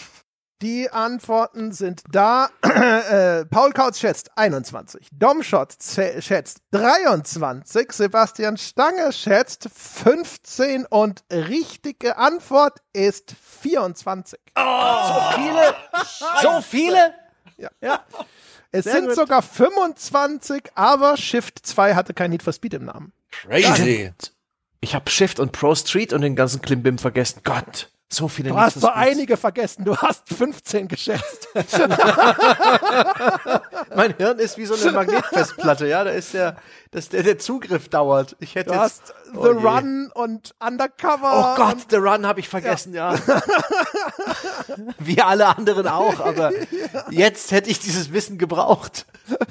[SPEAKER 1] Die Antworten sind da. äh, Paul Kautz schätzt 21. Domschott schätzt 23. Sebastian Stange schätzt 15. Und richtige Antwort ist 24.
[SPEAKER 2] So viele. so viele.
[SPEAKER 1] Es sind sogar 25, aber Shift 2 hatte kein Need for Speed im Namen.
[SPEAKER 4] Crazy.
[SPEAKER 2] Ich habe Shift und Pro Street und den ganzen Klimbim vergessen. Gott, so viele.
[SPEAKER 1] Du hast so einige vergessen. Du hast 15 geschätzt.
[SPEAKER 2] Mein Hirn ist wie so eine Magnetfestplatte, ja. Da ist der, das, der, der Zugriff dauert. Ich hätte
[SPEAKER 1] Du
[SPEAKER 2] jetzt.
[SPEAKER 1] hast
[SPEAKER 2] Oh
[SPEAKER 1] The
[SPEAKER 2] je.
[SPEAKER 1] Run und Undercover.
[SPEAKER 2] Oh Gott, The Run habe ich vergessen, ja. Wie alle anderen auch, aber jetzt hätte ich dieses Wissen gebraucht.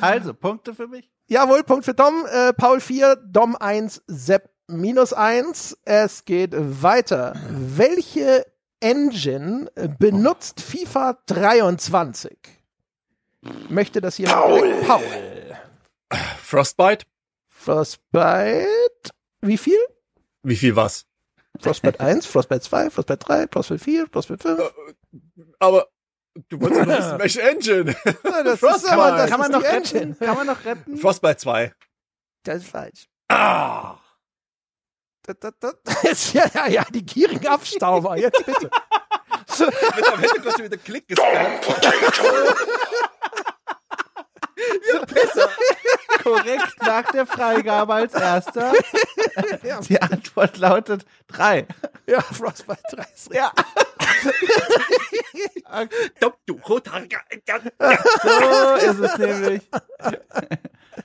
[SPEAKER 3] Also, Punkte für mich?
[SPEAKER 1] Jawohl, Punkt für Dom. Äh, Paul 4, Dom 1, Sepp minus 1. Es geht weiter. Welche Engine benutzt FIFA 23? Möchte das jemand?
[SPEAKER 5] Paul.
[SPEAKER 1] Paul.
[SPEAKER 4] Frostbite?
[SPEAKER 1] Frostbite. Wie viel?
[SPEAKER 4] Wie viel was?
[SPEAKER 1] Frostbite 1, Frostbite 2, Frostbite 3, Frostbite 4, Frostbite 5.
[SPEAKER 4] Aber du wolltest doch wissen, welche Engine?
[SPEAKER 1] Ja, das
[SPEAKER 4] Frostbite.
[SPEAKER 1] ist aber, das
[SPEAKER 3] Kann man
[SPEAKER 1] ist
[SPEAKER 3] noch retten?
[SPEAKER 1] Engine.
[SPEAKER 3] Kann man noch retten?
[SPEAKER 4] Frostbite 2.
[SPEAKER 1] Das ist falsch.
[SPEAKER 4] Ah!
[SPEAKER 1] Ja, ja, ja, die gierigen Abstauber. Jetzt bitte.
[SPEAKER 4] Mit am Hintergrund schon wieder Klick gescannt.
[SPEAKER 5] Potato.
[SPEAKER 3] Korrekt nach der Freigabe als erster. Die Antwort lautet drei.
[SPEAKER 1] Ja, Frostbite 3 ist
[SPEAKER 3] Ja.
[SPEAKER 4] Du, du, roter-
[SPEAKER 3] So ist es nämlich.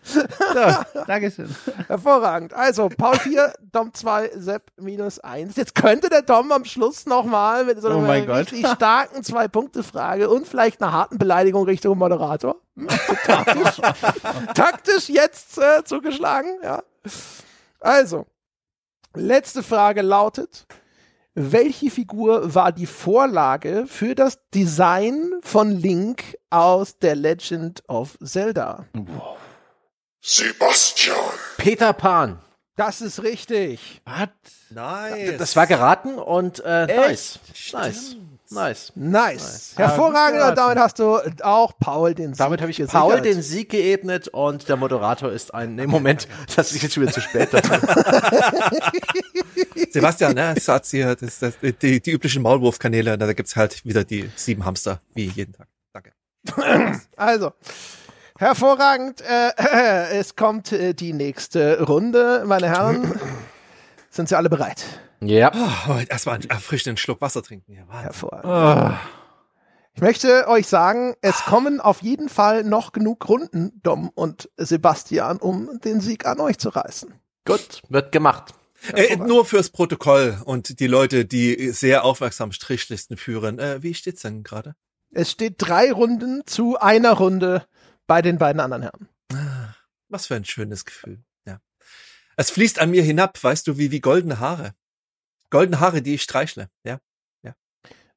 [SPEAKER 3] So, Dankeschön.
[SPEAKER 1] Hervorragend. Also, Paul 4, Dom 2, Sepp minus 1. Jetzt könnte der Dom am Schluss nochmal mit so einer
[SPEAKER 3] Oh mein Gott.
[SPEAKER 1] richtig starken Zwei-Punkte-Frage und vielleicht einer harten Beleidigung Richtung Moderator. Hm, taktisch. taktisch jetzt äh, zugeschlagen, ja. Also, letzte Frage lautet, welche Figur war die Vorlage für das Design von Link aus der Legend of Zelda?
[SPEAKER 5] Sebastian.
[SPEAKER 2] Peter Pan.
[SPEAKER 1] Das ist richtig.
[SPEAKER 3] Was?
[SPEAKER 4] Nice.
[SPEAKER 2] Das war geraten und äh, nice. Nice. Nice.
[SPEAKER 1] Nice. Hervorragend.
[SPEAKER 3] gut
[SPEAKER 1] Und damit hast du auch Paul den Sieg
[SPEAKER 2] Damit habe ich
[SPEAKER 1] gesichert.
[SPEAKER 2] Paul den Sieg geebnet und der Moderator ist ein. Nee, Moment, das ist jetzt schon wieder zu spät dafür.
[SPEAKER 4] Sebastian, ne, Satz hier, das, das, die, die üblichen Maulwurfkanäle, da gibt's halt wieder die sieben Hamster, wie jeden Tag. Danke.
[SPEAKER 1] Also, hervorragend. Äh, es kommt äh, die nächste Runde. Meine Herren, sind Sie alle bereit?
[SPEAKER 2] Ja.
[SPEAKER 4] Oh, erstmal einen erfrischenden Schluck Wasser trinken. Ja.
[SPEAKER 1] Hervorragend. Ich möchte euch sagen, es kommen auf jeden Fall noch genug Runden, Dom und Sebastian, um den Sieg an euch zu reißen.
[SPEAKER 2] Gut, wird gemacht.
[SPEAKER 4] Äh, nur fürs Protokoll und die Leute, die sehr aufmerksam Strichlisten führen. Äh, wie steht's denn gerade?
[SPEAKER 1] Es steht drei Runden zu einer Runde bei den beiden anderen Herren.
[SPEAKER 4] Was für ein schönes Gefühl. Es fließt an mir hinab, weißt du, wie, wie goldene Haare. Goldene Haare, die ich streichle, ja.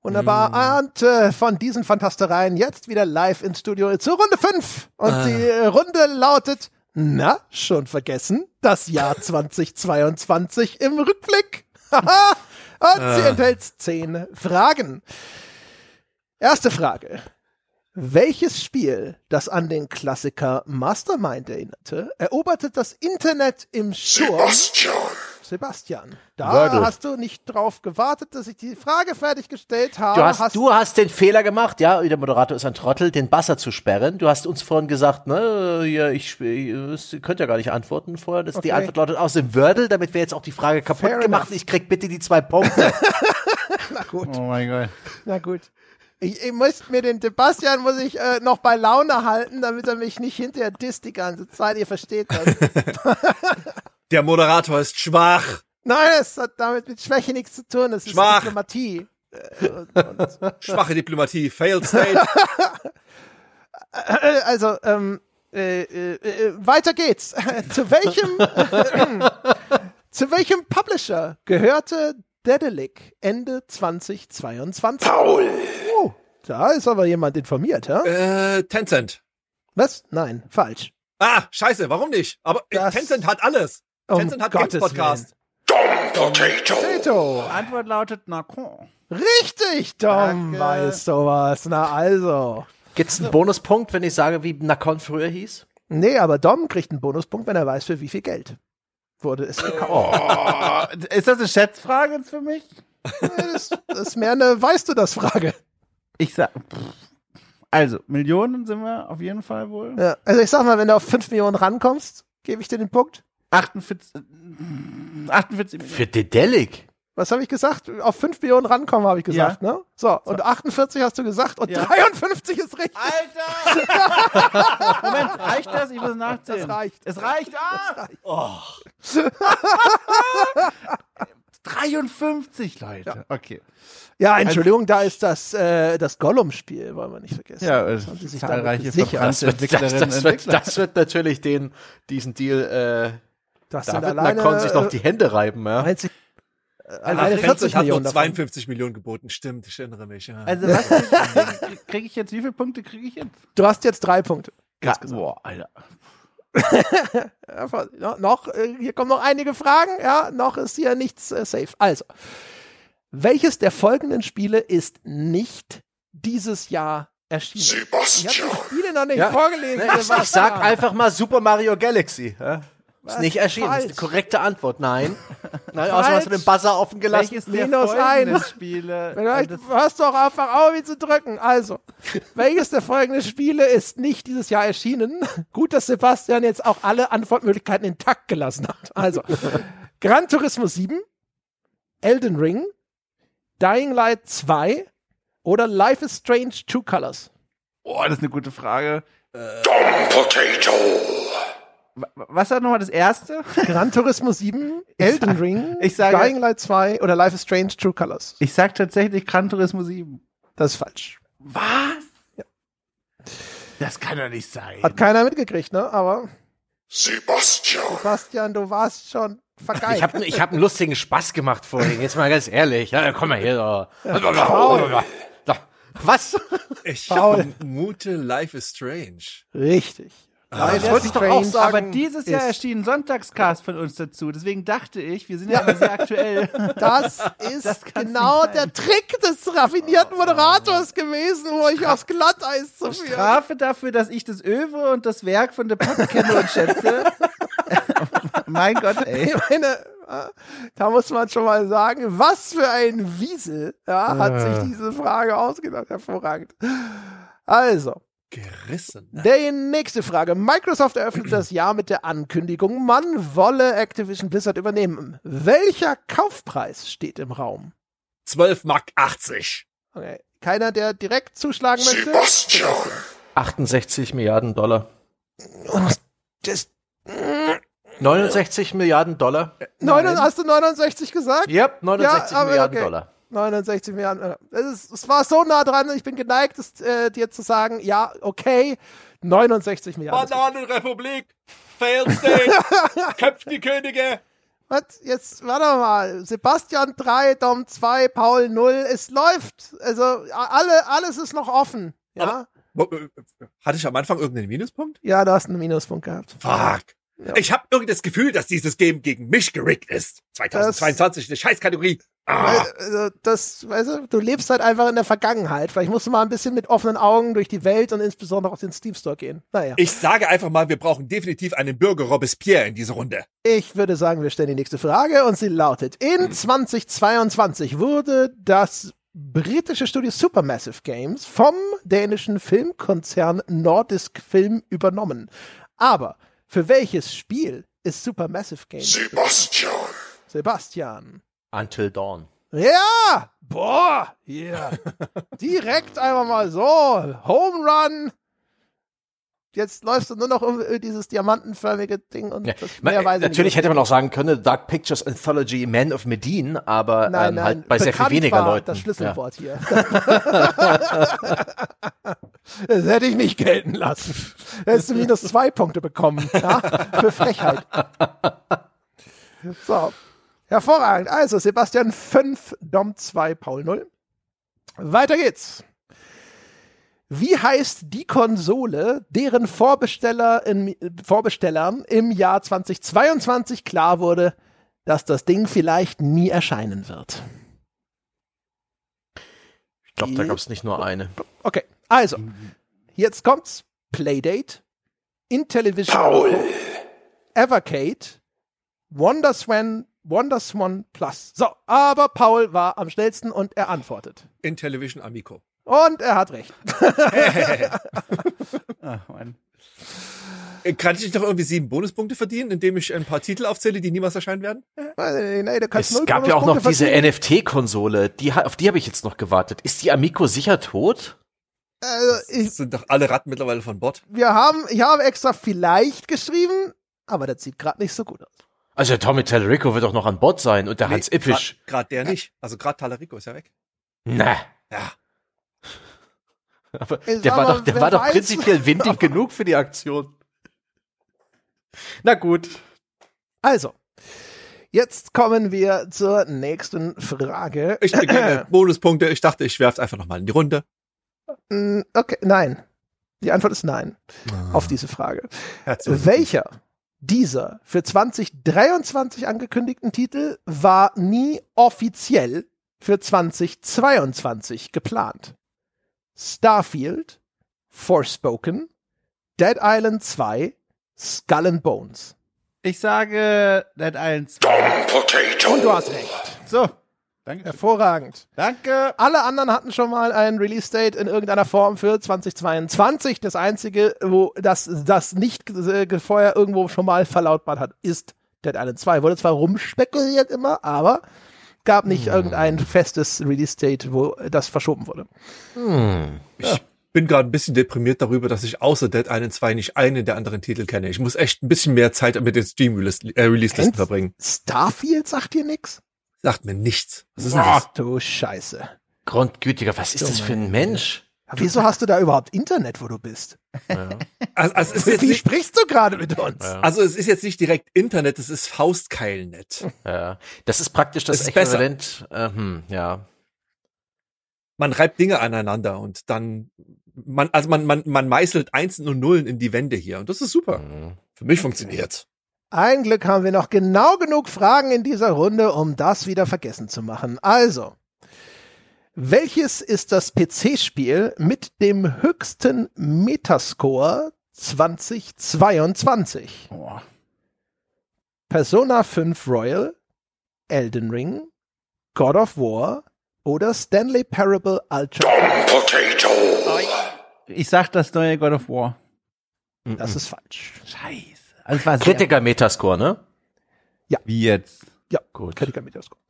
[SPEAKER 1] Wunderbar. Und äh, von diesen Fantastereien jetzt wieder live ins Studio zur Runde 5. Und
[SPEAKER 4] Ah.
[SPEAKER 1] die äh, Runde lautet, na, schon vergessen, das Jahr 2022 im Rückblick. Haha. Und sie
[SPEAKER 4] Ah.
[SPEAKER 1] enthält zehn Fragen. Erste Frage. Welches Spiel, das an den Klassiker Mastermind erinnerte, eroberte das Internet im Sturm?
[SPEAKER 5] Sebastian.
[SPEAKER 1] Sebastian, da
[SPEAKER 2] Wordle.
[SPEAKER 1] hast du nicht drauf gewartet, dass ich die Frage fertiggestellt habe.
[SPEAKER 2] Du hast, du hast den Fehler gemacht, ja, der Moderator ist ein Trottel, den Buzzer zu sperren. Du hast uns vorhin gesagt, ne, ja, ich, ich könnt ja gar nicht antworten vorher. Das, Die
[SPEAKER 1] Okay.
[SPEAKER 2] Antwort lautet aus dem Wordle, damit wir jetzt auch die Frage kaputt
[SPEAKER 1] Fair
[SPEAKER 2] gemacht.
[SPEAKER 1] enough.
[SPEAKER 2] Ich krieg bitte die zwei Punkte.
[SPEAKER 1] Na gut,
[SPEAKER 3] Oh mein Gott.
[SPEAKER 1] na gut. Ich, ich muss mir den Sebastian muss ich äh, noch bei Laune halten, damit er mich nicht hinterher disst die ganze Zeit. Ihr versteht das.
[SPEAKER 4] Der Moderator ist schwach.
[SPEAKER 1] Nein, es hat damit mit Schwäche nichts zu tun. Das ist. Diplomatie.
[SPEAKER 4] Schwache Diplomatie. Failed State.
[SPEAKER 1] also, ähm, äh, äh, äh, weiter geht's. zu welchem zu welchem Publisher gehörte Dedelic Ende 2022?
[SPEAKER 5] Paul.
[SPEAKER 1] Oh, da ist aber jemand informiert, ja?
[SPEAKER 4] äh, Tencent.
[SPEAKER 1] Was? Nein, falsch.
[SPEAKER 4] Ah, scheiße, warum nicht? Aber äh,
[SPEAKER 1] Das-
[SPEAKER 4] Tencent hat alles.
[SPEAKER 1] Um
[SPEAKER 4] Tencent hat
[SPEAKER 1] Gottes
[SPEAKER 4] Podcast.
[SPEAKER 5] Dom Potato.
[SPEAKER 1] Potato.
[SPEAKER 3] Antwort lautet Nacon.
[SPEAKER 1] Richtig, Dom
[SPEAKER 3] Danke.
[SPEAKER 1] weiß sowas. Na also.
[SPEAKER 2] Gibt's einen Bonuspunkt, wenn ich sage, wie Nakon früher hieß?
[SPEAKER 1] Nee, aber Dom kriegt einen Bonuspunkt, wenn er weiß, für wie viel Geld wurde es gekauft.
[SPEAKER 3] Oh, ist das eine Schätzfrage jetzt für mich?
[SPEAKER 1] das, das ist mehr eine Weißt du das Frage.
[SPEAKER 3] Ich sag. pff. Also, Millionen sind wir auf jeden Fall wohl.
[SPEAKER 1] Ja, also ich sag mal, wenn du auf 5 Millionen rankommst, gebe ich dir den Punkt.
[SPEAKER 3] 48, äh, 48 Millionen.
[SPEAKER 2] Für Dedelic?
[SPEAKER 1] Was habe ich gesagt? Auf 5 Millionen rankommen, habe ich gesagt, ne? So, und 48 hast du gesagt und
[SPEAKER 3] Ja.
[SPEAKER 1] 53 ist richtig.
[SPEAKER 3] Alter! Moment, reicht das? Ich muss nachzählen.
[SPEAKER 1] Das reicht.
[SPEAKER 3] Es reicht. Ah! Oh. 53, Leute. Okay.
[SPEAKER 1] Ja, Entschuldigung, da ist das, äh, das Gollum-Spiel, wollen wir nicht vergessen.
[SPEAKER 3] Ja,
[SPEAKER 1] Das haben sie sich damit
[SPEAKER 3] zahlreiche verbrannte
[SPEAKER 2] Das,
[SPEAKER 3] Entwicklerinnen und
[SPEAKER 2] das, wird,
[SPEAKER 3] Entwickler.
[SPEAKER 2] das wird natürlich den, diesen Deal, äh,
[SPEAKER 1] Das
[SPEAKER 2] da
[SPEAKER 1] sind alleine,
[SPEAKER 2] Nakon sich noch die Hände reiben, ja.
[SPEAKER 1] einzig, äh, alleine
[SPEAKER 3] Tencent
[SPEAKER 1] 40
[SPEAKER 4] hat nur
[SPEAKER 1] Millionen davon.
[SPEAKER 4] 52 Millionen geboten. Stimmt, ich erinnere mich. Ja.
[SPEAKER 3] Also, was kriege krieg ich jetzt? Wie viele Punkte kriege ich jetzt?
[SPEAKER 1] Du hast jetzt drei Punkte.
[SPEAKER 3] Boah, Alter.
[SPEAKER 1] Ja, vor- no- noch, äh, hier kommen noch einige Fragen. Ja, noch ist hier nichts äh, safe. Also, welches der folgenden Spiele ist nicht dieses Jahr erschienen? Ich habe
[SPEAKER 5] Sebastian.
[SPEAKER 1] die Spiele noch nicht
[SPEAKER 2] Ja.
[SPEAKER 1] vorgelesen.
[SPEAKER 2] Ne, ich, ich sag einfach mal Super Mario Galaxy. Ja? Ist nicht erschienen. Das ist
[SPEAKER 1] Falsch.
[SPEAKER 2] die korrekte Antwort. Nein. Nein, außerdem hast du den Buzzer offen gelassen.
[SPEAKER 3] Welches der
[SPEAKER 1] Minus
[SPEAKER 3] folgenden
[SPEAKER 1] eins.
[SPEAKER 3] Spiele?
[SPEAKER 1] Vielleicht
[SPEAKER 3] das,
[SPEAKER 1] hörst du auch einfach auf, wie zu drücken. Also, welches der folgenden Spiele ist nicht dieses Jahr erschienen? Gut, dass Sebastian jetzt auch alle Antwortmöglichkeiten intakt gelassen hat. Also, Gran Turismo 7, Elden Ring, Dying Light 2 oder Life is Strange Two Colors?
[SPEAKER 3] oh, das ist eine gute Frage.
[SPEAKER 5] Dom Potato.
[SPEAKER 3] Wa- Was war nochmal das erste?
[SPEAKER 1] Gran Turismo 7, Elden Ring,
[SPEAKER 3] ich sage-
[SPEAKER 1] Dying Light 2 oder Life is Strange True Colors.
[SPEAKER 3] Ich sag tatsächlich Gran Turismo 7.
[SPEAKER 1] Das ist falsch.
[SPEAKER 3] Was? Das kann doch nicht sein.
[SPEAKER 1] Hat keiner mitgekriegt, ne? Aber
[SPEAKER 5] Sebastian.
[SPEAKER 1] Bastian, du warst schon vergeigt.
[SPEAKER 2] Ich habe ich hab einen lustigen Spaß gemacht vorhin. Jetzt mal ganz ehrlich. Ja, komm mal her.
[SPEAKER 1] Paul.
[SPEAKER 2] Was?
[SPEAKER 4] Ich
[SPEAKER 1] Paul.
[SPEAKER 4] vermute Life is Strange.
[SPEAKER 1] Richtig.
[SPEAKER 2] Das
[SPEAKER 1] Life
[SPEAKER 2] wollte ich doch auch sagen.
[SPEAKER 3] Aber dieses Jahr erschien ein Sonntagscast von uns dazu. Deswegen dachte ich, wir sind ja, immer sehr aktuell.
[SPEAKER 1] Das ist genau der Trick des raffinierten Moderators gewesen, wo ich aufs Glatteis zu führen.
[SPEAKER 3] Strafe dafür, dass ich das Öwe und das Werk von der Pop kenne und schätze. mein Gott, ey.
[SPEAKER 1] Ich meine, äh, da muss man schon mal sagen, was für ein Wiesel ja, hat sich diese Frage ausgedacht. Hervorragend. Also,
[SPEAKER 4] Gerissen.
[SPEAKER 1] Die nächste Frage. Microsoft eröffnet das Jahr mit der Ankündigung, man wolle Activision Blizzard übernehmen. Welcher Kaufpreis steht im Raum?
[SPEAKER 4] 12 Mark 80.
[SPEAKER 1] Okay. Keiner, der direkt zuschlagen möchte?
[SPEAKER 5] Sebastian.
[SPEAKER 2] 68 Milliarden Dollar.
[SPEAKER 1] Das,
[SPEAKER 2] 69 Milliarden Dollar.
[SPEAKER 1] neun, hast du 69 gesagt?
[SPEAKER 2] Yep, 69
[SPEAKER 1] Ja, aber
[SPEAKER 2] Milliarden
[SPEAKER 1] okay.
[SPEAKER 2] Dollar.
[SPEAKER 1] 69 Milliarden. äh, Es, ist, es war so nah dran, ich bin geneigt, es, äh, dir zu sagen, ja, okay, 69 Milliarden.
[SPEAKER 4] Bananenrepublik! Failed State! Köpft die Könige!
[SPEAKER 1] Was? Jetzt, warte mal. Sebastian 3, Dom 2, Paul 0. Es läuft. Also, alle, alles ist noch offen. Ja?
[SPEAKER 4] Wo- äh, Hatte ich am Anfang irgendeinen Minuspunkt?
[SPEAKER 1] ja, du hast einen Minuspunkt gehabt.
[SPEAKER 4] Fuck. Ich habe irgendwie das Gefühl, dass dieses Game gegen mich gerickt ist. 2022, eine Scheißkategorie. Ah.
[SPEAKER 1] Also, das, weißt du, du lebst halt einfach in der Vergangenheit. Vielleicht musst du mal ein bisschen mit offenen Augen durch die Welt und insbesondere auf den Steam Store gehen. Naja.
[SPEAKER 4] Ich sage einfach mal, wir brauchen definitiv einen Bürger Robespierre in dieser Runde.
[SPEAKER 1] Ich würde sagen, wir stellen die nächste Frage und sie lautet: In 2022 wurde das britische Studio Supermassive Games vom dänischen Filmkonzern Nordisk Film übernommen. Aber für welches Spiel ist Supermassive Games?
[SPEAKER 5] Sebastian.
[SPEAKER 1] Sebastian.
[SPEAKER 2] Until Dawn.
[SPEAKER 1] Ja! Boah! Hier. Direkt einfach mal so. Home Run. Jetzt läufst du nur noch um äh, dieses diamantenförmige Ding und
[SPEAKER 2] Ja.
[SPEAKER 1] das
[SPEAKER 2] Man,
[SPEAKER 1] weiß
[SPEAKER 2] natürlich
[SPEAKER 1] nicht.
[SPEAKER 2] hätte man auch sagen können, Dark Pictures Anthology Man of Medin, aber
[SPEAKER 1] Nein,
[SPEAKER 2] ähm,
[SPEAKER 1] nein,
[SPEAKER 2] halt bei sehr viel weniger Leuten.
[SPEAKER 1] Das Schlüsselwort hier. das hätte ich nicht gelten lassen. Hättest du minus zwei Punkte bekommen. Ja? Für Frechheit. So. Hervorragend. Also, Sebastian 5, Dom 2, Paul 0. Weiter geht's. Wie heißt die Konsole, deren Vorbesteller in, Vorbestellern im Jahr 2022 klar wurde, dass das Ding vielleicht nie erscheinen wird?
[SPEAKER 2] Ich glaube, da gab es nicht nur eine.
[SPEAKER 1] Okay, also, jetzt kommt's. Playdate, Intellivision,
[SPEAKER 5] Paul.
[SPEAKER 1] Evercade, Wonderswan, Wonderswan Plus. So, aber Paul war am schnellsten und er antwortet.
[SPEAKER 4] In Television Amico.
[SPEAKER 1] Und er hat recht.
[SPEAKER 3] Ach, Mann.
[SPEAKER 4] Äh, Kann ich nicht noch irgendwie sieben Bonuspunkte verdienen, indem ich ein paar Titel aufzähle, die niemals erscheinen werden?
[SPEAKER 1] Äh, Nee, du kannst
[SPEAKER 2] Es
[SPEAKER 1] null
[SPEAKER 2] gab ja auch noch diese. NFT-Konsole, die, auf die habe ich jetzt noch gewartet. Ist die Amico sicher tot?
[SPEAKER 1] Also, ich,
[SPEAKER 4] Das sind doch alle Ratten mittlerweile von Bord.
[SPEAKER 1] wir haben, ich habe extra vielleicht geschrieben, aber das sieht gerade nicht so gut aus.
[SPEAKER 2] Also der Tommy Tallarico wird doch noch an Bord sein und der Hans Ippisch.
[SPEAKER 4] Gerade der nicht. Also gerade Talarico ist ja weg.
[SPEAKER 2] Na.
[SPEAKER 4] Ja.
[SPEAKER 2] Aber
[SPEAKER 1] Ich
[SPEAKER 2] der war
[SPEAKER 1] mal,
[SPEAKER 2] doch, der war doch prinzipiell windig genug für die Aktion. Na gut.
[SPEAKER 1] Also, jetzt kommen wir zur nächsten Frage.
[SPEAKER 4] Ich beginne Bonuspunkte. Ich dachte, ich werfe einfach nochmal in die Runde.
[SPEAKER 1] Mm, Okay, nein. Die Antwort ist nein
[SPEAKER 2] Ah.
[SPEAKER 1] auf diese Frage.
[SPEAKER 4] Herzlichen
[SPEAKER 1] Welcher dieser für 2023 angekündigten Titel war nie offiziell für 2022 geplant? Starfield, Forspoken, Dead Island 2, Skull and Bones.
[SPEAKER 3] Ich sage Dead Island 2.
[SPEAKER 5] Dumb potato.
[SPEAKER 1] Und du hast recht.
[SPEAKER 3] So. Danke.
[SPEAKER 1] Hervorragend.
[SPEAKER 3] Danke.
[SPEAKER 1] Alle anderen hatten schon mal ein Release-Date in irgendeiner Form für 2022. Das einzige, wo das, das nicht äh, vorher irgendwo schon mal verlautbart hat, ist Dead Island 2. Wurde zwar rumspekuliert immer, aber gab nicht irgendein festes Release-Date, wo das verschoben wurde.
[SPEAKER 4] Ich bin gerade ein bisschen deprimiert darüber, dass ich außer Dead Island 2 nicht einen der anderen Titel kenne. Ich muss echt ein bisschen mehr Zeit mit den Steam-Release-Listen
[SPEAKER 1] Kennst-
[SPEAKER 4] verbringen.
[SPEAKER 1] Starfield sagt dir nix?
[SPEAKER 4] Sagt mir nichts. Was ist denn
[SPEAKER 1] Ach
[SPEAKER 4] das?
[SPEAKER 1] du Scheiße.
[SPEAKER 2] Grundgütiger, was ist das für ein Mensch?
[SPEAKER 1] Aber wieso hast du da überhaupt Internet, wo du bist?
[SPEAKER 4] Also, also, es ist jetzt
[SPEAKER 1] Wie
[SPEAKER 4] nicht,
[SPEAKER 1] sprichst du gerade mit uns?
[SPEAKER 4] also es ist jetzt nicht direkt Internet, es ist Faustkeilnet.
[SPEAKER 2] Ja. Das ist praktisch das,
[SPEAKER 4] Das ist besser.
[SPEAKER 2] Äquivalent. Äh, hm, ja.
[SPEAKER 4] Man reibt Dinge aneinander und dann man, also man, man, man meißelt Einsen und Nullen in die Wände hier und das ist super. Für mich funktioniert.
[SPEAKER 1] Ein Glück haben wir noch genau genug Fragen in dieser Runde, um das wieder vergessen zu machen. Also, welches ist das PC-Spiel mit dem höchsten Metascore 2022?
[SPEAKER 3] Boah.
[SPEAKER 1] Persona 5 Royal, Elden Ring, God of War oder Stanley Parable Ultra?
[SPEAKER 5] Dumb potato.
[SPEAKER 3] Ich sag das neue God of War.
[SPEAKER 1] Das ist falsch.
[SPEAKER 3] Scheiße. Also es war
[SPEAKER 2] Kritiker Metascore, ne?
[SPEAKER 3] wie jetzt.
[SPEAKER 1] Ja,
[SPEAKER 2] Gut.
[SPEAKER 1] Kritiker Metascore.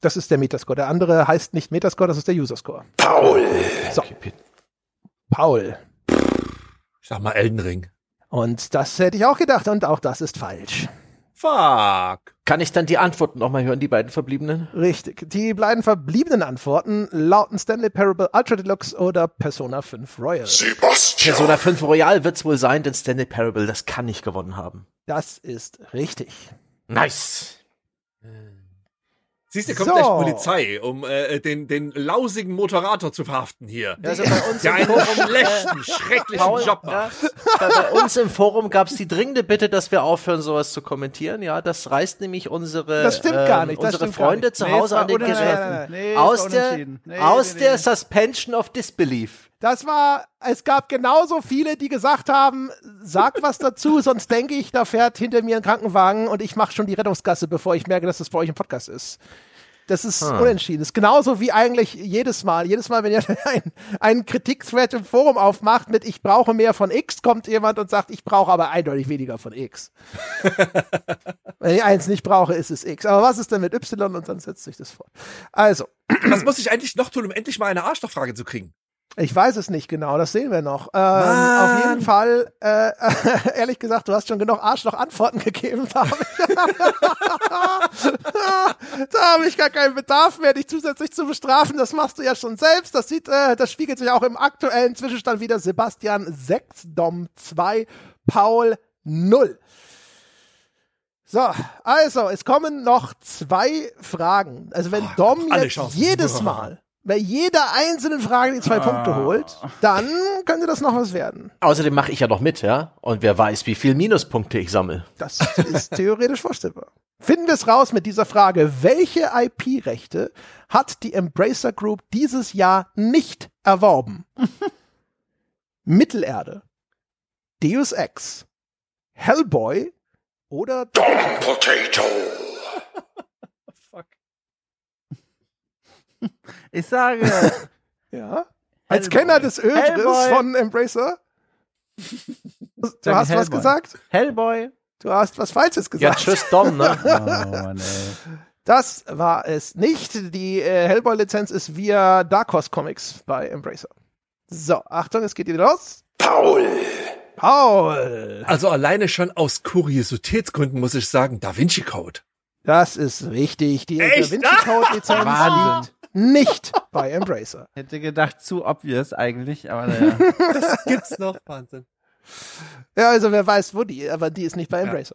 [SPEAKER 1] Das ist der Metascore. Der andere heißt nicht Metascore, das ist der User-Score.
[SPEAKER 5] Paul.
[SPEAKER 1] So, Paul.
[SPEAKER 4] Ich sag mal Elden Ring.
[SPEAKER 1] Und das hätte ich auch gedacht und auch das ist falsch.
[SPEAKER 4] Fuck.
[SPEAKER 2] Kann ich dann die Antworten noch mal hören, die beiden verbliebenen?
[SPEAKER 1] Richtig. Die beiden verbliebenen Antworten lauten Stanley Parable Ultra Deluxe oder Persona 5 Royal.
[SPEAKER 5] Sebastian.
[SPEAKER 2] Persona 5 Royal wird's wohl sein, denn Stanley Parable, das kann nicht gewonnen haben.
[SPEAKER 1] Das ist richtig.
[SPEAKER 2] Nice.
[SPEAKER 4] Siehst du, kommt
[SPEAKER 1] So.
[SPEAKER 4] gleich Polizei, um äh, den, den lausigen Moderator zu verhaften hier.
[SPEAKER 2] Also bei uns
[SPEAKER 4] Der
[SPEAKER 2] im
[SPEAKER 4] einen
[SPEAKER 2] Forum,
[SPEAKER 4] schlechten, schrecklichen
[SPEAKER 2] Paul,
[SPEAKER 4] Job
[SPEAKER 2] ja,
[SPEAKER 4] macht.
[SPEAKER 2] bei, bei uns im Forum gab's die dringende Bitte, dass wir aufhören, sowas zu kommentieren. Ja, das reißt nämlich unsere,
[SPEAKER 1] Das stimmt
[SPEAKER 2] ähm,
[SPEAKER 1] gar nicht, das
[SPEAKER 2] unsere Freunde
[SPEAKER 1] nicht.
[SPEAKER 2] zu
[SPEAKER 3] Nee, es
[SPEAKER 2] Hause
[SPEAKER 3] war
[SPEAKER 2] an den. Geräten.
[SPEAKER 3] Nee, es
[SPEAKER 2] aus der.
[SPEAKER 3] Nee,
[SPEAKER 2] aus
[SPEAKER 3] nee,
[SPEAKER 2] der
[SPEAKER 3] nee.
[SPEAKER 2] Suspension of Disbelief.
[SPEAKER 1] Das war, es gab genauso viele, die gesagt haben, sag was dazu, sonst denke ich, da fährt hinter mir ein Krankenwagen und ich mache schon die Rettungsgasse, bevor ich merke, dass das bei euch im Podcast ist. Das ist unentschieden. Das ist genauso wie eigentlich jedes Mal. Jedes Mal, wenn ihr ein, einen Kritik-Thread im Forum aufmacht mit ich brauche mehr von X, kommt jemand und sagt, ich brauche aber eindeutig weniger von X. wenn ich eins nicht brauche, ist es X. Aber was ist denn mit Y? Und dann setzt sich das fort. Also,
[SPEAKER 4] Was muss ich eigentlich noch tun, um endlich mal eine Arschlochfrage zu kriegen?
[SPEAKER 1] Ich weiß es nicht genau, das sehen wir noch. Ähm, auf jeden Fall, äh, ehrlich gesagt, du hast schon genug Arschloch-Antworten gegeben. Da habe ich, da hab ich gar keinen Bedarf mehr, dich zusätzlich zu bestrafen. Das machst du ja schon selbst. Das sieht, äh, das spiegelt sich auch im aktuellen Zwischenstand wieder. Sebastian 6, Dom 2, Paul 0. So, also, es kommen noch zwei Fragen. Also, wenn Dom
[SPEAKER 4] alle
[SPEAKER 1] jetzt jedes Mal bei jeder einzelnen Frage die zwei Punkte holt, dann könnte das noch was werden.
[SPEAKER 2] Außerdem mache ich ja noch mit, ja. Und wer weiß, wie viel Minuspunkte ich sammle.
[SPEAKER 1] Das ist theoretisch vorstellbar. Finden wir es raus mit dieser Frage. Welche IP-Rechte hat die Embracer Group dieses Jahr nicht erworben? Mittelerde, Deus Ex, Hellboy oder
[SPEAKER 5] Dom Potato.
[SPEAKER 3] Ich sage,
[SPEAKER 1] ja? Als
[SPEAKER 3] Hellboy.
[SPEAKER 1] Kenner des
[SPEAKER 3] Hellboy.
[SPEAKER 1] von Embracer? Du hast was
[SPEAKER 3] Hellboy.
[SPEAKER 1] gesagt?
[SPEAKER 3] Hellboy.
[SPEAKER 1] Du hast was Falsches
[SPEAKER 2] Ja,
[SPEAKER 1] gesagt.
[SPEAKER 2] tschüss Dom, ne?
[SPEAKER 3] Oh, Mann, ey.
[SPEAKER 1] Das war es nicht. Die äh, Hellboy-Lizenz ist via Dark Horse Comics bei Embracer. So, Achtung, es geht wieder los.
[SPEAKER 5] Paul.
[SPEAKER 1] Paul,
[SPEAKER 4] Also alleine schon aus Kuriositätsgründen muss ich sagen, Da Vinci Code.
[SPEAKER 1] das ist richtig. Die
[SPEAKER 4] Echt?
[SPEAKER 1] Da Vinci Code-Lizenz
[SPEAKER 3] Wahnsinn.
[SPEAKER 1] Nicht bei Embracer.
[SPEAKER 3] Hätte gedacht, zu obvious eigentlich, aber naja.
[SPEAKER 4] Gibt's noch? Wahnsinn.
[SPEAKER 1] Ja, also wer weiß, wo die, aber die ist nicht bei Embracer.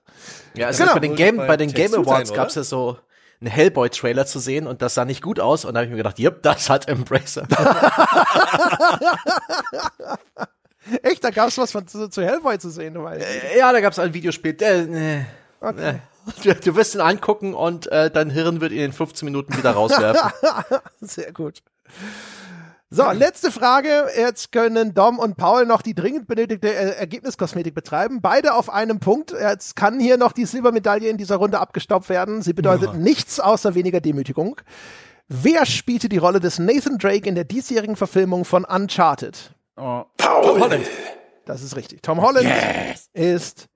[SPEAKER 2] Ja, also
[SPEAKER 1] Genau.
[SPEAKER 2] bei den Game,
[SPEAKER 4] Bei
[SPEAKER 2] den Game Awards
[SPEAKER 4] sein,
[SPEAKER 2] gab's ja so einen Hellboy-Trailer zu sehen und das sah nicht gut aus. Und da habe ich mir gedacht, yep, das hat Embracer.
[SPEAKER 1] Echt, da gab es was von zu, zu Hellboy zu sehen. Du weißt.
[SPEAKER 2] ja, da gab's ein Videospiel. Äh, nee.
[SPEAKER 1] Okay.
[SPEAKER 2] Du, du wirst ihn angucken und äh, dein Hirn wird ihn in 15 Minuten wieder rauswerfen.
[SPEAKER 1] Sehr gut. So, letzte Frage. Jetzt können Dom und Paul noch die dringend benötigte äh, Ergebniskosmetik betreiben. Beide auf einem Punkt. Jetzt kann hier noch die Silbermedaille in dieser Runde abgestaubt werden. Sie bedeutet nichts außer weniger Demütigung. Wer spielte die Rolle des Nathan Drake in der diesjährigen Verfilmung von Uncharted?
[SPEAKER 3] Oh.
[SPEAKER 5] Paul.
[SPEAKER 1] Das ist richtig. Tom Holland ist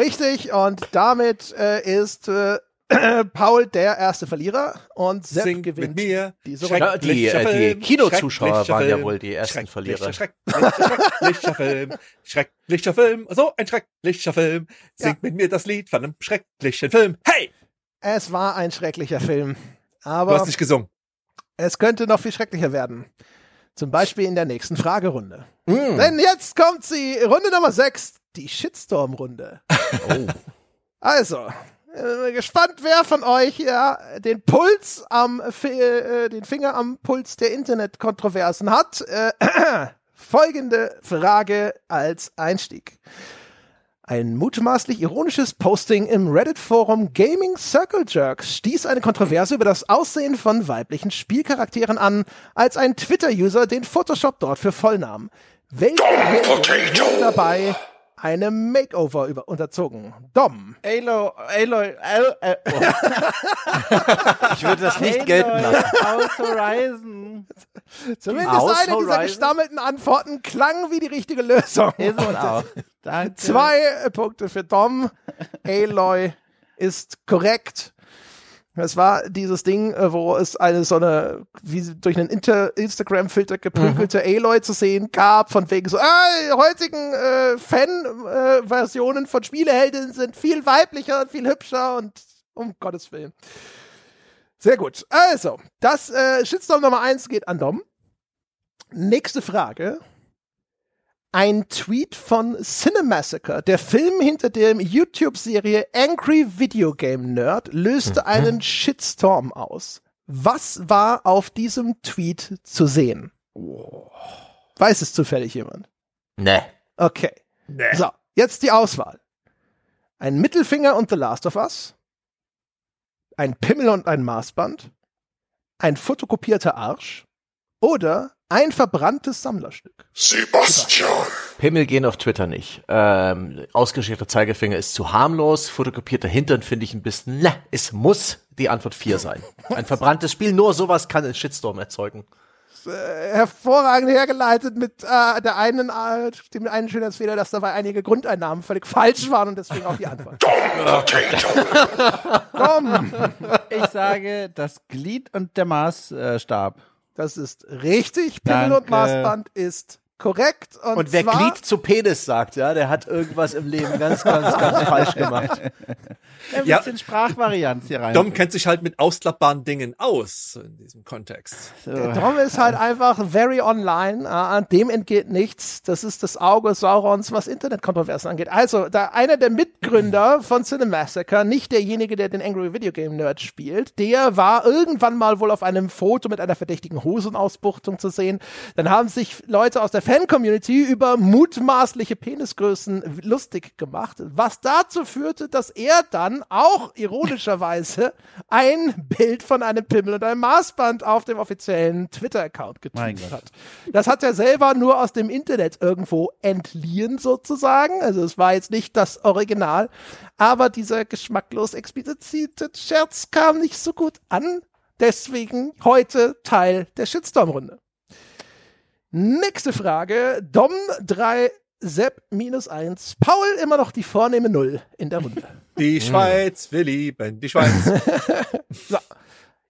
[SPEAKER 1] richtig und damit äh, ist äh, Paul der erste Verlierer und Sepp
[SPEAKER 4] Sing
[SPEAKER 1] gewinnt
[SPEAKER 4] mit mir.
[SPEAKER 1] diese
[SPEAKER 4] Schreck-
[SPEAKER 1] Runde.
[SPEAKER 2] Ja, die, äh, die
[SPEAKER 4] Film,
[SPEAKER 2] Kinozuschauer waren ja wohl die ersten
[SPEAKER 4] schrecklicher,
[SPEAKER 2] Verlierer.
[SPEAKER 4] Schrecklicher, schrecklicher Film, schrecklicher Film, so ein schrecklicher Film. Singt mit mir das Lied von einem schrecklichen Film. Hey,
[SPEAKER 1] Es war ein schrecklicher Film.
[SPEAKER 4] du
[SPEAKER 1] Aber
[SPEAKER 4] hast nicht gesungen.
[SPEAKER 1] es könnte noch viel schrecklicher werden. Zum Beispiel in der nächsten Fragerunde.
[SPEAKER 2] Mm.
[SPEAKER 1] Denn jetzt kommt sie, Runde Nummer 6, die Shitstorm-Runde.
[SPEAKER 2] Oh.
[SPEAKER 1] Also, äh, gespannt, wer von euch ja den Puls am, äh, den Finger am Puls der Internetkontroversen hat. Äh, folgende Frage als Einstieg. Ein mutmaßlich ironisches Posting im Reddit-Forum Gaming Circle Jerks stieß eine Kontroverse über das Aussehen von weiblichen Spielcharakteren an, als ein Twitter-User den Photoshop dort für voll nahm. Welche dabei einem Makeover über unterzogen? Dom.
[SPEAKER 3] Aloy, Aloy, Al, äh, oh.
[SPEAKER 2] Ich würde das nicht gelten lassen.
[SPEAKER 3] Aus Horizon.
[SPEAKER 1] Zumindest
[SPEAKER 2] Aus
[SPEAKER 1] eine dieser
[SPEAKER 2] Horizon?
[SPEAKER 1] gestammelten Antworten klang wie die richtige Lösung.
[SPEAKER 3] Ist es auch. Danke.
[SPEAKER 1] Zwei Punkte für Dom. Aloy ist korrekt. Es war dieses Ding, äh, wo es eine so eine, wie durch einen Instagram-Filter geprügelte Aloy zu sehen gab, von wegen so, ah, die heutigen äh, Fan-Versionen von Spieleheldinnen sind viel weiblicher und viel hübscher und Um Gottes Willen. Sehr gut. Also, das äh, Shitstorm Nummer 1 geht an Dom. Nächste Frage. Ein Tweet von Cinemassacre, der Film hinter der YouTube-Serie Angry Video Game Nerd, löste einen Shitstorm aus. Was war auf diesem Tweet zu sehen? Weiß es zufällig jemand?
[SPEAKER 2] Ne.
[SPEAKER 1] Okay. So, jetzt die Auswahl. Ein Mittelfinger und The Last of Us. Ein Pimmel und ein Maßband. Ein fotokopierter Arsch. Oder ein verbranntes Sammlerstück.
[SPEAKER 5] Sebastian.
[SPEAKER 2] Pimmel gehen auf Twitter nicht. Ähm, ausgeschnittener Zeigefinger ist zu harmlos. Fotokopierter Hintern finde ich ein bisschen, ne, es muss die Antwort 4 sein. Ein verbranntes Spiel, nur sowas kann einen Shitstorm erzeugen.
[SPEAKER 1] Äh, hervorragend hergeleitet mit äh, der einen, äh, dem einen Schönheitsfehler, dass dabei einige Grundeinnahmen völlig falsch waren und deswegen auch die Antwort. Komm,
[SPEAKER 3] Ich sage das Glied und der Maßstab.
[SPEAKER 1] Das ist richtig. Pimmel und. Maßband ist korrekt. Und,
[SPEAKER 2] Und wer
[SPEAKER 1] zwar,
[SPEAKER 2] Glied zu Penis sagt, ja, der hat irgendwas im Leben ganz, ganz, ganz falsch gemacht.
[SPEAKER 3] Ein
[SPEAKER 4] Ja.
[SPEAKER 3] bisschen Sprachvarianz hier rein.
[SPEAKER 4] Dom kennt sich halt mit ausklappbaren Dingen aus in diesem Kontext.
[SPEAKER 3] So.
[SPEAKER 1] Der Dom ist halt einfach very online. Äh, dem entgeht nichts. Das ist das Auge Saurons, was Internetkontroversen angeht. Also, da einer der Mitgründer von Cinemassacre, nicht derjenige, der den Angry Video Game Nerd spielt, der war irgendwann mal wohl auf einem Foto mit einer verdächtigen Hosenausbuchtung zu sehen. Dann haben sich Leute aus der Fan-Community über mutmaßliche Penisgrößen lustig gemacht, was dazu führte, dass er dann auch ironischerweise ein Bild von einem Pimmel und einem Maßband auf dem offiziellen Twitter-Account getweetet hat. Das hat er selber nur aus dem Internet irgendwo entliehen sozusagen. Also es war jetzt nicht das Original, aber dieser geschmacklos explizite Scherz kam nicht so gut an. Deswegen heute Teil der Shitstorm-Runde. Nächste Frage. Dom 3 Sepp minus 1. Paul immer noch die vornehme Null in der Runde.
[SPEAKER 4] Die Schweiz, wir lieben die Schweiz.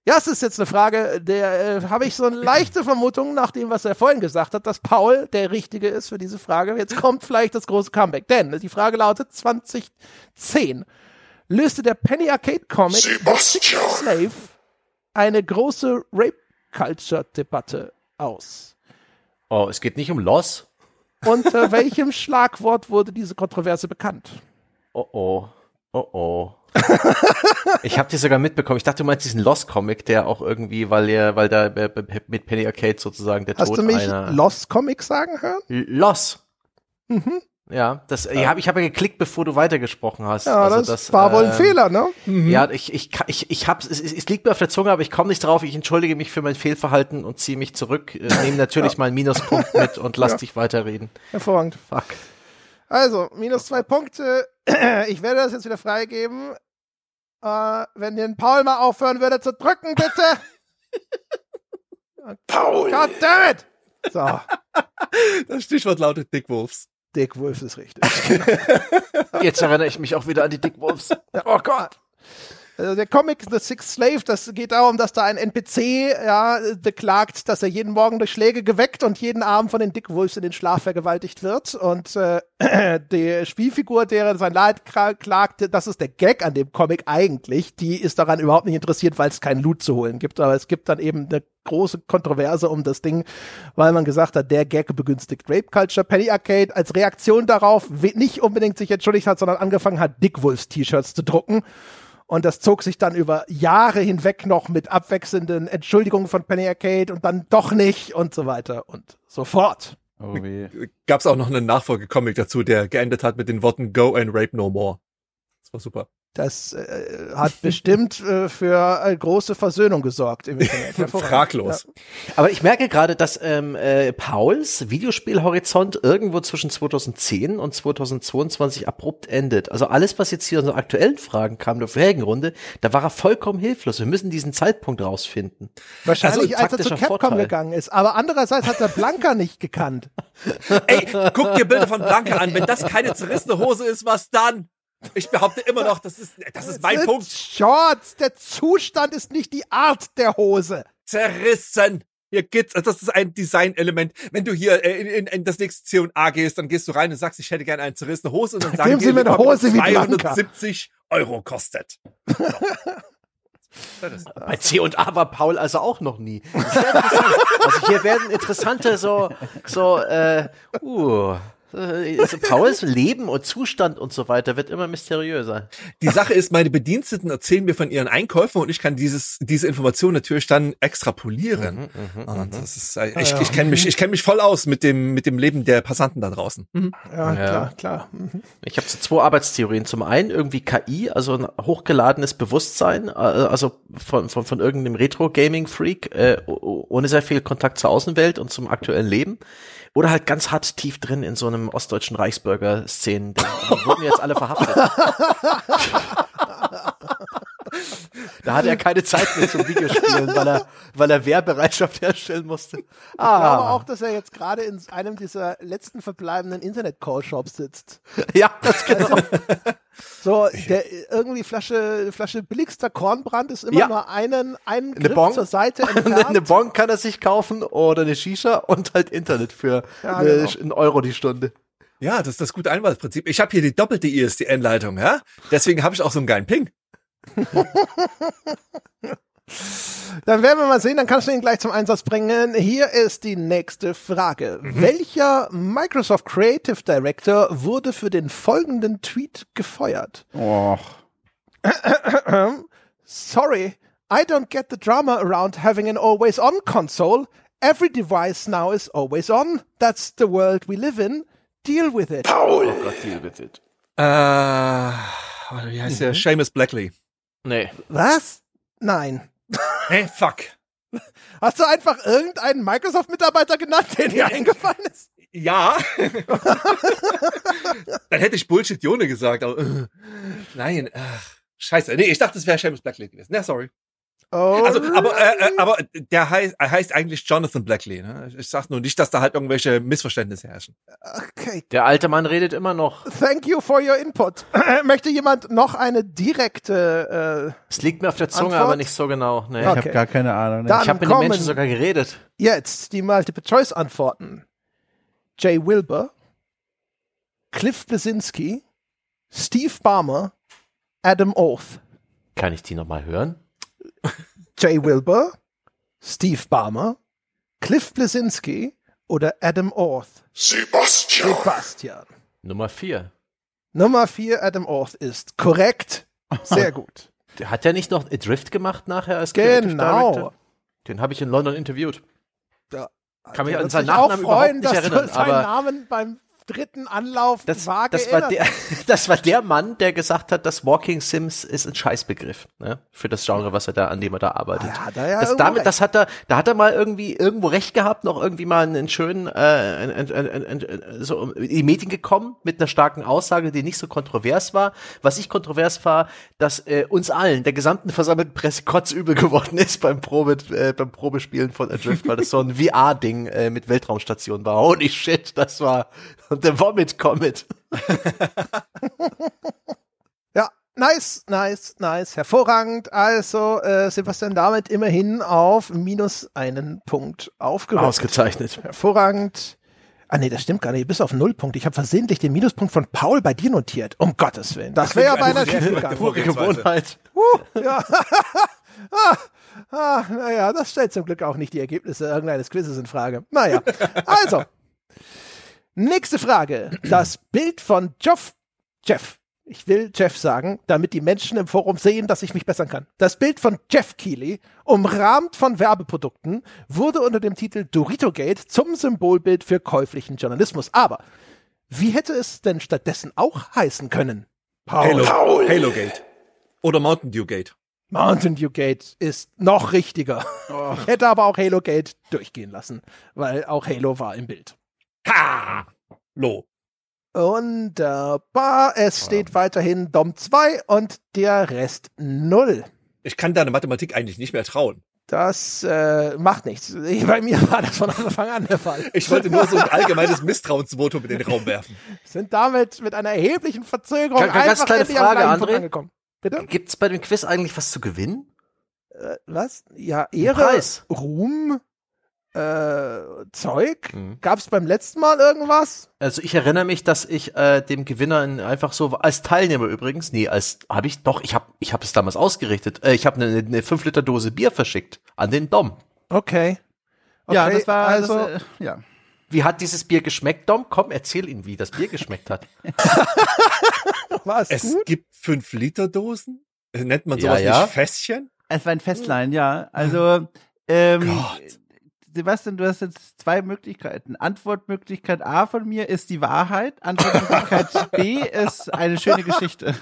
[SPEAKER 1] Ja, es ist jetzt eine Frage, der äh, habe ich so eine leichte Vermutung nach dem, was er vorhin gesagt hat, dass Paul der Richtige ist für diese Frage. Jetzt kommt vielleicht das große Comeback. Denn die Frage lautet 2010 löste der Penny Arcade Comic. Slave eine große Rape-Culture-Debatte aus.
[SPEAKER 2] Oh, es geht nicht um Loss.
[SPEAKER 1] Unter welchem Schlagwort wurde diese Kontroverse bekannt?
[SPEAKER 2] Oh oh. Oh oh. ich habe die sogar mitbekommen. Ich dachte, du meinst diesen Lost-Comic, der auch irgendwie, weil er, weil da äh, mit Penny Arcade sozusagen der
[SPEAKER 1] Hast
[SPEAKER 2] Tod
[SPEAKER 1] du mich
[SPEAKER 2] einer
[SPEAKER 1] Lost Comics sagen hören?
[SPEAKER 2] Loss. Ja, das, ich habe ich hab ja geklickt, bevor du weitergesprochen hast.
[SPEAKER 1] Ja,
[SPEAKER 2] Also
[SPEAKER 1] das, war wohl ein
[SPEAKER 2] ähm,
[SPEAKER 1] Fehler, ne?
[SPEAKER 2] Ja, ich, ich, ich, ich hab's, es, es liegt mir auf der Zunge, aber ich komme nicht drauf. Ich entschuldige mich für mein Fehlverhalten und ziehe mich zurück. Äh, Nehme natürlich mal einen Minuspunkt mit und lass dich weiterreden.
[SPEAKER 1] Hervorragend.
[SPEAKER 2] Fuck.
[SPEAKER 1] Also, minus zwei Punkte. Ich werde das jetzt wieder freigeben. Äh, wenn den Paul mal aufhören würde zu drücken, bitte.
[SPEAKER 5] Paul.
[SPEAKER 1] God damn it! So,
[SPEAKER 4] Das Stichwort lautet Dick Wolfs.
[SPEAKER 1] Dick Wolf ist richtig.
[SPEAKER 2] Jetzt erinnere ich mich auch wieder an die Dick Wolves.
[SPEAKER 1] oh Gott. Also der Comic The Sixth Slave, das geht darum, dass da ein NPC ja, beklagt, dass er jeden Morgen durch Schläge geweckt und jeden Abend von den Dick Wolves in den Schlaf vergewaltigt wird. Und äh, die Spielfigur, der sein Leid klagte, das ist der Gag an dem Comic eigentlich, die ist daran überhaupt nicht interessiert, weil es keinen Loot zu holen gibt. Aber es gibt dann eben eine große Kontroverse um das Ding, weil man gesagt hat, der Gag begünstigt Rape Culture. Penny Arcade als Reaktion darauf nicht unbedingt sich entschuldigt hat, sondern angefangen hat, Dick Wolves T-Shirts zu drucken. Und das zog sich dann über Jahre hinweg noch mit abwechselnden Entschuldigungen von Penny Arcade und dann doch nicht und so weiter und so fort.
[SPEAKER 3] Oh weh.
[SPEAKER 4] Gab's auch noch einen Nachfolgecomic dazu, der geendet hat mit den Worten Go and Rape No More. Das war super.
[SPEAKER 1] Das äh, hat bestimmt äh, für eine große Versöhnung gesorgt im Internet.
[SPEAKER 4] Fraglos.
[SPEAKER 2] Aber ich merke gerade, dass ähm, äh, Pauls Videospielhorizont irgendwo zwischen 2010 und 2022 abrupt endet. Also alles, was jetzt hier an so aktuellen Fragen kam der vorherigen Runde, da war er vollkommen hilflos. Wir müssen diesen Zeitpunkt rausfinden.
[SPEAKER 1] Wahrscheinlich,
[SPEAKER 2] Also,
[SPEAKER 1] als er zu Capcom
[SPEAKER 2] Vorteil.
[SPEAKER 1] gegangen ist. Aber andererseits hat er Blanca nicht gekannt.
[SPEAKER 4] Ey, guck dir Bilder von Blanca an. Wenn das keine zerrissene Hose ist, was dann? Ich behaupte immer noch, das ist, das ist mein Punkt.
[SPEAKER 1] Shorts. Der Zustand ist nicht die Art der Hose.
[SPEAKER 4] Zerrissen. Hier geht's, also das ist ein Design-Element. Wenn du hier äh, in, in, in das nächste C&A gehst, dann gehst du rein und sagst, ich hätte gerne eine zerrissene Hose und dann sagen
[SPEAKER 1] Geben Sie
[SPEAKER 4] die,
[SPEAKER 1] mir eine
[SPEAKER 4] die
[SPEAKER 1] Hose wie Blanca.
[SPEAKER 4] 270 Euro kostet.
[SPEAKER 2] Bei C und A war Paul also auch noch nie. Also hier werden interessante so, so, äh, uh, also Pauls Leben und Zustand und so weiter wird immer mysteriöser.
[SPEAKER 4] Die Sache ist, meine Bediensteten erzählen mir von ihren Einkäufen und ich kann dieses, diese Information natürlich dann extrapolieren. und das ist, äh, ich, ich kenne mich, ich kenne mich voll aus mit dem, mit dem Leben der Passanten da draußen. Mhm.
[SPEAKER 1] Ja,
[SPEAKER 2] Ja.
[SPEAKER 1] klar, klar. Mhm.
[SPEAKER 2] Ich habe so zwei Arbeitstheorien. Zum einen irgendwie KI, also ein hochgeladenes Bewusstsein, äh, also von, von, von irgendeinem Retro-Gaming-Freak, äh, ohne sehr viel Kontakt zur Außenwelt und zum aktuellen Leben. Oder halt ganz hart tief drin in so einem ostdeutschen Reichsbürger-Szenen. Die wurden jetzt alle verhaftet. Da hatte er keine Zeit mehr zum Videospielen, weil er, weil er Wehrbereitschaft herstellen musste.
[SPEAKER 1] Ich glaube
[SPEAKER 2] Ah,
[SPEAKER 1] auch, dass er jetzt gerade in einem dieser letzten verbleibenden Internet-Call-Shops sitzt.
[SPEAKER 2] ja, das genau.
[SPEAKER 1] So, der irgendwie Flasche, Flasche billigster Kornbrand ist immer
[SPEAKER 2] Ja.
[SPEAKER 1] nur einen, einen
[SPEAKER 2] Eine
[SPEAKER 1] Griff
[SPEAKER 2] Bon.
[SPEAKER 1] zur Seite entfernt.
[SPEAKER 2] eine Bon kann er sich kaufen oder eine Shisha und halt Internet für
[SPEAKER 1] Ja,
[SPEAKER 2] äh,
[SPEAKER 1] genau.
[SPEAKER 2] einen Euro die Stunde.
[SPEAKER 4] Ja, das ist das gute Einwahlprinzip. Ich habe hier die doppelte ISDN-Leitung, ja? Deswegen habe ich auch so einen geilen Ping.
[SPEAKER 1] Dann werden wir mal sehen, dann kannst du ihn gleich zum Einsatz bringen. Hier ist die nächste Frage. Welcher Microsoft Creative Director wurde für den folgenden Tweet gefeuert?
[SPEAKER 3] Och.
[SPEAKER 1] Sorry, I don't get the drama around having an always-on console. Every device now is always on. That's the world we live in. Deal with it.
[SPEAKER 5] Paul,
[SPEAKER 4] Äh, warte, wie heißt der? Seamus Blackley.
[SPEAKER 2] Nee.
[SPEAKER 1] Was? Nein.
[SPEAKER 4] Hey, fuck.
[SPEAKER 1] Hast du einfach irgendeinen Microsoft-Mitarbeiter genannt, der dir eingefallen ist?
[SPEAKER 4] Ja. Dann hätte ich Bullshit Jone gesagt, aber äh, nein, ach, scheiße. Nee, ich dachte, es wäre Seamus Blackley gewesen. Na, sorry.
[SPEAKER 1] Oh,
[SPEAKER 4] Also, aber, äh, äh, aber der heißt, er heißt eigentlich Jonathan Blackley. Ne? Ich sag nur nicht, dass da halt irgendwelche Missverständnisse herrschen.
[SPEAKER 1] okay.
[SPEAKER 2] Der alte Mann redet immer noch.
[SPEAKER 1] Thank you for your input. Möchte jemand noch eine direkte, äh,
[SPEAKER 2] Es liegt mir auf der Zunge,
[SPEAKER 1] Antwort?
[SPEAKER 2] aber nicht so genau. Nee.
[SPEAKER 3] Ich
[SPEAKER 1] Okay.
[SPEAKER 3] habe gar keine Ahnung. Ne?
[SPEAKER 2] Ich habe mit den Menschen sogar geredet.
[SPEAKER 1] jetzt die Multiple-Choice-Antworten. Jay Wilbur, Cliff Blesinski, Steve Barmer, Adam Oath.
[SPEAKER 2] Kann ich die nochmal hören?
[SPEAKER 1] Jay Wilbur, Steve Barmer, Cliff Blesinski oder Adam Oath?
[SPEAKER 5] Sebastian,
[SPEAKER 1] Sebastian.
[SPEAKER 2] Nummer vier.
[SPEAKER 1] Nummer vier, Adam Oath ist korrekt. Sehr gut.
[SPEAKER 2] Der hat ja nicht noch Adrift gemacht nachher als
[SPEAKER 1] Genau.
[SPEAKER 2] Den habe ich in London interviewt.
[SPEAKER 1] Ja.
[SPEAKER 2] Kann mich an seinen
[SPEAKER 1] sich auch
[SPEAKER 2] Nachnamen
[SPEAKER 1] freuen,
[SPEAKER 2] überhaupt nicht
[SPEAKER 1] dass
[SPEAKER 2] erinnern,
[SPEAKER 1] du seinen
[SPEAKER 2] aber-
[SPEAKER 1] Namen beim dritten Anlauf
[SPEAKER 2] Das,
[SPEAKER 1] vage
[SPEAKER 2] das, war der, das war der Mann, der gesagt hat, dass Walking Sims ist ein Scheißbegriff ne? für das Genre, was er da, an dem er da arbeitet.
[SPEAKER 1] Ja, hat er ja
[SPEAKER 2] das, damit,
[SPEAKER 1] recht.
[SPEAKER 2] das hat er, da hat er mal irgendwie irgendwo recht gehabt, noch irgendwie mal einen schönen, äh, ein, ein, ein, ein, ein, so in die Medien gekommen mit einer starken Aussage, die nicht so kontrovers war. Was ich kontrovers war, dass äh, uns allen, der gesamten versammelten Presse kotzübel geworden ist beim Probe, äh, beim Probespielen von Adrift, weil das so ein VR-Ding äh, mit Weltraumstation war. Holy shit, das war der Vomit Comet.
[SPEAKER 1] Ja, nice, nice, nice, hervorragend. Also äh, Sebastian damit immerhin auf minus einen Punkt aufgerückt.
[SPEAKER 2] Ausgezeichnet.
[SPEAKER 1] Hervorragend. Ah nee, das stimmt gar nicht. Bis auf null Punkt. Ich habe versehentlich den Minuspunkt von Paul bei dir notiert. Um Gottes Willen. Das wäre ja beinahe schief gegangen.
[SPEAKER 2] Pure Gewohnheit.
[SPEAKER 1] Ja. ah, ah, naja, das stellt zum Glück auch nicht die Ergebnisse irgendeines Quizzes in Frage. Naja, also. Nächste Frage. Das Bild von Jeff, Jeff, ich will Jeff sagen, damit die Menschen im Forum sehen, dass ich mich bessern kann. Das Bild von Jeff Keighley, umrahmt von Werbeprodukten, wurde unter dem Titel Dorito Gate zum Symbolbild für käuflichen Journalismus. Aber wie hätte es denn stattdessen auch heißen können?
[SPEAKER 4] Halo,
[SPEAKER 5] Paul.
[SPEAKER 4] Halo Gate. Oder Mountain Dew Gate.
[SPEAKER 1] Mountain Dew Gate ist noch richtiger. Ich hätte aber auch Halo Gate durchgehen lassen, weil auch Halo war im Bild.
[SPEAKER 4] Ha! Lo.
[SPEAKER 1] Wunderbar. Es steht weiterhin Dom 2 und der Rest 0.
[SPEAKER 4] Ich kann deine Mathematik eigentlich nicht mehr trauen.
[SPEAKER 1] Das äh, macht nichts. Ich, bei mir war das von Anfang an der Fall.
[SPEAKER 4] Ich wollte nur so ein allgemeines Misstrauensvotum in den Raum werfen.
[SPEAKER 1] Sind damit mit einer erheblichen Verzögerung
[SPEAKER 2] Ganz- ganz
[SPEAKER 1] einfach
[SPEAKER 2] kleine
[SPEAKER 1] endlich am
[SPEAKER 2] Frage, André.
[SPEAKER 1] angekommen. Bitte?
[SPEAKER 2] Gibt's bei dem Quiz eigentlich was zu gewinnen?
[SPEAKER 1] Äh, was? Ja, Ehre,
[SPEAKER 2] Preis.
[SPEAKER 1] Ruhm, äh, Zeug?
[SPEAKER 2] Mhm.
[SPEAKER 1] Gab's beim letzten Mal irgendwas?
[SPEAKER 2] Also ich erinnere mich, dass ich äh, dem Gewinner in- einfach so als Teilnehmer übrigens, nee, als habe ich doch, ich habe ich habe es damals ausgerichtet. Äh, ich habe eine, eine 5 Liter Dose Bier verschickt an den Dom.
[SPEAKER 1] Okay. okay
[SPEAKER 3] ja, das war
[SPEAKER 1] also.
[SPEAKER 3] das, äh, ja.
[SPEAKER 2] Wie hat dieses Bier geschmeckt, Dom? Komm, erzähl ihm, wie das Bier geschmeckt hat.
[SPEAKER 1] war es
[SPEAKER 4] Es
[SPEAKER 1] gut?
[SPEAKER 4] gibt 5 Liter Dosen. Nennt man
[SPEAKER 2] Ja,
[SPEAKER 4] sowas
[SPEAKER 2] ja.
[SPEAKER 4] nicht Fässchen?
[SPEAKER 3] Es war ein Festlein, ja. Also, ähm,
[SPEAKER 4] Gott.
[SPEAKER 3] Sebastian, du hast jetzt zwei Möglichkeiten. Antwortmöglichkeit A von mir ist die Wahrheit. Antwortmöglichkeit B ist eine schöne Geschichte.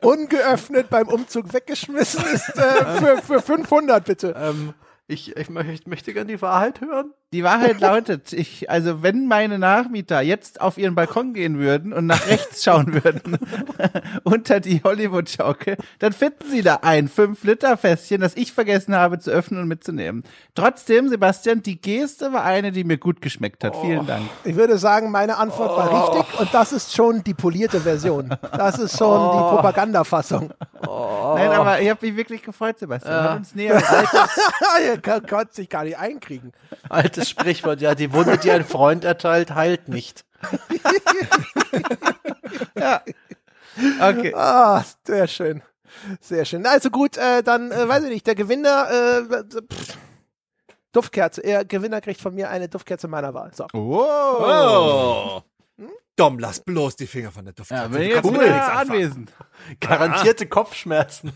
[SPEAKER 1] Ungeöffnet beim Umzug weggeschmissen ist äh, für, für 500 bitte.
[SPEAKER 2] Ähm, ich, ich, mö- ich möchte gerne die Wahrheit hören.
[SPEAKER 3] Die Wahrheit lautet, ich, also wenn meine Nachmieter jetzt auf ihren Balkon gehen würden und nach rechts schauen würden, unter die Hollywood-Schaukel, dann finden sie da ein 5-Liter-Fässchen, das ich vergessen habe zu öffnen und mitzunehmen. Trotzdem, Sebastian, die Geste war eine, die mir gut geschmeckt hat. Vielen Dank.
[SPEAKER 1] Ich würde sagen, meine Antwort war
[SPEAKER 2] Oh.
[SPEAKER 1] richtig und das ist schon die polierte Version. Das ist schon
[SPEAKER 2] Oh.
[SPEAKER 1] die Propagandafassung.
[SPEAKER 3] Nein, aber ich habe mich wirklich gefreut, Sebastian. Hat uns näher
[SPEAKER 1] Ihr kann, konnte sich gar nicht einkriegen.
[SPEAKER 2] Altes Sprichwort, ja, die Wunde, die ein Freund erteilt, heilt nicht.
[SPEAKER 3] Okay.
[SPEAKER 1] Ah, sehr schön. Sehr schön. Also gut, äh, dann äh, weiß ich nicht, der Gewinner, äh, pff, Duftkerze. Der Gewinner kriegt von mir eine Duftkerze meiner Wahl. So.
[SPEAKER 4] Oh. Dom, lass bloß die Finger von der Duftkerze.
[SPEAKER 3] Ja,
[SPEAKER 4] Du
[SPEAKER 3] jetzt
[SPEAKER 4] anfangen.
[SPEAKER 3] anwesend.
[SPEAKER 2] Garantierte Kopfschmerzen.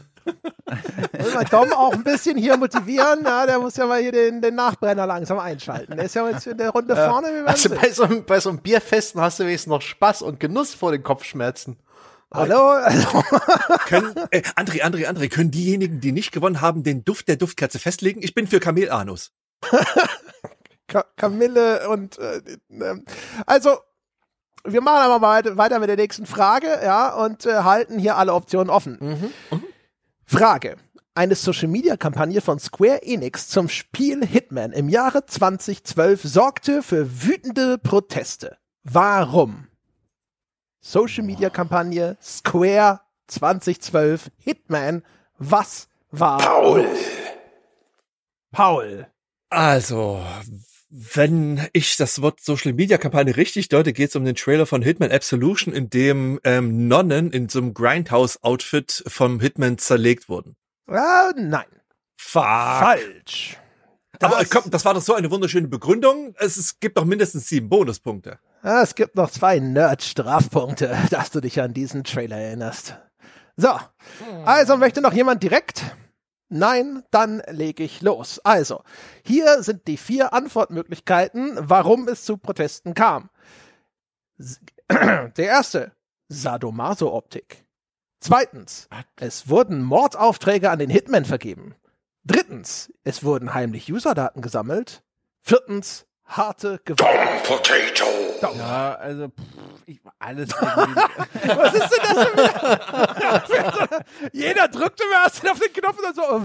[SPEAKER 1] Muss man Dom auch ein bisschen hier motivieren. Ja, der muss ja mal hier den, den Nachbrenner langsam einschalten. Der ist ja jetzt in der Runde vorne. Wir werden
[SPEAKER 2] Also bei so, einem- bei so einem Bierfesten hast du wenigstens noch Spaß und Genuss vor den Kopfschmerzen.
[SPEAKER 1] Hallo? Also,
[SPEAKER 4] Können, äh, André, André, André, können diejenigen, die nicht gewonnen haben, den Duft der Duftkerze festlegen? Ich bin für Kamelanus.
[SPEAKER 1] Ka Kamille und äh, ähm, also wir machen aber mal weiter- mit der nächsten Frage, ja, und äh, halten hier alle Optionen offen. Frage. Eine Social-Media-Kampagne von Square Enix zum Spiel Hitman im Jahre 2012 sorgte für wütende Proteste. Warum? Social-Media-Kampagne Square 2012 Hitman. Was war
[SPEAKER 5] Paul.
[SPEAKER 1] Paul?
[SPEAKER 4] Also, wenn ich das Wort Social Media Kampagne richtig deute, geht es um den Trailer von Hitman Absolution, in dem ähm, Nonnen in so einem Grindhouse-Outfit vom Hitman zerlegt wurden.
[SPEAKER 1] Ah, nein.
[SPEAKER 4] Fuck.
[SPEAKER 1] Falsch.
[SPEAKER 4] Aber
[SPEAKER 1] Das-
[SPEAKER 4] komm, das war doch so eine wunderschöne Begründung. Es, es gibt doch mindestens sieben Bonuspunkte.
[SPEAKER 1] Ah, es gibt noch zwei Nerd-Strafpunkte, dass du dich an diesen Trailer erinnerst. So, also möchte noch jemand direkt? Nein, dann lege ich los. Also, hier sind die vier Antwortmöglichkeiten, warum es zu Protesten kam. Der erste, Sadomaso-Optik. Zweitens, es wurden Mordaufträge an den Hitman vergeben. Drittens, es wurden heimlich Userdaten gesammelt. Viertens, harte Gewalt.
[SPEAKER 5] Potato.
[SPEAKER 3] Ja, also pff, ich, alles.
[SPEAKER 1] Was ist denn das für wieder? Jeder drückt immer erst auf den Knopf und dann so.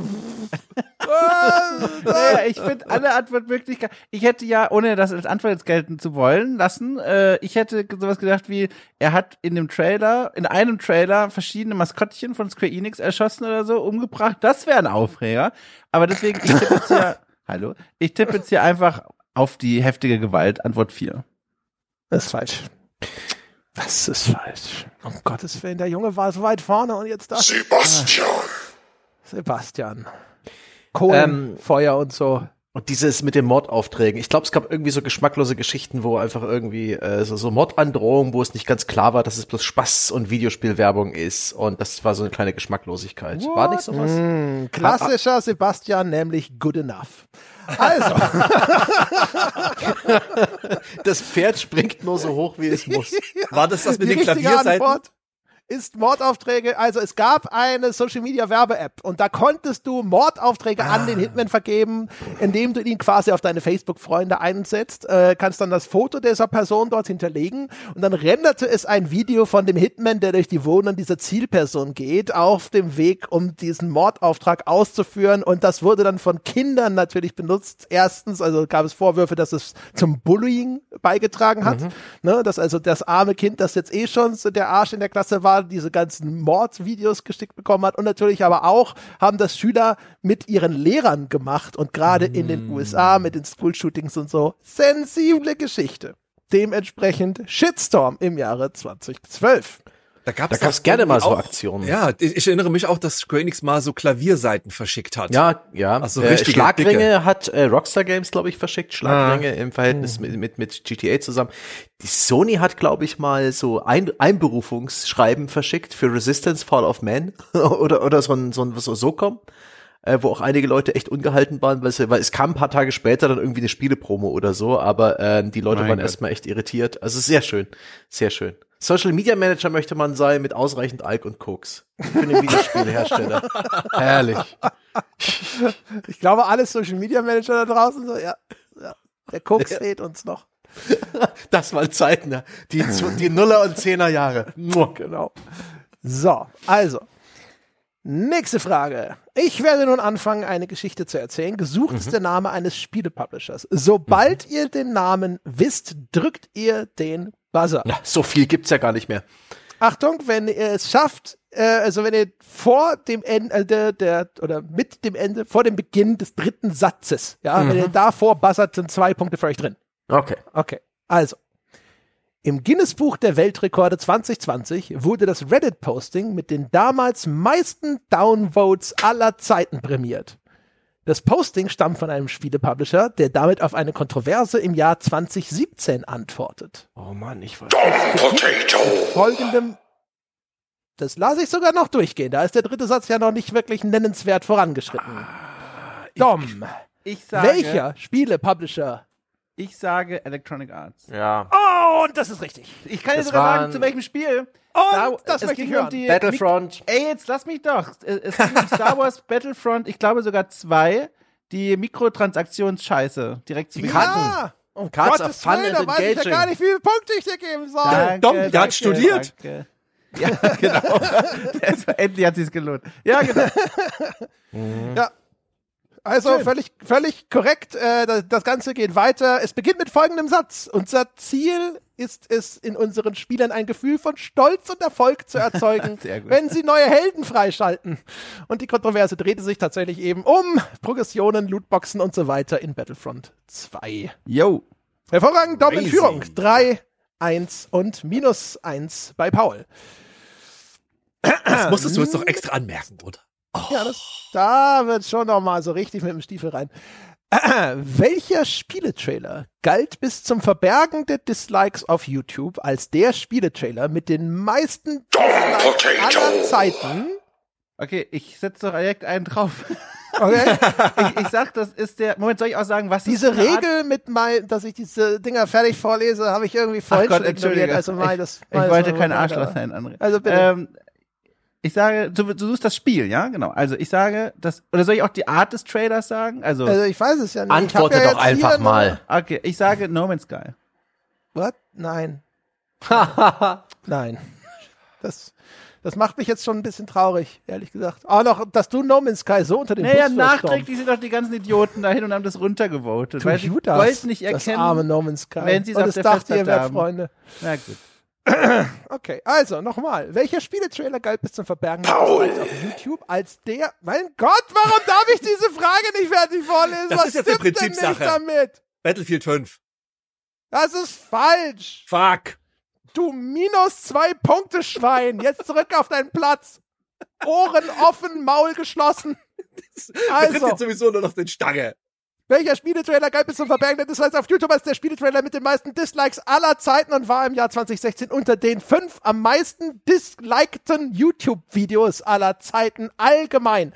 [SPEAKER 1] äh,
[SPEAKER 3] naja, ich finde alle Antwortmöglichkeiten. Ich hätte ja, ohne das als Antwort jetzt gelten zu wollen lassen, äh, ich hätte sowas gedacht wie, er hat in dem Trailer, in einem Trailer verschiedene Maskottchen von Square Enix erschossen oder so, umgebracht. Das wäre ein Aufreger. Aber deswegen, ich tippe jetzt hier, hallo, ich tippe jetzt hier einfach auf die heftige Gewalt, Antwort 4.
[SPEAKER 1] Das ist falsch. Das ist falsch. Um Gottes Willen, der Junge war so weit vorne und jetzt das.
[SPEAKER 5] Sebastian.
[SPEAKER 1] Sebastian. Kohlen,
[SPEAKER 2] Ähm,
[SPEAKER 1] Feuer und so.
[SPEAKER 2] Und dieses mit den Mordaufträgen. Ich glaube, es gab irgendwie so geschmacklose Geschichten, wo einfach irgendwie äh, so, so Mordandrohungen, wo es nicht ganz klar war, dass es bloß Spaß und Videospielwerbung ist. Und das war so eine kleine Geschmacklosigkeit. War nicht sowas?
[SPEAKER 1] Hm, klassischer Sebastian, nämlich good enough. Also,
[SPEAKER 2] Das Pferd springt nur so hoch, wie es muss.
[SPEAKER 4] War das das mit
[SPEAKER 1] richtige
[SPEAKER 4] Klavierseiten?
[SPEAKER 1] Antwort ist Mordaufträge. Also es gab eine Social Media Werbe-App und da konntest du Mordaufträge an den Hitman vergeben, indem du ihn quasi auf deine Facebook-Freunde einsetzt, äh, kannst dann das Foto dieser Person dort hinterlegen und dann renderte es ein Video von dem Hitman, der durch die Wohnung dieser Zielperson geht, auf dem Weg, um diesen Mordauftrag auszuführen und das wurde dann von Kindern natürlich benutzt. Erstens, also gab es Vorwürfe, dass es zum Bullying beigetragen hat, ne, dass also das arme Kind, das jetzt eh schon so der Arsch in der Klasse war, da diese ganzen Mordvideos geschickt bekommen hat und natürlich aber auch haben das Schüler mit ihren Lehrern gemacht und gerade in den USA mit den School-Shootings und so sensible Geschichte. Dementsprechend Shitstorm im Jahre 2012.
[SPEAKER 4] Da gab's doch
[SPEAKER 2] gerne mal so
[SPEAKER 4] auch-
[SPEAKER 2] Aktionen.
[SPEAKER 4] Ja, ich, ich erinnere mich auch, dass Square Enix mal so Klavierseiten verschickt hat.
[SPEAKER 2] Ja, ja.
[SPEAKER 4] Ach so,
[SPEAKER 2] äh, Schlagringe
[SPEAKER 4] dicke.
[SPEAKER 2] hat äh, Rockstar Games, glaube ich, verschickt. Schlagringe im Verhältnis
[SPEAKER 4] Hm.
[SPEAKER 2] mit, mit, mit GTA zusammen. Die Sony hat, glaube ich, mal so ein Einberufungsschreiben verschickt für Resistance Fall of Man oder, oder so ein, so ein so, so kommen. Äh, wo auch einige Leute echt ungehalten waren, weil, sie, weil es kam ein paar Tage später dann irgendwie eine Spielepromo oder so, aber ähm, die Leute
[SPEAKER 3] Mein
[SPEAKER 2] waren
[SPEAKER 3] Gott.
[SPEAKER 2] erstmal echt irritiert. Also sehr schön, sehr schön. Social Media Manager möchte man sein mit ausreichend Alk und Koks. Für den Videospielhersteller. Herrlich.
[SPEAKER 1] Ich glaube, alle Social Media Manager da draußen so, ja, ja der Koks fehlt uns noch.
[SPEAKER 2] Das waren Zeiten, ja. die, die Nuller und Zehner Jahre.
[SPEAKER 1] Genau. So, also. Nächste Frage. Ich werde nun anfangen, eine Geschichte zu erzählen. Gesucht ist der Name eines Spielepublishers. Sobald ihr den Namen wisst, drückt ihr den Buzzer.
[SPEAKER 2] Ja, so viel gibt's ja gar nicht mehr.
[SPEAKER 1] Achtung, wenn ihr es schafft, äh, also wenn ihr vor dem Ende der, der oder mit dem Ende, vor dem Beginn des dritten Satzes, ja, wenn ihr davor buzzert, sind zwei Punkte für euch drin.
[SPEAKER 2] Okay.
[SPEAKER 1] Okay, also. Im Guinness-Buch der Weltrekorde 2020 wurde das Reddit-Posting mit den damals meisten Downvotes aller Zeiten prämiert. Das Posting stammt von einem Spielepublisher, der damit auf eine Kontroverse im Jahr 2017 antwortet.
[SPEAKER 2] Oh Mann, ich weiß.
[SPEAKER 5] Potato.
[SPEAKER 1] Folgendem. Das lasse ich sogar noch durchgehen. Da ist der dritte Satz ja noch nicht wirklich nennenswert vorangeschritten. Dom,
[SPEAKER 3] Ich sage,
[SPEAKER 1] welcher Spielepublisher?
[SPEAKER 3] Ich sage Electronic Arts.
[SPEAKER 2] Ja.
[SPEAKER 1] Oh, und das ist richtig.
[SPEAKER 3] Ich kann dir
[SPEAKER 2] Das
[SPEAKER 3] sogar sagen, zu welchem Spiel.
[SPEAKER 1] Und
[SPEAKER 3] Star-
[SPEAKER 1] das
[SPEAKER 3] es
[SPEAKER 1] möchte ich
[SPEAKER 3] ging um
[SPEAKER 1] hören.
[SPEAKER 3] die
[SPEAKER 2] Battlefront.
[SPEAKER 3] Ey, jetzt lass mich doch. Es ging um Star Wars Battlefront, ich glaube sogar zwei, die Mikrotransaktionsscheiße direkt zu Beginn.
[SPEAKER 1] Ja. Um
[SPEAKER 2] Cards
[SPEAKER 1] Gottes
[SPEAKER 2] of Fun
[SPEAKER 1] Willen, da weiß ich ja gar nicht, wie viele Punkte ich dir geben soll.
[SPEAKER 3] Danke,
[SPEAKER 4] Dom, der hat
[SPEAKER 3] danke,
[SPEAKER 4] studiert.
[SPEAKER 3] Danke. Ja, genau. Es- Endlich hat sich's gelohnt. Ja, genau.
[SPEAKER 1] Ja. Also völlig, völlig korrekt. Äh, das, das Ganze geht weiter. Es beginnt mit folgendem Satz. Unser Ziel ist es, in unseren Spielern ein Gefühl von Stolz und Erfolg zu erzeugen, wenn sie neue Helden freischalten. Und die Kontroverse drehte sich tatsächlich eben um Progressionen, Lootboxen und so weiter in Battlefront 2.
[SPEAKER 3] Yo.
[SPEAKER 1] Hervorragend, Dom in. Führung. 3, 1 und minus 1 bei Paul.
[SPEAKER 4] Das musstest du jetzt doch extra anmerken, oder?
[SPEAKER 1] Ja, das, da wird schon noch mal so richtig mit dem Stiefel rein. Welcher Spieletrailer galt bis zum Verbergen der Dislikes auf YouTube als der Spieletrailer mit den meisten Dislikes aller Zeiten?
[SPEAKER 3] Okay, ich setze doch direkt einen drauf.
[SPEAKER 1] Okay.
[SPEAKER 3] Ich, ich sag, das ist der. Moment, soll ich auch sagen, was
[SPEAKER 1] Diese
[SPEAKER 3] eine Art-
[SPEAKER 1] Regel mit mein, dass ich diese Dinger fertig vorlese, habe ich irgendwie vorhin
[SPEAKER 3] Gott,
[SPEAKER 1] schon ignoriert. Also mal
[SPEAKER 3] ich,
[SPEAKER 1] das,
[SPEAKER 3] ich
[SPEAKER 1] mal
[SPEAKER 3] wollte kein
[SPEAKER 1] mal-
[SPEAKER 3] Arschloch sein, André.
[SPEAKER 1] Also bitte.
[SPEAKER 3] Ähm, ich sage, du, du suchst das Spiel, ja, genau. Also ich sage, das oder soll ich auch die Art des Trailers sagen? Also,
[SPEAKER 1] Also ich weiß es ja nicht.
[SPEAKER 2] Antworte
[SPEAKER 1] ja
[SPEAKER 2] doch einfach mal.
[SPEAKER 3] okay, ich sage No Man's Sky.
[SPEAKER 1] What? Nein. Nein. Das, das macht mich jetzt schon ein bisschen traurig, ehrlich gesagt. Auch noch, dass du No Man's Sky so unter den
[SPEAKER 3] Naja,
[SPEAKER 1] Bus Dom.
[SPEAKER 3] nachträglich sind doch die ganzen Idioten dahin und haben das runtergevotet. Weil sie
[SPEAKER 1] das,
[SPEAKER 3] nicht
[SPEAKER 1] das
[SPEAKER 3] erkennen.
[SPEAKER 1] arme No Man's Sky.
[SPEAKER 3] wenn sie's
[SPEAKER 1] Und
[SPEAKER 3] auf
[SPEAKER 1] es
[SPEAKER 3] der
[SPEAKER 1] dachte, ihr. Freunde.
[SPEAKER 3] Na gut.
[SPEAKER 1] Okay, also nochmal. Welcher Spieletrailer galt bis zum Verbergen
[SPEAKER 5] Paul.
[SPEAKER 1] Auf YouTube als der... Mein Gott, warum darf ich diese Frage nicht fertig vorlesen?
[SPEAKER 4] Das
[SPEAKER 1] Was
[SPEAKER 4] ist jetzt eine
[SPEAKER 1] stimmt denn nicht
[SPEAKER 4] Prinzipsache.
[SPEAKER 1] damit?
[SPEAKER 4] Battlefield 5.
[SPEAKER 1] Das ist falsch.
[SPEAKER 4] Fuck.
[SPEAKER 1] Du minus zwei Punkte Schwein. Jetzt zurück auf deinen Platz. Ohren offen, Maul geschlossen.
[SPEAKER 4] Trifft
[SPEAKER 1] Also,
[SPEAKER 4] jetzt sowieso nur noch den Stange.
[SPEAKER 1] Welcher Spieletrailer galt bis zum Verbergen der Dislikes auf YouTube als der Spieletrailer mit den meisten Dislikes aller Zeiten und war im Jahr 2016 unter den fünf am meisten dislikten YouTube-Videos aller Zeiten allgemein?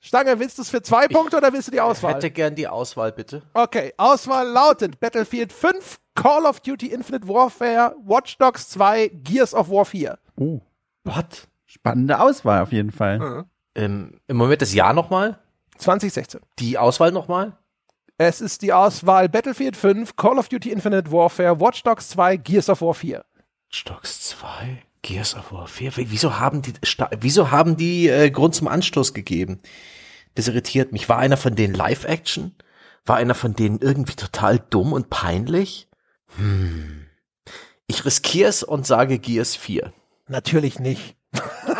[SPEAKER 1] Stange, willst du es für zwei Punkte oder willst du die
[SPEAKER 2] Ich
[SPEAKER 1] Auswahl?
[SPEAKER 2] hätte gern die Auswahl, bitte.
[SPEAKER 1] Okay, Auswahl lautet Battlefield 5, Call of Duty Infinite Warfare, Watch Dogs 2, Gears of War 4.
[SPEAKER 3] Oh,
[SPEAKER 2] What?
[SPEAKER 3] spannende Auswahl auf jeden Fall.
[SPEAKER 2] Ähm, Im Moment das Jahr nochmal?
[SPEAKER 1] 2016.
[SPEAKER 2] Die Auswahl nochmal?
[SPEAKER 1] Es ist die Auswahl Battlefield 5, Call of Duty Infinite Warfare, Watch Dogs 2, Gears of War 4.
[SPEAKER 2] Stocks 2, Gears of War 4. Wieso haben die, wieso haben die äh, Grund zum Anstoß gegeben? Das irritiert mich. War einer von denen Live-Action? War einer von denen irgendwie total dumm und peinlich? Hm. Ich riskiere es und sage Gears 4.
[SPEAKER 1] Natürlich nicht.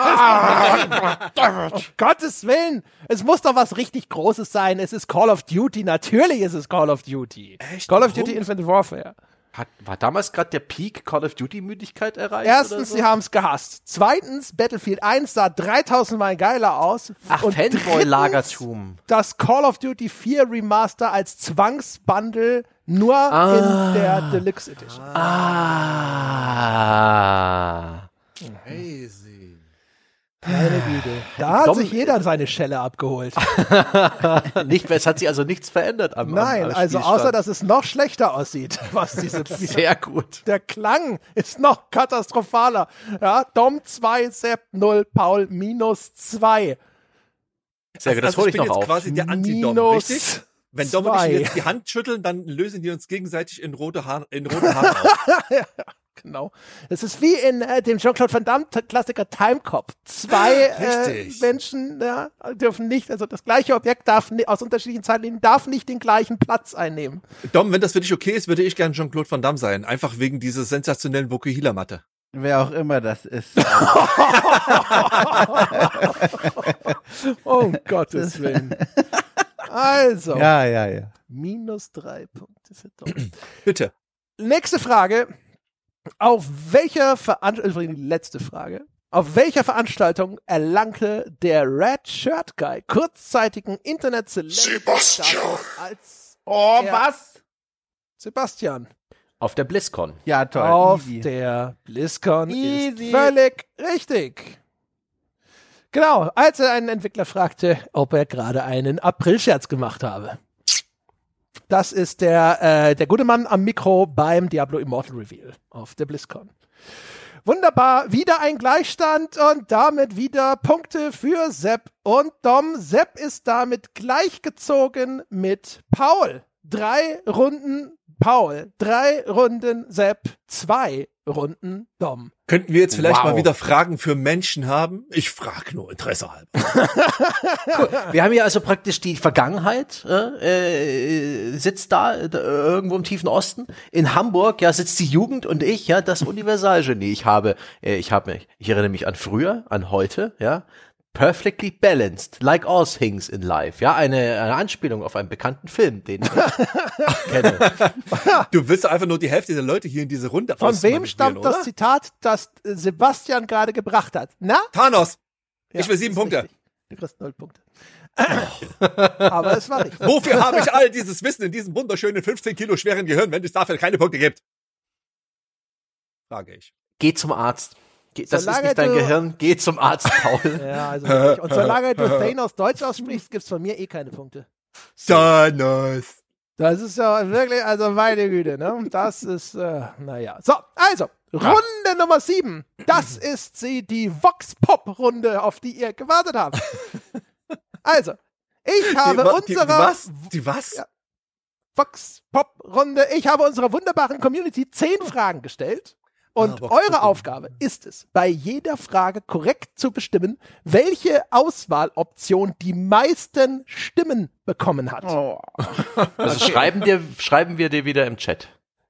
[SPEAKER 1] Um Gottes Willen. Es muss doch was richtig Großes sein. Es ist Call of Duty. Natürlich ist es Call of Duty.
[SPEAKER 4] Echt?
[SPEAKER 1] Call of
[SPEAKER 4] Warum?
[SPEAKER 1] Duty Infinite Warfare.
[SPEAKER 2] Hat, war damals gerade der Peak Call of Duty Müdigkeit erreicht?
[SPEAKER 1] Erstens,
[SPEAKER 2] oder so?
[SPEAKER 1] sie haben es gehasst. Zweitens, Battlefield 1 sah 3000 Mal geiler aus.
[SPEAKER 2] Ach, Fanboy-Lagertum.
[SPEAKER 1] das Call of Duty 4 Remaster als Zwangsbundle nur
[SPEAKER 2] Ah.
[SPEAKER 1] in der Deluxe Edition.
[SPEAKER 2] Ah.
[SPEAKER 4] Crazy.
[SPEAKER 1] Meine Güte. Da hat
[SPEAKER 2] Dom-
[SPEAKER 1] sich jeder seine Schelle abgeholt.
[SPEAKER 2] Nicht, es hat sich also nichts verändert am
[SPEAKER 1] Nein,
[SPEAKER 2] am, am
[SPEAKER 1] also außer, dass es noch schlechter aussieht, was diese
[SPEAKER 2] Sehr gut.
[SPEAKER 1] Der Klang ist noch katastrophaler. Ja, Dom 2, Sepp 0, Paul minus 2.
[SPEAKER 2] Sehr gut, das
[SPEAKER 4] also
[SPEAKER 2] hole
[SPEAKER 4] ich
[SPEAKER 2] ich
[SPEAKER 4] bin
[SPEAKER 2] noch
[SPEAKER 4] jetzt
[SPEAKER 2] auf.
[SPEAKER 4] quasi der Anti-Dom,
[SPEAKER 1] Minus
[SPEAKER 4] richtig? Wenn Dom und ich jetzt die Hand schütteln, dann lösen die uns gegenseitig in rote Haare, in rote Haare auf.
[SPEAKER 1] Genau. Es ist wie in äh, dem Jean-Claude Van Damme-Klassiker Time Cop. Zwei äh. Menschen ja, dürfen nicht, also das gleiche Objekt darf aus unterschiedlichen Zeitlinien darf nicht den gleichen Platz einnehmen.
[SPEAKER 4] Dom, wenn das für dich okay ist, würde ich gern Jean-Claude Van Damme sein. Einfach wegen dieser sensationellen Vokuhila-Matte.
[SPEAKER 3] Wer auch immer das ist.
[SPEAKER 1] Oh, um Gottes Willen. Also,
[SPEAKER 3] ja, ja, ja.
[SPEAKER 1] minus drei Punkte für Dom.
[SPEAKER 4] Bitte.
[SPEAKER 1] Nächste Frage. Auf welcher Veranstaltung, die letzte Frage. Auf welcher Veranstaltung erlangte der Red Shirt Guy kurzzeitigen Internet
[SPEAKER 5] Sebastian.
[SPEAKER 1] Status als
[SPEAKER 3] Oh, was?
[SPEAKER 1] Sebastian?
[SPEAKER 2] Auf der BlizzCon.
[SPEAKER 3] Ja, toll.
[SPEAKER 1] Auf
[SPEAKER 3] easy.
[SPEAKER 1] der BlizzCon
[SPEAKER 3] Easy.
[SPEAKER 1] ist völlig richtig. Genau, als er einen Entwickler fragte, ob er gerade einen Aprilscherz gemacht habe. Das ist der, äh, der gute Mann am Mikro beim Diablo Immortal Reveal auf der BlizzCon. Wunderbar, wieder ein Gleichstand und damit wieder Punkte für Sepp und Dom. Sepp ist damit gleichgezogen mit Paul. Drei Runden Paul, drei Runden Sepp, zwei Runden Dom.
[SPEAKER 4] Könnten wir jetzt vielleicht
[SPEAKER 2] Wow.
[SPEAKER 4] mal wieder Fragen für Menschen haben? Ich frage nur Interesse halber.
[SPEAKER 2] Wir haben hier also praktisch die Vergangenheit, äh, äh, sitzt da, äh, da irgendwo im tiefen Osten. In Hamburg, ja, sitzt die Jugend und ich, ja, das Universalgenie. Ich habe, äh, ich habe mich, ich erinnere mich an früher, an heute, ja. Perfectly balanced, like all things in life. Ja, eine, eine Anspielung auf einen bekannten Film, den ich kenne.
[SPEAKER 4] Du willst einfach nur die Hälfte der Leute hier in diese Runde
[SPEAKER 1] Von wem stammt das
[SPEAKER 4] oder?
[SPEAKER 1] Zitat, das äh, Sebastian gerade gebracht hat? Na?
[SPEAKER 4] Thanos.
[SPEAKER 1] Ja,
[SPEAKER 4] ich will sieben Punkte.
[SPEAKER 1] richtig. Du kriegst null Punkte. Aber es war richtig.
[SPEAKER 4] Wofür habe ich all dieses Wissen in diesem wunderschönen 15 Kilo schweren Gehirn, wenn es dafür keine Punkte gibt? Frage ich.
[SPEAKER 2] Geh zum Arzt. Das
[SPEAKER 1] Solange
[SPEAKER 2] ist nicht dein
[SPEAKER 1] du-
[SPEAKER 2] Gehirn. Geh zum Arzt, Paul.
[SPEAKER 1] Ja, also wirklich. Und solange du Thanos Deutsch aussprichst, gibt's von mir eh keine Punkte.
[SPEAKER 4] Thanos.
[SPEAKER 1] Das ist ja wirklich, also meine Güte, ne? Das ist, äh, naja. So, also, Runde Nummer sieben. Das ist sie, die Vox-Pop-Runde, auf die ihr gewartet habt. Also, ich habe
[SPEAKER 4] die, wa- die, was? Die was?
[SPEAKER 1] Ja. Vox-Pop-Runde, ich habe unserer wunderbaren Community zehn Fragen gestellt. Und
[SPEAKER 4] Ah,
[SPEAKER 1] eure. Aufgabe ist es, bei jeder Frage korrekt zu bestimmen, welche Auswahloption die meisten Stimmen bekommen hat.
[SPEAKER 3] Oh.
[SPEAKER 2] Also schreiben, dir, schreiben wir dir wieder im Chat.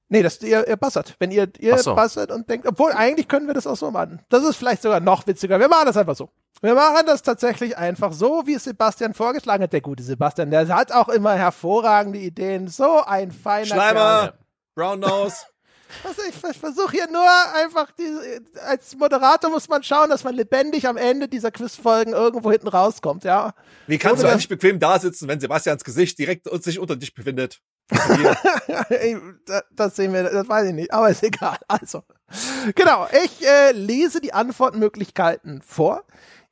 [SPEAKER 1] Nee, das, ihr, ihr buzzert. Wenn ihr, ihr
[SPEAKER 2] so.
[SPEAKER 1] buzzert und denkt, obwohl eigentlich können wir das auch so machen. Das ist vielleicht sogar noch witziger. Wir machen das einfach so. Wir machen das tatsächlich einfach so, wie es Sebastian vorgeschlagen hat. Der gute Sebastian, der hat auch immer hervorragende Ideen. So ein feiner Kerl.
[SPEAKER 4] Schleimer. Brown Nose.
[SPEAKER 1] Also ich, ich versuche hier nur einfach, diese, als Moderator muss man schauen, dass man lebendig am Ende dieser Quizfolgen irgendwo hinten rauskommt, ja.
[SPEAKER 4] Wie kannst du
[SPEAKER 1] Oder-
[SPEAKER 4] eigentlich bequem da sitzen, wenn Sebastians Gesicht direkt und sich unter dich befindet?
[SPEAKER 1] Das sehen wir, das weiß ich nicht, aber ist egal. Also, genau, ich äh, lese die Antwortmöglichkeiten vor.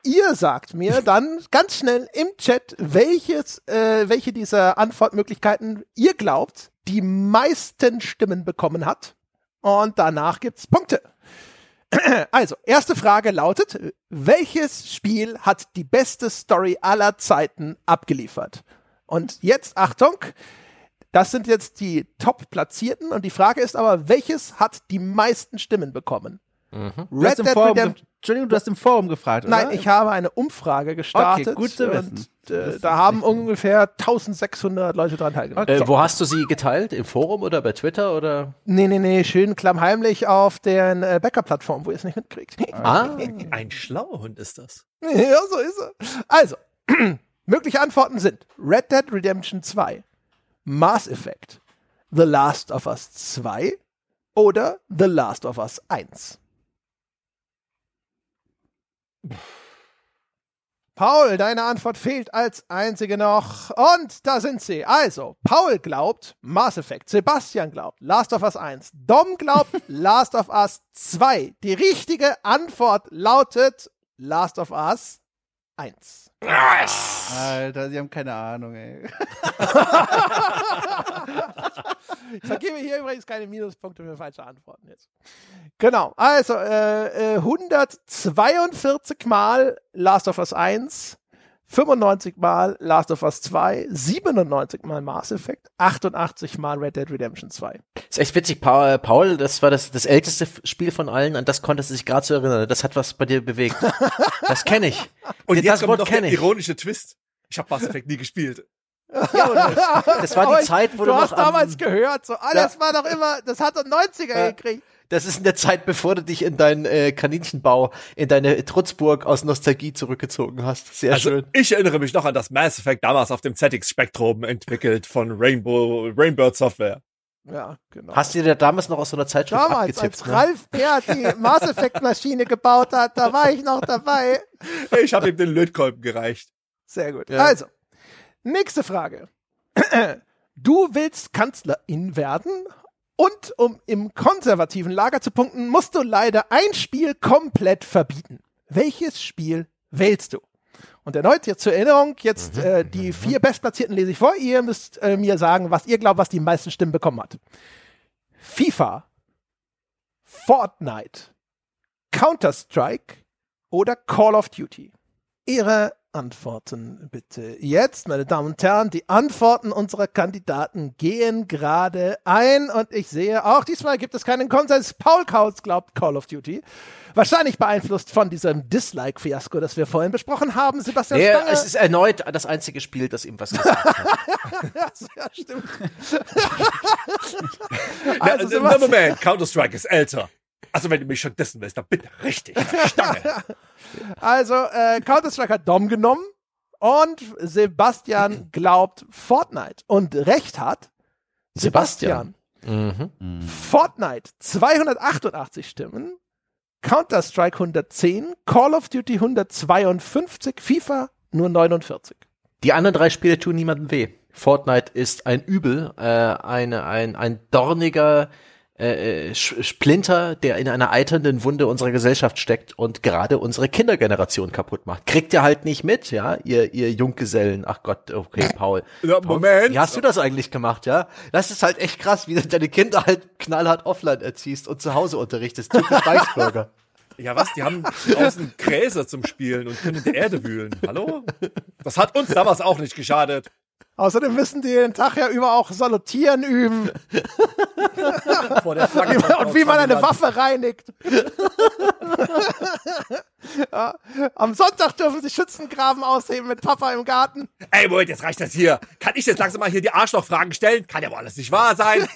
[SPEAKER 1] Ihr sagt mir dann ganz schnell im Chat, welches, äh, welche dieser Antwortmöglichkeiten ihr glaubt, die meisten Stimmen bekommen hat. Und danach gibt's Punkte. Also, erste Frage lautet, welches Spiel hat die beste Story aller Zeiten abgeliefert? Und jetzt, Achtung, das sind jetzt die Top-Platzierten und die Frage ist aber, welches hat die meisten Stimmen bekommen?
[SPEAKER 3] Hast im Forum, ge- Entschuldigung, du hast im Forum gefragt, oder?
[SPEAKER 1] Nein, ich habe eine Umfrage gestartet.
[SPEAKER 3] Okay, gut zu wissen.
[SPEAKER 1] Und, äh, da haben ungefähr 1600 Leute dran teilgenommen.
[SPEAKER 2] Äh, wo hast du sie geteilt? Im Forum oder bei Twitter oder?
[SPEAKER 1] Nee, nee, nee, schön klammheimlich auf den äh, Bäcker-Plattform, wo ihr es nicht mitkriegt.
[SPEAKER 2] Ah,
[SPEAKER 4] Ein schlauer Hund ist das.
[SPEAKER 1] ja, so ist er. Also, mögliche Antworten sind Red Dead Redemption 2, Mass Effect, The Last of Us 2 oder The Last of Us 1. Paul, deine Antwort fehlt als einzige noch. Und da sind sie. Also, Paul glaubt Mass Effect. Sebastian glaubt Last of Us 1. Dom glaubt Last of Us 2. Die richtige Antwort lautet Last of Us 1.
[SPEAKER 3] Alter, sie haben keine Ahnung, ey.
[SPEAKER 1] Ich vergebe hier übrigens keine Minuspunkte für falsche Antworten jetzt. Genau, also äh, äh, 142 Mal Last of Us 1, 95 Mal Last of Us 2, 97 Mal Mass Effect, 88 Mal Red Dead Redemption 2.
[SPEAKER 2] ist echt witzig. Paul, das war das, das älteste Spiel von allen, an das konntest du dich gerade zu erinnern. Das hat was bei dir bewegt. Das kenne ich.
[SPEAKER 4] Und
[SPEAKER 2] das
[SPEAKER 4] jetzt kommt
[SPEAKER 2] Wort
[SPEAKER 4] noch der ironische Twist. Ich habe Mass Effect nie gespielt.
[SPEAKER 2] Das war die
[SPEAKER 1] ich-
[SPEAKER 2] Zeit, wo
[SPEAKER 1] du
[SPEAKER 2] du,
[SPEAKER 1] hast damals gehört, so, ah, das war doch immer, das hat er 90er
[SPEAKER 2] Ja.
[SPEAKER 1] gekriegt.
[SPEAKER 2] Das ist in der Zeit, bevor du dich in deinen äh, Kaninchenbau, in deine Trutzburg aus Nostalgie zurückgezogen hast. Sehr
[SPEAKER 4] Also
[SPEAKER 2] schön.
[SPEAKER 4] ich erinnere mich noch an das Mass Effect damals auf dem ZX Spectrum entwickelt von Rainbow Rainbird Software.
[SPEAKER 1] Ja, genau.
[SPEAKER 2] Hast du dir damals noch aus so einer Zeitschrift
[SPEAKER 1] Damals,
[SPEAKER 2] abgetippt?
[SPEAKER 1] als
[SPEAKER 2] ne?
[SPEAKER 1] Ralf Bär die Mass Effect Maschine gebaut hat, da war ich noch dabei.
[SPEAKER 4] Ich habe ihm den Lötkolben gereicht.
[SPEAKER 1] Sehr gut.
[SPEAKER 2] Ja.
[SPEAKER 1] Also, nächste Frage. Du willst Kanzlerin werden und um im konservativen Lager zu punkten, musst du leider ein Spiel komplett verbieten. Welches Spiel wählst du? Und erneut jetzt zur Erinnerung, jetzt äh, die vier Bestplatzierten lese ich vor. Ihr müsst äh, mir sagen, was ihr glaubt, was die meisten Stimmen bekommen hat. FIFA, Fortnite, Counter-Strike oder Call of Duty? Ihre Antworten bitte. Jetzt, meine Damen und Herren, die Antworten unserer Kandidaten gehen gerade ein und ich sehe, auch diesmal gibt es keinen Konsens. Paul Kautz glaubt Call of Duty. Wahrscheinlich beeinflusst von diesem Dislike-Fiasko, das wir vorhin besprochen haben. Sebastian
[SPEAKER 2] Nee,
[SPEAKER 1] Stange.
[SPEAKER 2] es ist erneut das einzige Spiel, das ihm was gesagt hat.
[SPEAKER 1] ja, stimmt. Also,
[SPEAKER 4] na, Moment, Counter-Strike ist älter. Also wenn du mich schon dessen willst, dann bitte richtig. Stange.
[SPEAKER 1] Also, äh, Counter-Strike hat Dom genommen und Sebastian glaubt Fortnite. Und recht hat Sebastian.
[SPEAKER 2] Mhm.
[SPEAKER 1] Fortnite 288 Stimmen, Counter-Strike 110, Call of Duty 152, FIFA nur 49.
[SPEAKER 2] Die anderen drei Spiele tun niemandem weh. Fortnite ist ein Übel, äh, eine, ein, ein dorniger äh, Sch- Splinter, der in einer eiternden Wunde unserer Gesellschaft steckt und gerade unsere Kindergeneration kaputt macht. Kriegt ihr halt nicht mit, ja, ihr, ihr Junggesellen. Ach Gott, okay, Paul.
[SPEAKER 4] Ja,
[SPEAKER 2] Paul,
[SPEAKER 4] Moment.
[SPEAKER 2] Wie hast du das eigentlich gemacht, ja? Das ist halt echt krass, wie du deine Kinder halt knallhart offline erziehst und zu Hause unterrichtest. Typisch Reichsbürger.
[SPEAKER 4] Ja, was? Die haben draußen Gräser zum Spielen und können in der Erde wühlen. Hallo? Das hat uns damals auch nicht geschadet.
[SPEAKER 1] Außerdem müssen die den Tag ja über auch Salutieren üben
[SPEAKER 4] Vor der Flagge.
[SPEAKER 1] und wie man eine Waffe reinigt. ja. Am Sonntag dürfen sie Schützengraben ausheben mit Papa im Garten.
[SPEAKER 4] Ey, Moment, jetzt reicht das hier. Kann ich jetzt langsam mal hier die Arschlochfragen stellen? Kann ja wohl alles nicht wahr sein.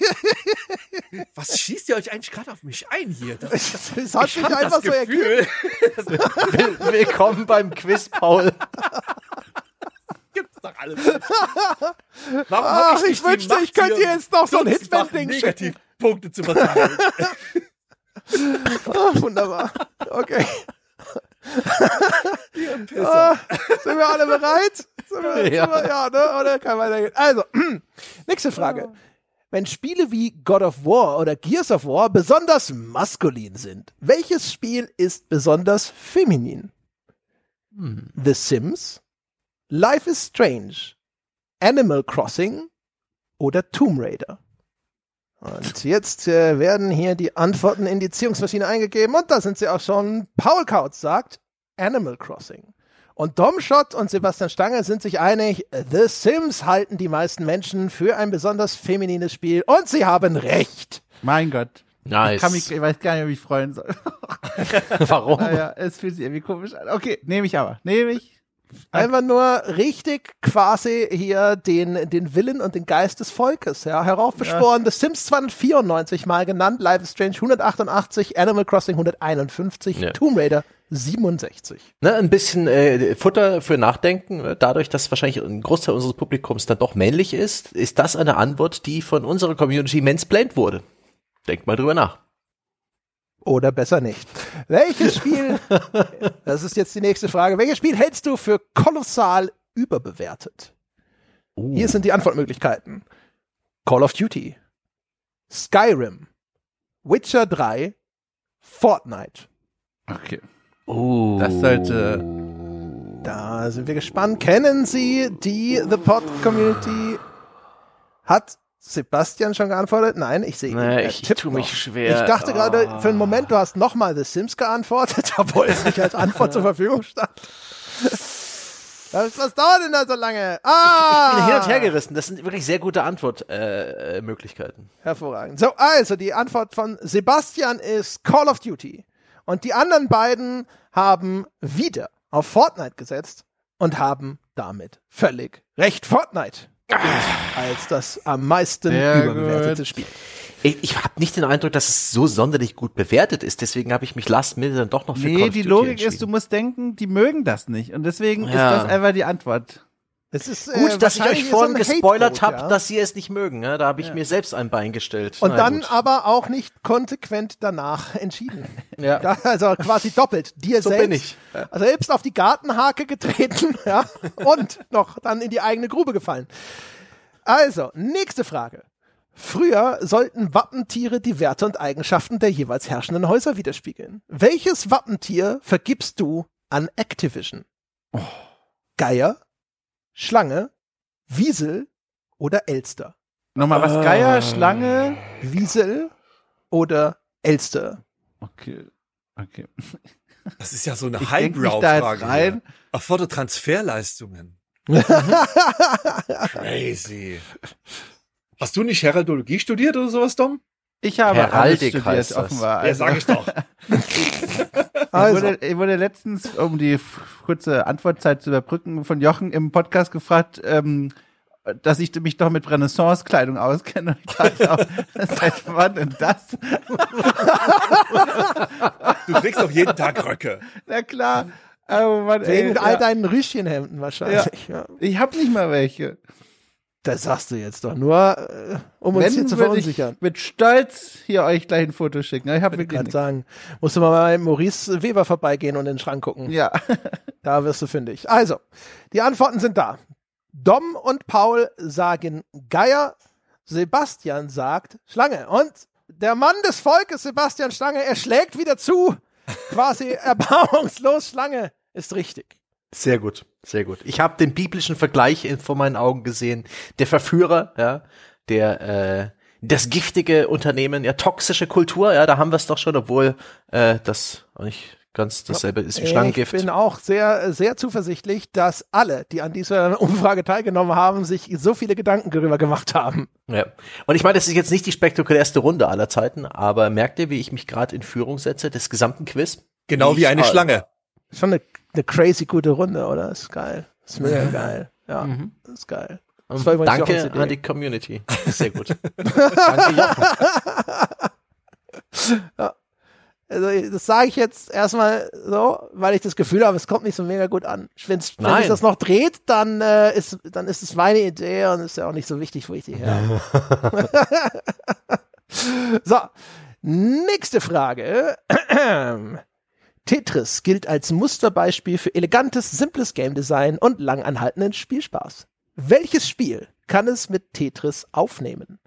[SPEAKER 4] Was schießt ihr euch eigentlich gerade auf mich ein hier? Das,
[SPEAKER 1] Das hat sich
[SPEAKER 4] hab
[SPEAKER 1] einfach so ergeben.
[SPEAKER 2] Will- Willkommen beim Quiz, Paul.
[SPEAKER 4] Doch alles. Warum
[SPEAKER 1] Ach,
[SPEAKER 4] nicht
[SPEAKER 1] ich
[SPEAKER 4] die
[SPEAKER 1] wünschte, ich könnte
[SPEAKER 4] hier
[SPEAKER 1] jetzt noch so ein Hitman-Ding schicken.
[SPEAKER 4] Negativpunkte zu verteilen.
[SPEAKER 1] Ah, wunderbar. Okay. Ah, sind wir alle bereit? Sind wir,
[SPEAKER 2] Ja.
[SPEAKER 1] Sind wir, ja, ne? Oder kann weitergehen? Also, nächste Frage. Wenn Spiele wie God of War oder Gears of War besonders maskulin sind, welches Spiel ist besonders feminin? The Sims, Life is Strange, Animal Crossing oder Tomb Raider? Und jetzt äh, werden hier die Antworten in die Ziehungsmaschine eingegeben und da sind sie auch schon. Paul Kautz sagt Animal Crossing. Und Domshot und Sebastian Stange sind sich einig, The Sims halten die meisten Menschen für ein besonders feminines Spiel und sie haben recht.
[SPEAKER 3] Mein Gott.
[SPEAKER 2] Nice.
[SPEAKER 3] Ich, kann mich, ich weiß gar nicht, ob ich freuen soll.
[SPEAKER 2] Warum?
[SPEAKER 3] naja, es fühlt sich irgendwie komisch an. Okay, nehme ich aber. Nehme ich.
[SPEAKER 1] Einfach nur richtig quasi hier den, den Willen und den Geist des Volkes, ja, heraufbeschworen. The Sims 294 mal genannt, Life is Strange 188, Animal Crossing 151,
[SPEAKER 2] Ja.
[SPEAKER 1] Tomb Raider 67.
[SPEAKER 2] Ne, ein bisschen äh, Futter für Nachdenken. ne? Dadurch, dass wahrscheinlich ein Großteil unseres Publikums dann doch männlich ist, ist das eine Antwort, die von unserer Community mansplained wurde. Denkt mal drüber nach.
[SPEAKER 1] Oder besser nicht. Welches Spiel, das ist jetzt die nächste Frage, welches Spiel hältst du für kolossal überbewertet? Hier sind die Antwortmöglichkeiten. Call of Duty, Skyrim, Witcher 3, Fortnite.
[SPEAKER 3] Okay.
[SPEAKER 2] Uh.
[SPEAKER 3] Das sollte-
[SPEAKER 1] Da sind wir gespannt. Kennen Sie die The Pod Community? Hat Sebastian schon geantwortet? Nein, ich sehe ihn.
[SPEAKER 2] Nee,
[SPEAKER 1] Er
[SPEAKER 2] ich
[SPEAKER 1] tippt
[SPEAKER 2] tu mich
[SPEAKER 1] noch.
[SPEAKER 2] schwer.
[SPEAKER 1] Ich dachte gerade für einen Moment, du hast nochmal The Sims geantwortet, obwohl es nicht als Antwort zur Verfügung stand. Was, was dauert denn da so lange? Ah!
[SPEAKER 2] Ich bin hin und her gerissen. Das sind wirklich sehr gute Antwortmöglichkeiten. Äh, Möglichkeiten.
[SPEAKER 1] Hervorragend. So, also die Antwort von Sebastian ist Call of Duty. Und die anderen beiden haben wieder auf Fortnite gesetzt und haben damit völlig recht. Fortnite als das am meisten
[SPEAKER 3] Sehr
[SPEAKER 1] überbewertete
[SPEAKER 3] gut.
[SPEAKER 1] Spiel.
[SPEAKER 2] Ich, ich habe nicht den Eindruck, dass es so sonderlich gut bewertet ist. Deswegen habe ich mich last minute dann doch noch für Call
[SPEAKER 3] Nee,
[SPEAKER 2] of
[SPEAKER 3] die
[SPEAKER 2] Duty
[SPEAKER 3] Logik ist, du musst denken, die mögen das nicht. Und deswegen ist
[SPEAKER 2] Ja.
[SPEAKER 3] das einfach die Antwort.
[SPEAKER 1] Es ist, äh,
[SPEAKER 2] Gut, dass ich euch
[SPEAKER 1] so
[SPEAKER 2] vorhin
[SPEAKER 1] ein
[SPEAKER 2] gespoilert habe,
[SPEAKER 1] ja.
[SPEAKER 2] dass sie es nicht mögen. Ne? Da habe ich mir selbst ein Bein gestellt.
[SPEAKER 1] Und
[SPEAKER 2] Na
[SPEAKER 1] dann
[SPEAKER 2] gut.
[SPEAKER 1] aber auch nicht konsequent danach entschieden.
[SPEAKER 2] Ja.
[SPEAKER 1] Da, also quasi doppelt. Dir
[SPEAKER 2] So
[SPEAKER 1] selbst,
[SPEAKER 2] bin ich.
[SPEAKER 1] Also selbst auf die Gartenhake getreten, ja, und noch dann in die eigene Grube gefallen. Also, nächste Frage. Früher sollten Wappentiere die Werte und Eigenschaften der jeweils herrschenden Häuser widerspiegeln. Welches Wappentier vergibst du an Activision? Geier, Schlange, Wiesel oder Elster?
[SPEAKER 3] Nochmal was Geier, Schlange.
[SPEAKER 1] Wiesel oder Elster?
[SPEAKER 3] Okay. Okay.
[SPEAKER 4] Das ist ja so eine Highbrow-Frage. Erfordert Transferleistungen. Crazy. Hast du nicht Heraldologie studiert oder sowas, Dom?
[SPEAKER 3] Ich habe
[SPEAKER 2] Heraldik heißt
[SPEAKER 3] studiert,
[SPEAKER 2] das.
[SPEAKER 3] offenbar.
[SPEAKER 4] Ja,
[SPEAKER 3] Also,
[SPEAKER 4] sag ich doch.
[SPEAKER 3] ich,
[SPEAKER 1] Also,
[SPEAKER 3] wurde, ich wurde letztens, um die kurze Antwortzeit zu überbrücken, von Jochen im Podcast gefragt, ähm, dass ich mich doch mit Renaissance-Kleidung auskenne. Und ich dachte auch, seit wann denn das?
[SPEAKER 4] Du trägst doch jeden Tag Röcke.
[SPEAKER 3] Na klar. Oh Mann,
[SPEAKER 1] wegen
[SPEAKER 3] ey,
[SPEAKER 1] all
[SPEAKER 3] ja.
[SPEAKER 1] deinen Rüschchenhemden wahrscheinlich. Ja.
[SPEAKER 3] Ich hab nicht mal welche.
[SPEAKER 1] Das sagst du jetzt doch nur, äh, um uns hier zu
[SPEAKER 3] würde ich
[SPEAKER 1] verunsichern.
[SPEAKER 3] mit Stolz hier euch gleich ein Foto schicken. Ich habe nichts.
[SPEAKER 1] sagen, musst du mal bei Maurice Weber vorbeigehen und in den Schrank gucken.
[SPEAKER 3] Ja.
[SPEAKER 1] Da wirst du fündig. Also, die Antworten sind da. Dom und Paul sagen Geier, Sebastian sagt Schlange. Und der Mann des Volkes, Sebastian Schlange, er schlägt wieder zu. Quasi erbarmungslos Schlange ist richtig.
[SPEAKER 2] Sehr gut, sehr gut. Ich habe den biblischen Vergleich in, vor meinen Augen gesehen. Der Verführer, ja, der äh, das giftige Unternehmen, ja, toxische Kultur, ja, da haben wir es doch schon, obwohl äh, das auch nicht ganz dasselbe ist wie Schlangengift.
[SPEAKER 1] Ich bin auch sehr, sehr zuversichtlich, dass alle, die an dieser Umfrage teilgenommen haben, sich so viele Gedanken darüber gemacht haben.
[SPEAKER 2] Ja. Und ich meine, das ist jetzt nicht die spektakulärste Runde aller Zeiten, aber merkt ihr, wie ich mich gerade in Führung setze des gesamten Quiz?
[SPEAKER 4] Genau wie eine
[SPEAKER 2] Ich-
[SPEAKER 4] Schlange.
[SPEAKER 1] Schon eine, eine crazy gute Runde, oder? Ist geil. Ist mega geil. Ja, ist geil. Das
[SPEAKER 2] Danke an die Community. Sehr gut. Danke, Jochen.
[SPEAKER 1] Also, das sage ich jetzt erstmal so, weil ich das Gefühl habe, es kommt nicht so mega gut an. Wenn sich das noch dreht, dann, äh, ist, dann ist es meine Idee und ist ja auch nicht so wichtig, wo ich die her so, nächste Frage. Tetris gilt als Musterbeispiel für elegantes, simples Game Design und langanhaltenden Spielspaß. Welches Spiel kann es mit Tetris aufnehmen?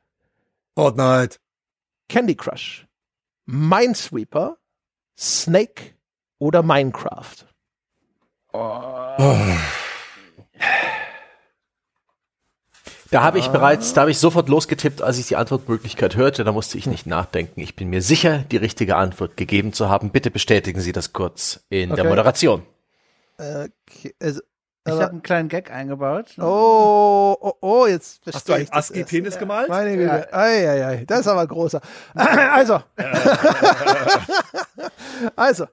[SPEAKER 4] Fortnite.
[SPEAKER 1] Candy Crush, Minesweeper, Snake oder Minecraft?
[SPEAKER 2] Da habe ich bereits, da habe ich sofort losgetippt, als ich die Antwortmöglichkeit hörte. Da musste ich nicht nachdenken. Ich bin mir sicher, die richtige Antwort gegeben zu haben. Bitte bestätigen Sie das kurz in der
[SPEAKER 1] Okay.
[SPEAKER 2] Moderation.
[SPEAKER 1] Okay, also
[SPEAKER 3] Ich habe einen kleinen Gag eingebaut.
[SPEAKER 1] Oh, oh, oh, jetzt
[SPEAKER 4] Hast du
[SPEAKER 1] verstehe
[SPEAKER 4] einen ASCII-Penis gemalt?
[SPEAKER 1] Meine Güte. Ei, ei, ei. Das ist aber großer. Also. also.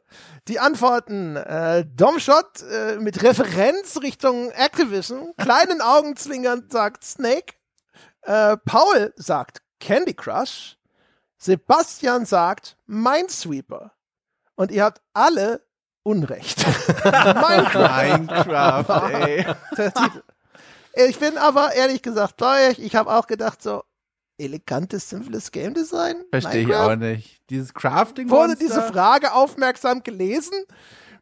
[SPEAKER 1] Die Antworten. Äh, Domshot äh, mit Referenz Richtung Activision. Kleinen Augenzwinkern sagt Snake. Äh, Paul sagt Candy Crush. Sebastian sagt Minesweeper. Und ihr habt alle Unrecht. Minecraft.
[SPEAKER 3] Minecraft, ey.
[SPEAKER 1] Ich bin aber ehrlich gesagt bei euch. Ich habe auch gedacht, so elegantes, simples Game Design.
[SPEAKER 3] Verstehe ich auch nicht. Dieses Crafting
[SPEAKER 1] Wurde diese Frage aufmerksam gelesen?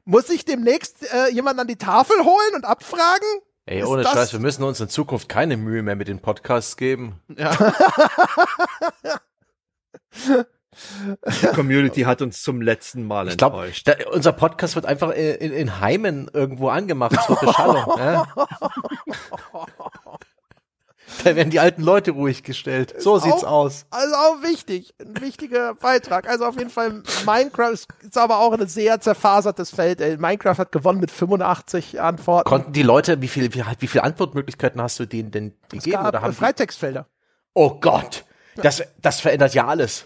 [SPEAKER 1] Muss ich demnächst äh, jemanden an die Tafel holen und abfragen?
[SPEAKER 2] Ey, ohne
[SPEAKER 1] das-
[SPEAKER 2] Scheiß, wir müssen uns in Zukunft keine Mühe mehr mit den Podcasts geben.
[SPEAKER 4] Die Community hat uns zum letzten Mal
[SPEAKER 2] Ich glaube,
[SPEAKER 4] enttäuscht.
[SPEAKER 2] unser Podcast wird einfach in, in, Heimen irgendwo angemacht zur Beschallung. ne? Da werden die alten Leute ruhig gestellt. So sieht's
[SPEAKER 1] auch-
[SPEAKER 2] aus.
[SPEAKER 1] Also auch wichtig, ein wichtiger Beitrag. Also auf jeden Fall Minecraft ist ist aber auch ein sehr zerfasertes Feld. Ey. Minecraft hat gewonnen mit 85 Antworten.
[SPEAKER 2] Konnten die Leute, wie viele wie, wie viele Antwortmöglichkeiten hast du denen denn
[SPEAKER 1] es
[SPEAKER 2] gegeben?
[SPEAKER 1] gab
[SPEAKER 2] Oder haben
[SPEAKER 1] äh,
[SPEAKER 2] die,
[SPEAKER 1] Freitextfelder.
[SPEAKER 2] oh Gott, das, das verändert ja alles.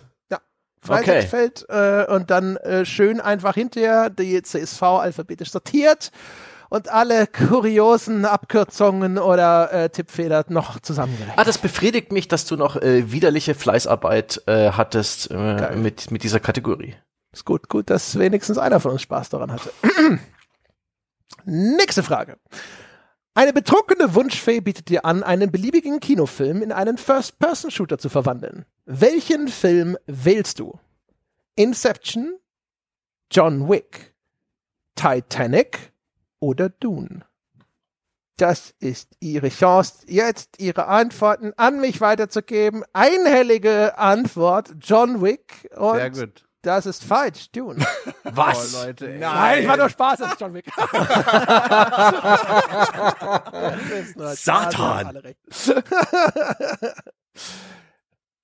[SPEAKER 1] Ja. Freitextfeld äh, und dann äh, schön einfach hinterher die CSV alphabetisch sortiert und alle kuriosen Abkürzungen oder äh, Tippfehler noch zusammengerechnet.
[SPEAKER 2] Ah, das befriedigt mich, dass du noch äh, widerliche Fleißarbeit äh, hattest äh, mit, mit dieser Kategorie.
[SPEAKER 1] Ist gut, gut, dass wenigstens einer von uns Spaß daran hatte. Nächste Frage. Eine betrunkene Wunschfee bietet dir an, einen beliebigen Kinofilm in einen First-Person-Shooter zu verwandeln. Welchen Film wählst du? Inception, John Wick, Titanic oder Dune? Das ist Ihre Chance, jetzt Ihre Antworten an mich weiterzugeben. Einhellige Antwort, John Wick. Und
[SPEAKER 3] Sehr gut.
[SPEAKER 1] Das ist falsch, Dune.
[SPEAKER 2] Was?
[SPEAKER 3] Oh, Leute, ey.
[SPEAKER 1] Nein, ich war nur Spaß, das ist John Wick.
[SPEAKER 4] Satan.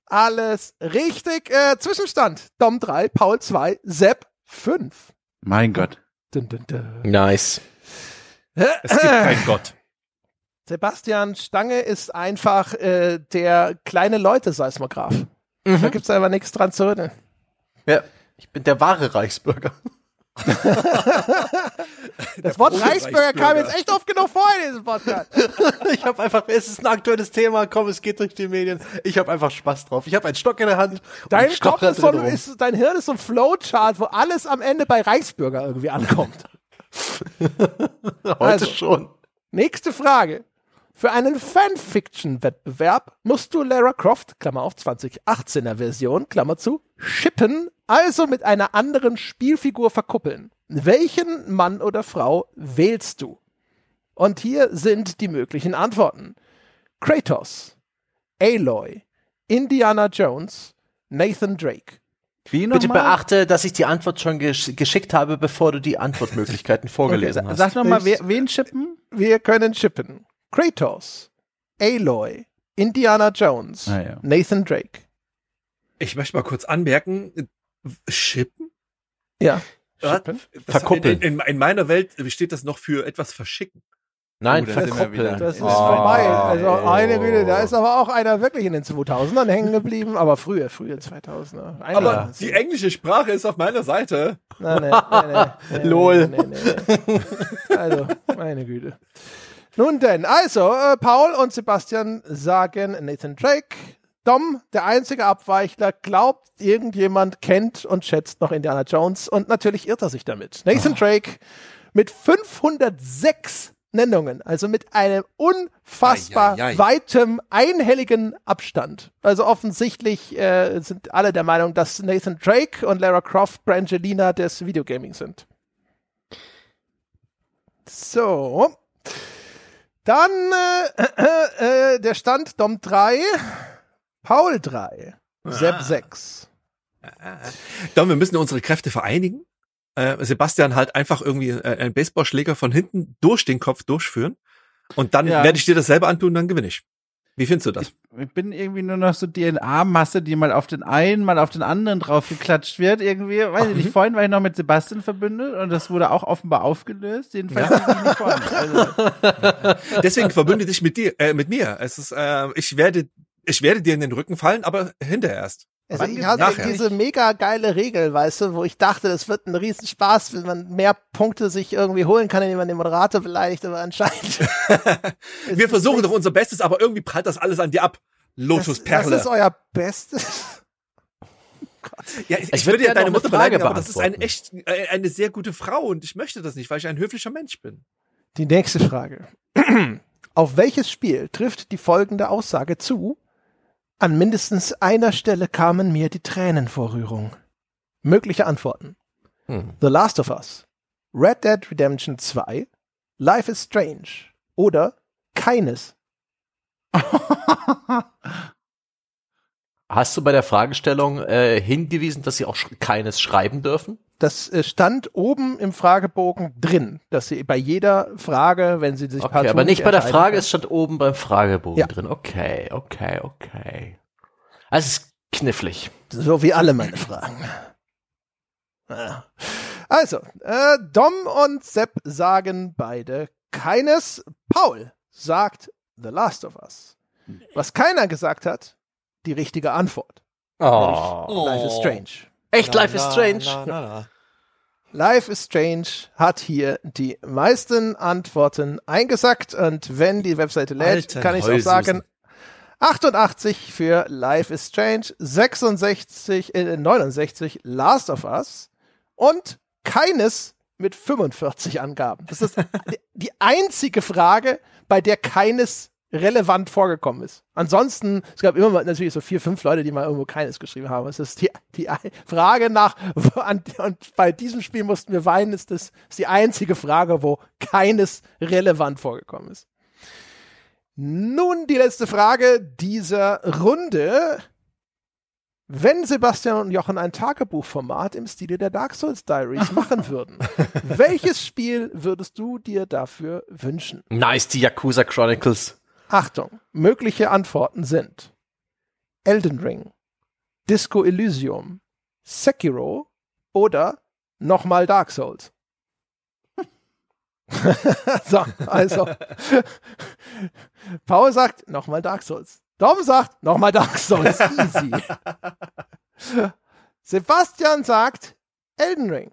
[SPEAKER 1] Alles richtig. Äh, Zwischenstand. Dom 3, Paul 2, Sepp 5.
[SPEAKER 3] Mein Gott.
[SPEAKER 1] Dun, dun, dun.
[SPEAKER 2] Nice.
[SPEAKER 4] Es gibt keinen Gott.
[SPEAKER 1] Sebastian Stange ist einfach äh, der kleine Leute-Seismograph. Da gibt's aber nichts dran zu rütteln.
[SPEAKER 2] Ja, ich bin der wahre Reichsbürger.
[SPEAKER 1] Das Wort
[SPEAKER 4] Ohne
[SPEAKER 1] Reichsbürger kam
[SPEAKER 4] Reichsbürger.
[SPEAKER 1] jetzt echt oft genug vor in diesem Podcast.
[SPEAKER 2] Ich habe einfach, es ist ein aktuelles Thema, komm, es geht durch die Medien. Ich habe einfach Spaß drauf. Ich habe einen Stock in der Hand.
[SPEAKER 1] Dein Kopf ist so, ist, dein Hirn ist so ein Flowchart, wo alles am Ende bei Reichsbürger irgendwie ankommt.
[SPEAKER 2] heute
[SPEAKER 1] also.
[SPEAKER 2] schon.
[SPEAKER 1] Nächste Frage. Für einen Fanfiction-Wettbewerb musst du Lara Croft, Klammer auf 2018er Version, Klammer zu, shippen, also mit einer anderen Spielfigur verkuppeln. Welchen Mann oder Frau wählst du? Und hier sind die möglichen Antworten. Kratos, Aloy, Indiana Jones, Nathan Drake.
[SPEAKER 3] Wie
[SPEAKER 2] Bitte beachte, dass ich die Antwort schon gesch geschickt habe, bevor du die Antwortmöglichkeiten vorgelesen hast.
[SPEAKER 3] Sag nochmal, wen chippen?
[SPEAKER 1] Wir können shippen. Kratos, Aloy, Indiana Jones,
[SPEAKER 3] Ah, ja.
[SPEAKER 1] Nathan Drake.
[SPEAKER 4] Ich möchte mal kurz anmerken, Schippen?
[SPEAKER 1] Ja.
[SPEAKER 4] Was?
[SPEAKER 2] Verkuppeln.
[SPEAKER 4] In, in, in meiner Welt steht das noch für etwas verschicken.
[SPEAKER 2] Nein,
[SPEAKER 3] Oh,
[SPEAKER 2] verkuppeln.
[SPEAKER 1] Das ist
[SPEAKER 3] Oh.
[SPEAKER 1] vorbei. Also
[SPEAKER 2] Oh.
[SPEAKER 1] eine Güte, da ist aber auch einer wirklich in den 2000ern hängen geblieben, aber früher, früher 2000er. Einer
[SPEAKER 4] Aber
[SPEAKER 1] es.
[SPEAKER 4] die englische Sprache ist auf meiner Seite.
[SPEAKER 1] Nein, nein, nein, nein,
[SPEAKER 2] Lol.
[SPEAKER 1] nein, nein. Also, meine Güte. Nun denn, also, äh, Paul und Sebastian sagen Nathan Drake. Dom, der einzige Abweichler, glaubt, irgendjemand kennt und schätzt noch Indiana Jones und natürlich irrt er sich damit. Nathan Drake mit 506 Nennungen, also mit einem unfassbar
[SPEAKER 4] Ei, ei, ei.
[SPEAKER 1] weitem, einhelligen Abstand. Also offensichtlich äh, sind alle der Meinung, dass Nathan Drake und Lara Croft Brangelina des Videogaming sind. So. Dann äh, äh, der Stand Dom 3, Paul 3, Sepp 6.
[SPEAKER 4] Dann, wir müssen unsere Kräfte vereinigen. Äh, Sebastian halt einfach irgendwie äh, einen Baseballschläger von hinten durch den Kopf durchführen. Und dann
[SPEAKER 3] Ja.
[SPEAKER 4] werde ich dir das selber antun, dann gewinne ich. Wie findest du das?
[SPEAKER 3] Ich bin irgendwie nur noch so DNA-Masse, die mal auf den einen, mal auf den anderen draufgeklatscht wird. Irgendwie, weiß ich nicht, vorhin war ich noch mit Sebastian verbündet und das wurde auch offenbar aufgelöst. Jedenfalls ja. nicht vorhin. Also,
[SPEAKER 4] Deswegen verbünde dich mit dir, äh, mit mir. Es ist, äh, ich werde, ich werde dir in den Rücken fallen, aber hinterher erst.
[SPEAKER 1] Also ich hatte
[SPEAKER 4] nachher?
[SPEAKER 1] diese mega geile Regel, weißt du, wo ich dachte, das wird ein Riesenspaß, wenn man mehr Punkte sich irgendwie holen kann, indem man den Moderator beleidigt, aber anscheinend.
[SPEAKER 4] Wir versuchen doch unser Bestes, aber irgendwie prallt das alles an dir ab. Lotus
[SPEAKER 1] das,
[SPEAKER 4] Perle.
[SPEAKER 1] das ist euer Bestes.
[SPEAKER 4] ja, ich,
[SPEAKER 2] Ich
[SPEAKER 4] ich
[SPEAKER 2] würd
[SPEAKER 4] würde ja deine Mutter beleidigen, aber das ist eine echt, äh, eine sehr gute Frau und ich möchte das nicht, weil ich ein höflicher Mensch bin.
[SPEAKER 1] Die nächste Frage. Auf welches Spiel trifft die folgende Aussage zu? An mindestens einer Stelle kamen mir die Tränen vor Rührung. Mögliche Antworten.
[SPEAKER 2] Hm.
[SPEAKER 1] The Last of Us, Red Dead Redemption 2, Life is Strange oder keines.
[SPEAKER 2] Hast du bei der Fragestellung äh, hingewiesen, dass sie auch sch keines schreiben dürfen?
[SPEAKER 1] Das äh, stand oben im Fragebogen drin, dass sie bei jeder Frage, wenn sie sich
[SPEAKER 2] Okay, aber nicht bei der Frage, es stand oben beim Fragebogen
[SPEAKER 1] Ja.
[SPEAKER 2] drin. Okay, okay, okay. Also es ist knifflig.
[SPEAKER 1] So wie alle meine Fragen. Ja. Also, äh, Dom und Sepp sagen beide keines. Paul sagt The Last of Us. Was keiner gesagt hat, die richtige Antwort.
[SPEAKER 2] Oh.
[SPEAKER 1] Life is Strange.
[SPEAKER 2] Echt, Life is Strange.
[SPEAKER 4] Na, na, na.
[SPEAKER 1] Life is Strange hat hier die meisten Antworten eingesackt und wenn die Webseite lädt,
[SPEAKER 4] Alten
[SPEAKER 1] kann ich auch sagen, 88 für Life is Strange, 66, äh, 69 Last of Us und keines mit 45 Angaben. Das ist die einzige Frage, bei der keines relevant vorgekommen ist. Ansonsten, es gab immer mal natürlich so vier, fünf Leute, die mal irgendwo keines geschrieben haben. Es ist die, die Frage nach, an, und bei diesem Spiel mussten wir weinen, ist das ist die einzige Frage, wo keines relevant vorgekommen ist. Nun die letzte Frage dieser Runde. Wenn Sebastian und Jochen ein Tagebuchformat im Stile der Dark Souls Diaries machen würden, welches Spiel würdest du dir dafür wünschen?
[SPEAKER 2] Nice, die Yakuza Chronicles.
[SPEAKER 1] Achtung, mögliche Antworten sind Elden Ring, Disco Elysium, Sekiro oder nochmal Dark Souls. so, also. Paul sagt nochmal Dark Souls. Dom sagt nochmal Dark Souls. Easy. Sebastian sagt Elden Ring.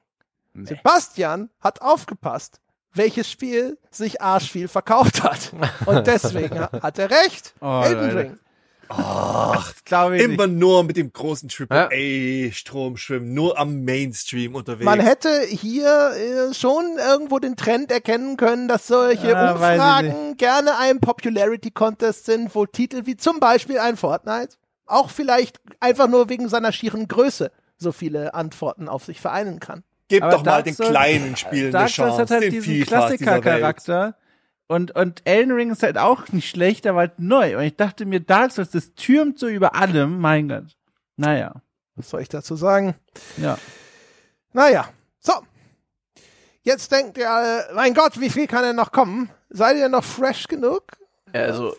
[SPEAKER 1] Sebastian hat aufgepasst, welches Spiel sich arschviel verkauft hat. Und deswegen hat er recht.
[SPEAKER 3] Oh,
[SPEAKER 1] Elden. Ring.
[SPEAKER 3] Ach, glaube ich nicht.
[SPEAKER 4] Immer nur mit dem großen. AAA-Strom schwimmen, nur am Mainstream unterwegs.
[SPEAKER 1] Man hätte hier äh, schon irgendwo den Trend erkennen können, dass solche
[SPEAKER 3] Ah,
[SPEAKER 1] Umfragen gerne ein Popularity Contest sind, wo Titel wie zum Beispiel ein Fortnite auch vielleicht einfach nur wegen seiner schieren Größe so viele Antworten auf sich vereinen kann.
[SPEAKER 4] Gebt
[SPEAKER 3] Aber
[SPEAKER 4] doch mal
[SPEAKER 3] Dark
[SPEAKER 4] den
[SPEAKER 3] Souls-
[SPEAKER 4] kleinen Spielen eine
[SPEAKER 3] Dark Souls
[SPEAKER 4] Chance.
[SPEAKER 3] hat halt
[SPEAKER 4] den
[SPEAKER 3] diesen
[SPEAKER 4] Vielfalt dieser Welt.
[SPEAKER 3] Klassiker-Charakter. Und, und Elden Ring ist halt auch nicht schlecht, aber halt neu. Und ich dachte mir, Dark Souls, das türmt so über allem. Mein Gott. Naja.
[SPEAKER 1] Was soll ich dazu sagen?
[SPEAKER 3] Ja.
[SPEAKER 1] Naja, so. Jetzt denkt ihr alle, mein Gott, wie viel kann denn noch kommen? Seid ihr noch fresh genug?
[SPEAKER 2] Also,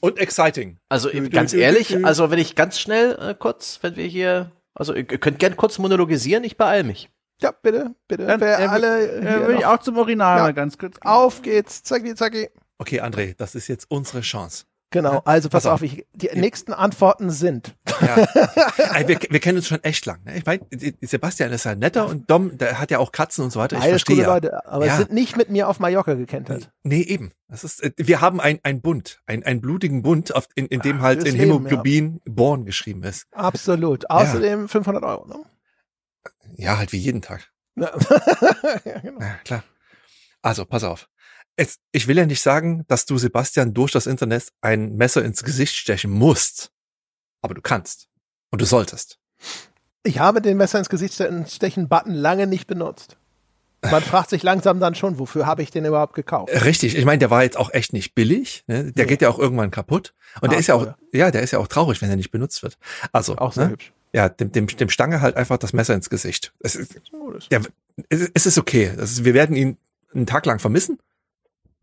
[SPEAKER 4] Und exciting.
[SPEAKER 2] also ganz ehrlich, also wenn ich ganz schnell äh, kurz, wenn wir hier, also ihr könnt gern kurz monologisieren, ich beeil mich.
[SPEAKER 1] Ja, bitte, bitte.
[SPEAKER 3] Dann,
[SPEAKER 1] Wer
[SPEAKER 3] äh,
[SPEAKER 1] alle
[SPEAKER 3] Äh,
[SPEAKER 1] hier
[SPEAKER 3] will ich auch zum Original
[SPEAKER 1] Ja.
[SPEAKER 3] ganz kurz. gehen.
[SPEAKER 1] auf geht's, zacki, zacki.
[SPEAKER 4] Okay, André, das ist jetzt unsere Chance.
[SPEAKER 1] Genau, also pass
[SPEAKER 4] Pass auf.
[SPEAKER 1] ich, die nächsten Antworten sind.
[SPEAKER 4] Ja. Wir, wir kennen uns schon echt lang. Ne? Ich meine, Sebastian ist ja netter und Dom, der hat ja auch Katzen und so weiter. Ich
[SPEAKER 1] Beides
[SPEAKER 4] verstehe
[SPEAKER 1] coole
[SPEAKER 4] ja.
[SPEAKER 1] Leute, aber
[SPEAKER 4] Ja.
[SPEAKER 1] sind nicht mit mir auf Mallorca gekentert.
[SPEAKER 4] Nee, eben. Das ist, äh, wir haben ein, ein Bund, ein, einen blutigen Bund, auf, in, in dem halt in
[SPEAKER 1] Leben,
[SPEAKER 4] Hämoglobin Born geschrieben ist.
[SPEAKER 1] Absolut. Außerdem 500 Euro. Ne?
[SPEAKER 4] Ja, halt wie jeden Tag.
[SPEAKER 1] Ja. genau.
[SPEAKER 4] Ja, klar. Also, pass auf. Es, ich will ja nicht sagen, dass du Sebastian durch das Internet ein Messer ins Gesicht stechen musst. Aber du kannst. Und du solltest.
[SPEAKER 1] Ich habe den Messer ins Gesicht stechen Button lange nicht benutzt. Man fragt sich langsam dann schon, wofür habe ich den überhaupt gekauft?
[SPEAKER 4] Richtig. Ich meine, der war jetzt auch echt nicht billig. Ne? Der
[SPEAKER 1] Nee.
[SPEAKER 4] geht ja auch irgendwann kaputt. Und der
[SPEAKER 1] Ah,
[SPEAKER 4] ist ja auch, ja, der ist ja auch traurig, wenn er nicht benutzt wird. Also,
[SPEAKER 1] Auch sehr
[SPEAKER 4] ne?
[SPEAKER 1] hübsch.
[SPEAKER 4] Ja, dem, dem, dem Stange halt einfach das Messer ins Gesicht. Es ist, der, es ist okay. Das ist, wir werden ihn einen Tag lang vermissen.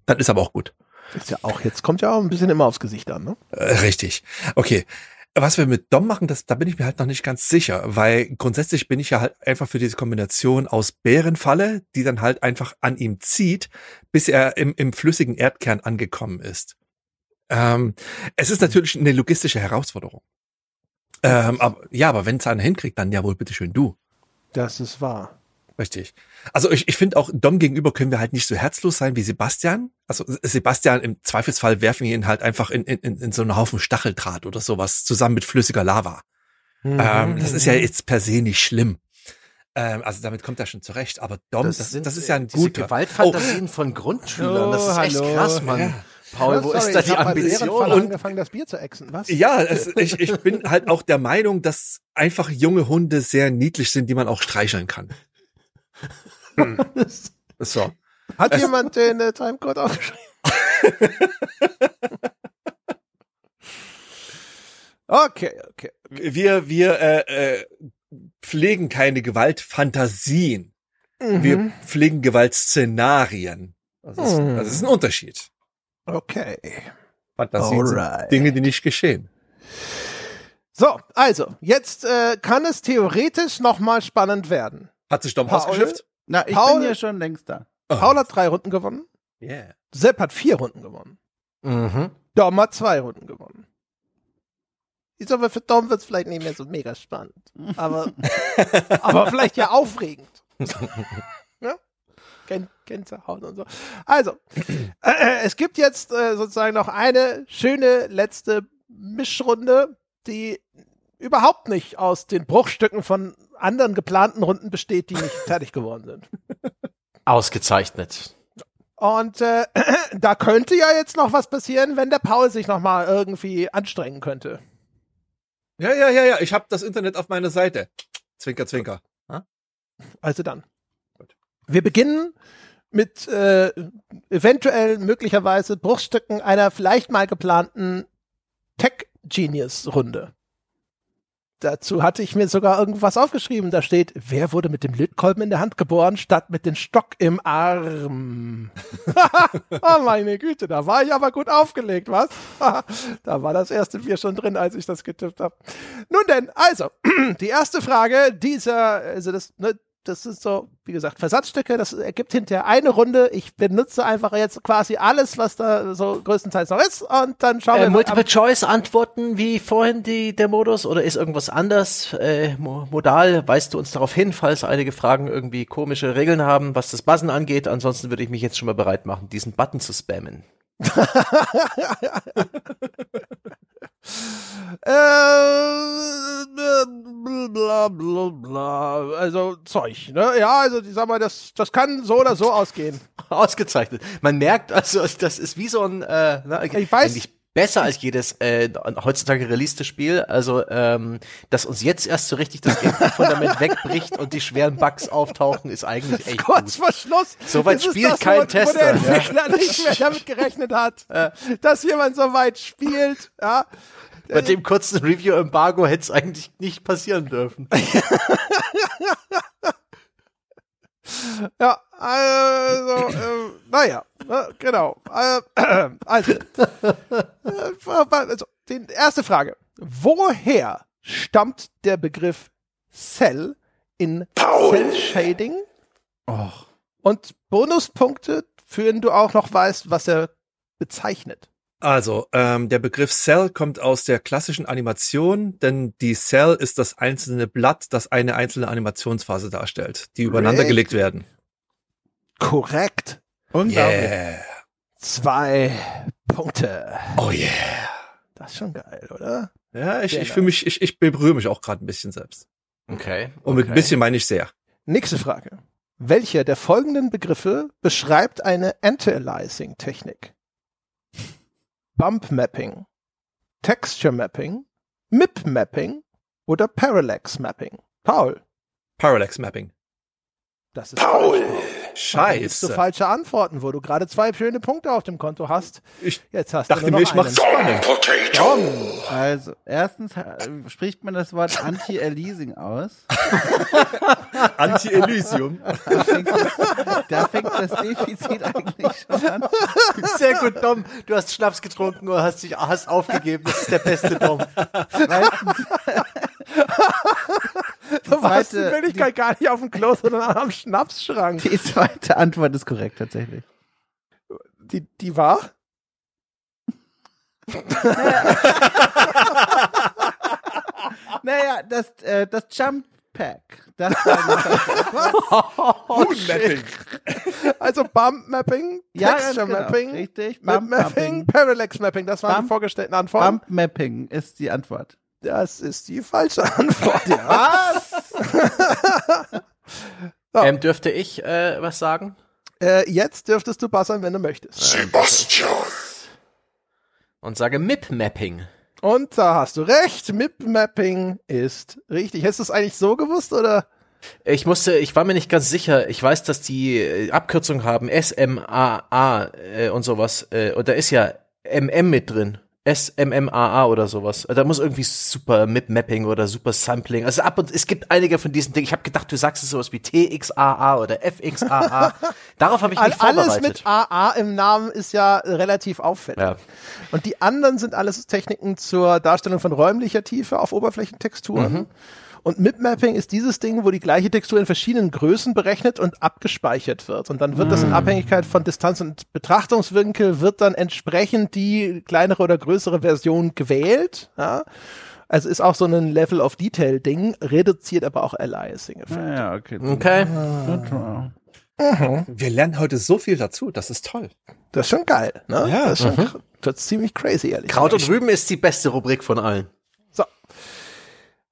[SPEAKER 4] Dann ist aber auch gut.
[SPEAKER 1] Ist ja auch, jetzt kommt ja auch ein bisschen immer aufs Gesicht an, ne?
[SPEAKER 4] Äh, richtig. Okay. Was wir mit Dom machen, das, da bin ich mir halt noch nicht ganz sicher, weil grundsätzlich bin ich ja halt einfach für diese Kombination aus Bärenfalle, die dann halt einfach an ihm zieht, bis er im, im flüssigen Erdkern angekommen ist. Ähm, es ist natürlich eine logistische Herausforderung. Ähm, aber, ja, aber wenn es einer hinkriegt, dann ja wohl bitteschön du.
[SPEAKER 1] Das ist wahr.
[SPEAKER 4] Richtig. Also ich, ich finde auch, Dom gegenüber können wir halt nicht so herzlos sein wie Sebastian. Also Sebastian im Zweifelsfall werfen wir ihn halt einfach in, in, in so einen Haufen Stacheldraht oder sowas zusammen mit flüssiger Lava.
[SPEAKER 1] Mhm.
[SPEAKER 4] Ähm, das ist ja jetzt per se nicht schlimm. Ähm, also damit kommt er schon zurecht. Aber Dom, das, das, ist ja ein
[SPEAKER 2] diese
[SPEAKER 4] guter.
[SPEAKER 2] Gewaltfantasien von Grundschülern. das ist echt
[SPEAKER 1] hallo.
[SPEAKER 2] krass, Mann. Paul, wo
[SPEAKER 1] Sorry,
[SPEAKER 2] ist da
[SPEAKER 1] ich
[SPEAKER 2] die Ambition?
[SPEAKER 1] Ehrenvoller
[SPEAKER 4] Und-
[SPEAKER 1] angefangen, das Bier zu exen. Was?
[SPEAKER 4] Ja, es, ich, ich bin halt auch der Meinung, dass einfach junge Hunde sehr niedlich sind, die man auch streicheln kann. So.
[SPEAKER 1] Hat jemand den äh, Timecode aufgeschrieben? okay, okay.
[SPEAKER 4] Wir, wir äh, äh, pflegen keine Gewaltfantasien. Wir
[SPEAKER 1] Mhm.
[SPEAKER 4] pflegen Gewaltszenarien. Das ist,
[SPEAKER 1] Mhm.
[SPEAKER 4] das ist ein Unterschied.
[SPEAKER 1] Okay.
[SPEAKER 4] Fantasien
[SPEAKER 1] Alright.
[SPEAKER 4] sind Dinge, die nicht geschehen.
[SPEAKER 1] So, also, jetzt äh, kann es theoretisch nochmal spannend werden.
[SPEAKER 4] Hat sich Dom ausgeschifft?
[SPEAKER 3] Na, ich
[SPEAKER 1] Paul-
[SPEAKER 3] bin ja schon längst da.
[SPEAKER 4] Oh.
[SPEAKER 1] Paul hat drei Runden gewonnen.
[SPEAKER 4] Yeah.
[SPEAKER 1] Sepp hat vier Runden gewonnen.
[SPEAKER 2] Mhm.
[SPEAKER 1] Dom hat zwei Runden gewonnen. Ich sag mal, für Dom wird es vielleicht nicht mehr so mega spannend. Aber, aber vielleicht ja aufregend. Gänsehaut und so. Also, äh, es gibt jetzt äh, sozusagen noch eine schöne letzte Mischrunde, die überhaupt nicht aus den Bruchstücken von anderen geplanten Runden besteht, die nicht fertig geworden sind.
[SPEAKER 2] Ausgezeichnet.
[SPEAKER 1] Und äh, da könnte ja jetzt noch was passieren, wenn der Paul sich noch mal irgendwie anstrengen könnte.
[SPEAKER 4] Ja, ja, ja, ja. Ich habe das Internet auf meiner Seite. Zwinker, zwinker.
[SPEAKER 1] Also dann. Wir beginnen mit äh, eventuell möglicherweise Bruchstücken einer vielleicht mal geplanten Tech-Genius-Runde. Dazu hatte ich mir sogar irgendwas aufgeschrieben. Da steht, wer wurde mit dem Lötkolben in der Hand geboren, statt mit dem Stock im Arm? oh meine Güte, da war ich aber gut aufgelegt, was? da war das erste Bier schon drin, als ich das getippt habe. Nun denn, also, die erste Frage dieser, also das, ne, das ist so, wie gesagt, Versatzstücke, das ergibt hinterher eine Runde. Ich benutze einfach jetzt quasi alles, was da so größtenteils noch ist und dann schauen
[SPEAKER 2] Äh,
[SPEAKER 1] wir
[SPEAKER 2] Multiple Choice Antworten wie vorhin die, der Modus oder ist irgendwas anders äh, mo modal? Weist du uns darauf hin, falls einige Fragen irgendwie komische Regeln haben, was das Buzzen angeht? Ansonsten würde ich mich jetzt schon mal bereit machen, diesen Button zu spammen.
[SPEAKER 1] Äh, bla, bla, bla, also Zeug, ne? Ja, also ich sag mal, das, das kann so oder so ausgehen.
[SPEAKER 2] Ausgezeichnet. Man merkt also, das ist wie so ein, äh, na,
[SPEAKER 1] Ich weiß-
[SPEAKER 2] besser als jedes äh, heutzutage releaste Spiel. Also, ähm, dass uns jetzt erst so richtig das Gameplay-Fundament wegbricht und die schweren Bugs auftauchen, ist eigentlich echt
[SPEAKER 1] Kurz
[SPEAKER 2] gut.
[SPEAKER 1] vor Schluss.
[SPEAKER 2] So weit
[SPEAKER 1] Das ist
[SPEAKER 2] spielt
[SPEAKER 1] das,
[SPEAKER 2] kein
[SPEAKER 1] wo, Wo
[SPEAKER 2] Tester,
[SPEAKER 1] der
[SPEAKER 2] ja.
[SPEAKER 1] Entwickler nicht mehr damit gerechnet hat, dass jemand so weit spielt. Ja,
[SPEAKER 2] Bei dem kurzen Review-Embargo hätte es eigentlich nicht passieren dürfen.
[SPEAKER 1] ja also, äh, naja, genau. Äh, also, äh, also, die erste Frage. Woher stammt der Begriff Cell in Cell Shading? Und Bonuspunkte, für den du auch noch weißt, was er bezeichnet.
[SPEAKER 4] Also, ähm, der Begriff Cell kommt aus der klassischen Animation, denn die Cell ist das einzelne Blatt, das eine einzelne Animationsphase darstellt, die übereinander
[SPEAKER 1] Richtig.
[SPEAKER 4] gelegt werden.
[SPEAKER 1] Korrekt.
[SPEAKER 3] Unglaublich.
[SPEAKER 1] Zwei Punkte.
[SPEAKER 4] Oh yeah.
[SPEAKER 1] Das ist schon geil, oder?
[SPEAKER 4] Ja, ich,
[SPEAKER 1] Sehr
[SPEAKER 4] ich fühle mich, ich, ich berühre mich auch gerade ein bisschen selbst.
[SPEAKER 2] Okay.
[SPEAKER 4] Und mit
[SPEAKER 2] okay.
[SPEAKER 4] ein bisschen meine ich sehr.
[SPEAKER 1] Nächste Frage. Welcher der folgenden Begriffe beschreibt eine Anti-Aliasing-Technik? Bump Mapping, Texture Mapping, MIP Mapping oder Parallax Mapping? Paul,
[SPEAKER 4] Parallax Mapping.
[SPEAKER 1] das ist
[SPEAKER 5] Paul.
[SPEAKER 1] falsch. Gibst du
[SPEAKER 4] Scheiße.
[SPEAKER 1] falsche Antworten, wo du gerade zwei schöne Punkte auf dem Konto hast.
[SPEAKER 4] Ich
[SPEAKER 1] Jetzt hast
[SPEAKER 4] dachte
[SPEAKER 1] du nur
[SPEAKER 4] mir, ich mach's
[SPEAKER 1] einen.
[SPEAKER 4] spannend.
[SPEAKER 5] Potato.
[SPEAKER 3] Also, erstens ha- spricht man das Wort Anti-Aliasing aus.
[SPEAKER 4] Anti-Elysium.
[SPEAKER 3] Da fängt, das, da fängt das Defizit eigentlich schon an.
[SPEAKER 2] Sehr gut, Dom. Du hast Schnaps getrunken und hast dich hast aufgegeben. Das ist der beste Dom.
[SPEAKER 3] Zweitens,
[SPEAKER 1] Du warst in Wirklichkeit gar nicht auf dem Klo, sondern am Schnapsschrank.
[SPEAKER 3] die zweite Antwort ist korrekt tatsächlich.
[SPEAKER 1] Die, die war?
[SPEAKER 3] Naja, das, äh, das Jump Pack. Das war
[SPEAKER 4] Moonmapping.
[SPEAKER 1] Also Bump Mapping,
[SPEAKER 3] Ja,
[SPEAKER 1] Texture
[SPEAKER 3] genau.
[SPEAKER 1] Mapping,
[SPEAKER 3] Richtig. Bump
[SPEAKER 1] Mapping,
[SPEAKER 3] Mapping.
[SPEAKER 1] Parallax Mapping. Das waren die
[SPEAKER 3] Bump-
[SPEAKER 1] vorgestellten Antworten.
[SPEAKER 3] Bump Mapping ist die Antwort.
[SPEAKER 1] Das ist die falsche Antwort. Ja.
[SPEAKER 3] Was?
[SPEAKER 2] Ähm, dürfte ich äh, was sagen?
[SPEAKER 1] äh, jetzt dürftest du buzzern, wenn du möchtest.
[SPEAKER 5] Sebastian.
[SPEAKER 2] Und sage MIP-Mapping.
[SPEAKER 1] Und da hast du recht. MIP Mapping ist richtig. Hättest du es eigentlich so gewusst oder?
[SPEAKER 2] Ich musste, ich war mir nicht ganz sicher. Ich weiß, dass die äh, Abkürzung haben SMAA äh, und sowas. Äh, und da ist ja MM mit drin. SMMAA oder sowas. Da muss irgendwie Super MIP Mapping oder Super Sampling. Also ab und es gibt einige von diesen Dingen. Ich habe gedacht, du sagst es sowas wie TXAA oder FXAA. Darauf habe ich mich
[SPEAKER 1] All- alles
[SPEAKER 2] vorbereitet.
[SPEAKER 1] mit AA im Namen ist ja relativ auffällig.
[SPEAKER 2] Ja.
[SPEAKER 1] Und die anderen sind alles Techniken zur Darstellung von räumlicher Tiefe auf Oberflächentexturen.
[SPEAKER 2] Mhm.
[SPEAKER 1] Und MIP-Mapping ist dieses Ding, wo die gleiche Textur in verschiedenen Größen berechnet und abgespeichert wird. Und dann wird das in
[SPEAKER 2] Mhm.
[SPEAKER 1] Abhängigkeit von Distanz und Betrachtungswinkel wird dann entsprechend die kleinere oder größere Version gewählt. Ja? Also ist auch so ein Level of Detail Ding, reduziert aber auch Aliasing.
[SPEAKER 3] Ja, okay.
[SPEAKER 2] Okay.
[SPEAKER 4] Wir lernen heute so viel dazu. Das ist toll.
[SPEAKER 1] Das ist schon geil, ne?
[SPEAKER 4] Ja.
[SPEAKER 1] Das ist schon kr- das ist ziemlich crazy, ehrlich
[SPEAKER 2] Kraut
[SPEAKER 1] gesagt.
[SPEAKER 2] und Rüben ist die beste Rubrik von allen.
[SPEAKER 1] So.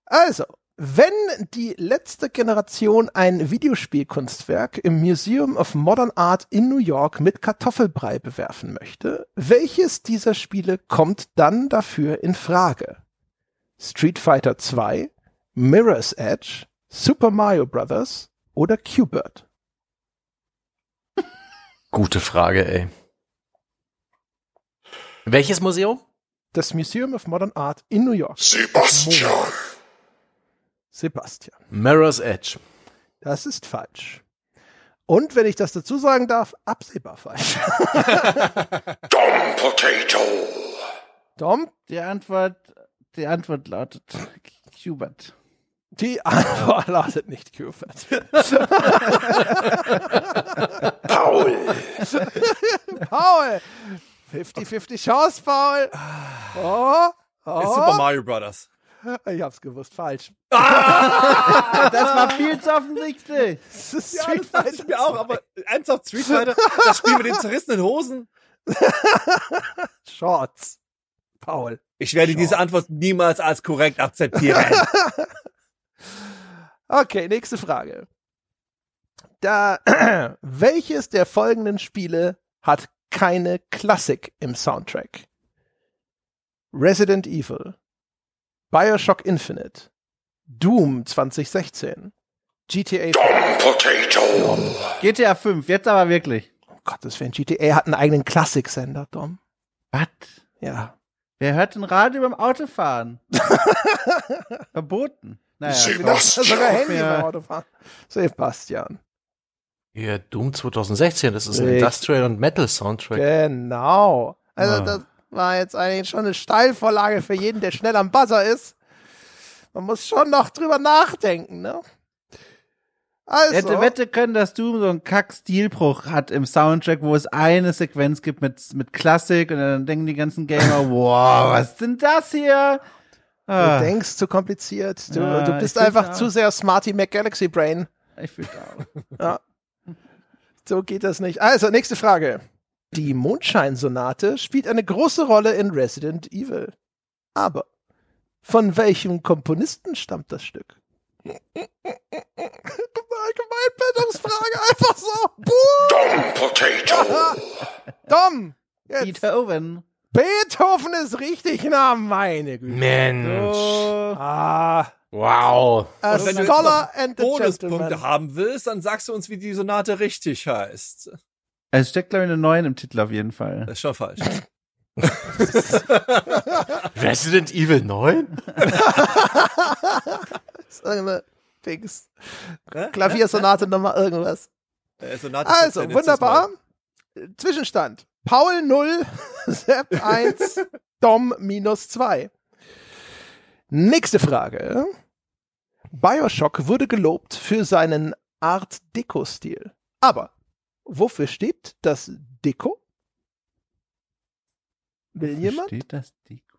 [SPEAKER 1] Also, wenn die letzte Generation ein Videospielkunstwerk im Museum of Modern Art in New York mit Kartoffelbrei bewerfen möchte, welches dieser Spiele kommt dann dafür in Frage? Street Fighter 2, Mirror's Edge, Super Mario Bros. oder Q-Bird?
[SPEAKER 2] Gute Frage, ey. Welches Museum?
[SPEAKER 1] Das Museum of Modern Art in New York.
[SPEAKER 5] Sebastian.
[SPEAKER 1] Sebastian.
[SPEAKER 2] Mirror's Edge.
[SPEAKER 1] Das ist falsch. Und wenn ich das dazu sagen darf, absehbar falsch.
[SPEAKER 5] Dumb Potato.
[SPEAKER 1] Dom,
[SPEAKER 3] Die Antwort, die Antwort lautet Hubert.
[SPEAKER 1] die Antwort lautet nicht Q-Bird.
[SPEAKER 5] Paul.
[SPEAKER 1] Paul! 50-50 Chance, Paul! Oh,
[SPEAKER 4] Super
[SPEAKER 1] oh.
[SPEAKER 4] Mario Brothers.
[SPEAKER 1] Ich hab's gewusst, falsch.
[SPEAKER 3] Das war viel zu offensichtlich.
[SPEAKER 1] Das ist
[SPEAKER 4] Ja,
[SPEAKER 1] Street
[SPEAKER 4] das ich mir auch, aber ernsthaft, Street Fighter, das Spiel mit den zerrissenen Hosen.
[SPEAKER 1] Shorts. Paul.
[SPEAKER 4] Ich werde diese Antwort niemals als korrekt akzeptieren.
[SPEAKER 1] Okay, nächste Frage. Da, welches der folgenden Spiele hat keine Klassik im Soundtrack? Resident Evil, Bioshock Infinite, Doom 2016, GTA
[SPEAKER 5] Dumb Potato.
[SPEAKER 3] GTA 5, jetzt aber wirklich.
[SPEAKER 1] Oh Gottes Willen, GTA hat einen eigenen Klassiksender, Dom.
[SPEAKER 3] Was?
[SPEAKER 1] Ja.
[SPEAKER 3] Wer hört ein Radio beim Autofahren? Verboten. Naja,
[SPEAKER 1] Sogar
[SPEAKER 5] Sebastian.
[SPEAKER 1] Handy
[SPEAKER 3] Ja.
[SPEAKER 1] beim Autofahren. Sebastian.
[SPEAKER 2] Ja, Doom 2016, das ist ein. Industrial und Metal Soundtrack.
[SPEAKER 1] Genau. Also
[SPEAKER 3] Ah.
[SPEAKER 1] das war jetzt eigentlich schon eine Steilvorlage für jeden, der schnell am Buzzer ist. Man muss schon noch drüber nachdenken, ne? Also,
[SPEAKER 3] Hätte wette können, dass Doom so einen Kack-Stilbruch hat im Soundtrack, wo es eine Sequenz gibt mit, mit Klassik und dann denken die ganzen Gamer, wow, was ist denn das hier?
[SPEAKER 1] du
[SPEAKER 3] Ah,
[SPEAKER 1] denkst zu kompliziert. Du,
[SPEAKER 3] Ja,
[SPEAKER 1] du bist einfach
[SPEAKER 3] auch.
[SPEAKER 1] zu sehr Smarty McGalaxy Brain.
[SPEAKER 3] ich fühle auch.
[SPEAKER 1] Ja. So geht das nicht. Also, nächste Frage. Die Mondscheinsonate spielt eine große Rolle in Resident Evil. Aber von welchem Komponisten stammt das Stück? Allgemeinbildungsfrage, einfach so.
[SPEAKER 5] Dumb Potato.
[SPEAKER 1] Dom, jetzt.
[SPEAKER 3] Beethoven.
[SPEAKER 1] Beethoven ist richtig, na meine Güte.
[SPEAKER 2] Mensch.
[SPEAKER 3] Oh,
[SPEAKER 1] Ah,
[SPEAKER 2] Wow.
[SPEAKER 1] A
[SPEAKER 4] Und wenn du
[SPEAKER 1] Scholar and the
[SPEAKER 4] Bonuspunkte haben willst, dann sagst du uns, wie die Sonate richtig heißt.
[SPEAKER 3] Es steckt, glaube ich, eine 9 im Titel auf jeden Fall.
[SPEAKER 4] Das ist schon falsch.
[SPEAKER 2] Resident Evil 9?
[SPEAKER 1] Irgendeine Dings.
[SPEAKER 4] Hä?
[SPEAKER 1] Klaviersonate nochmal irgendwas.
[SPEAKER 4] Äh, Sonate
[SPEAKER 1] Also, wunderbar. Zwischenstand. Paul 0, Sepp 1, Dom minus 2. Nächste Frage. Bioshock wurde gelobt für seinen Art Deco-Stil. Aber wofür steht das Deko? Will jemand?
[SPEAKER 3] Steht das Deko?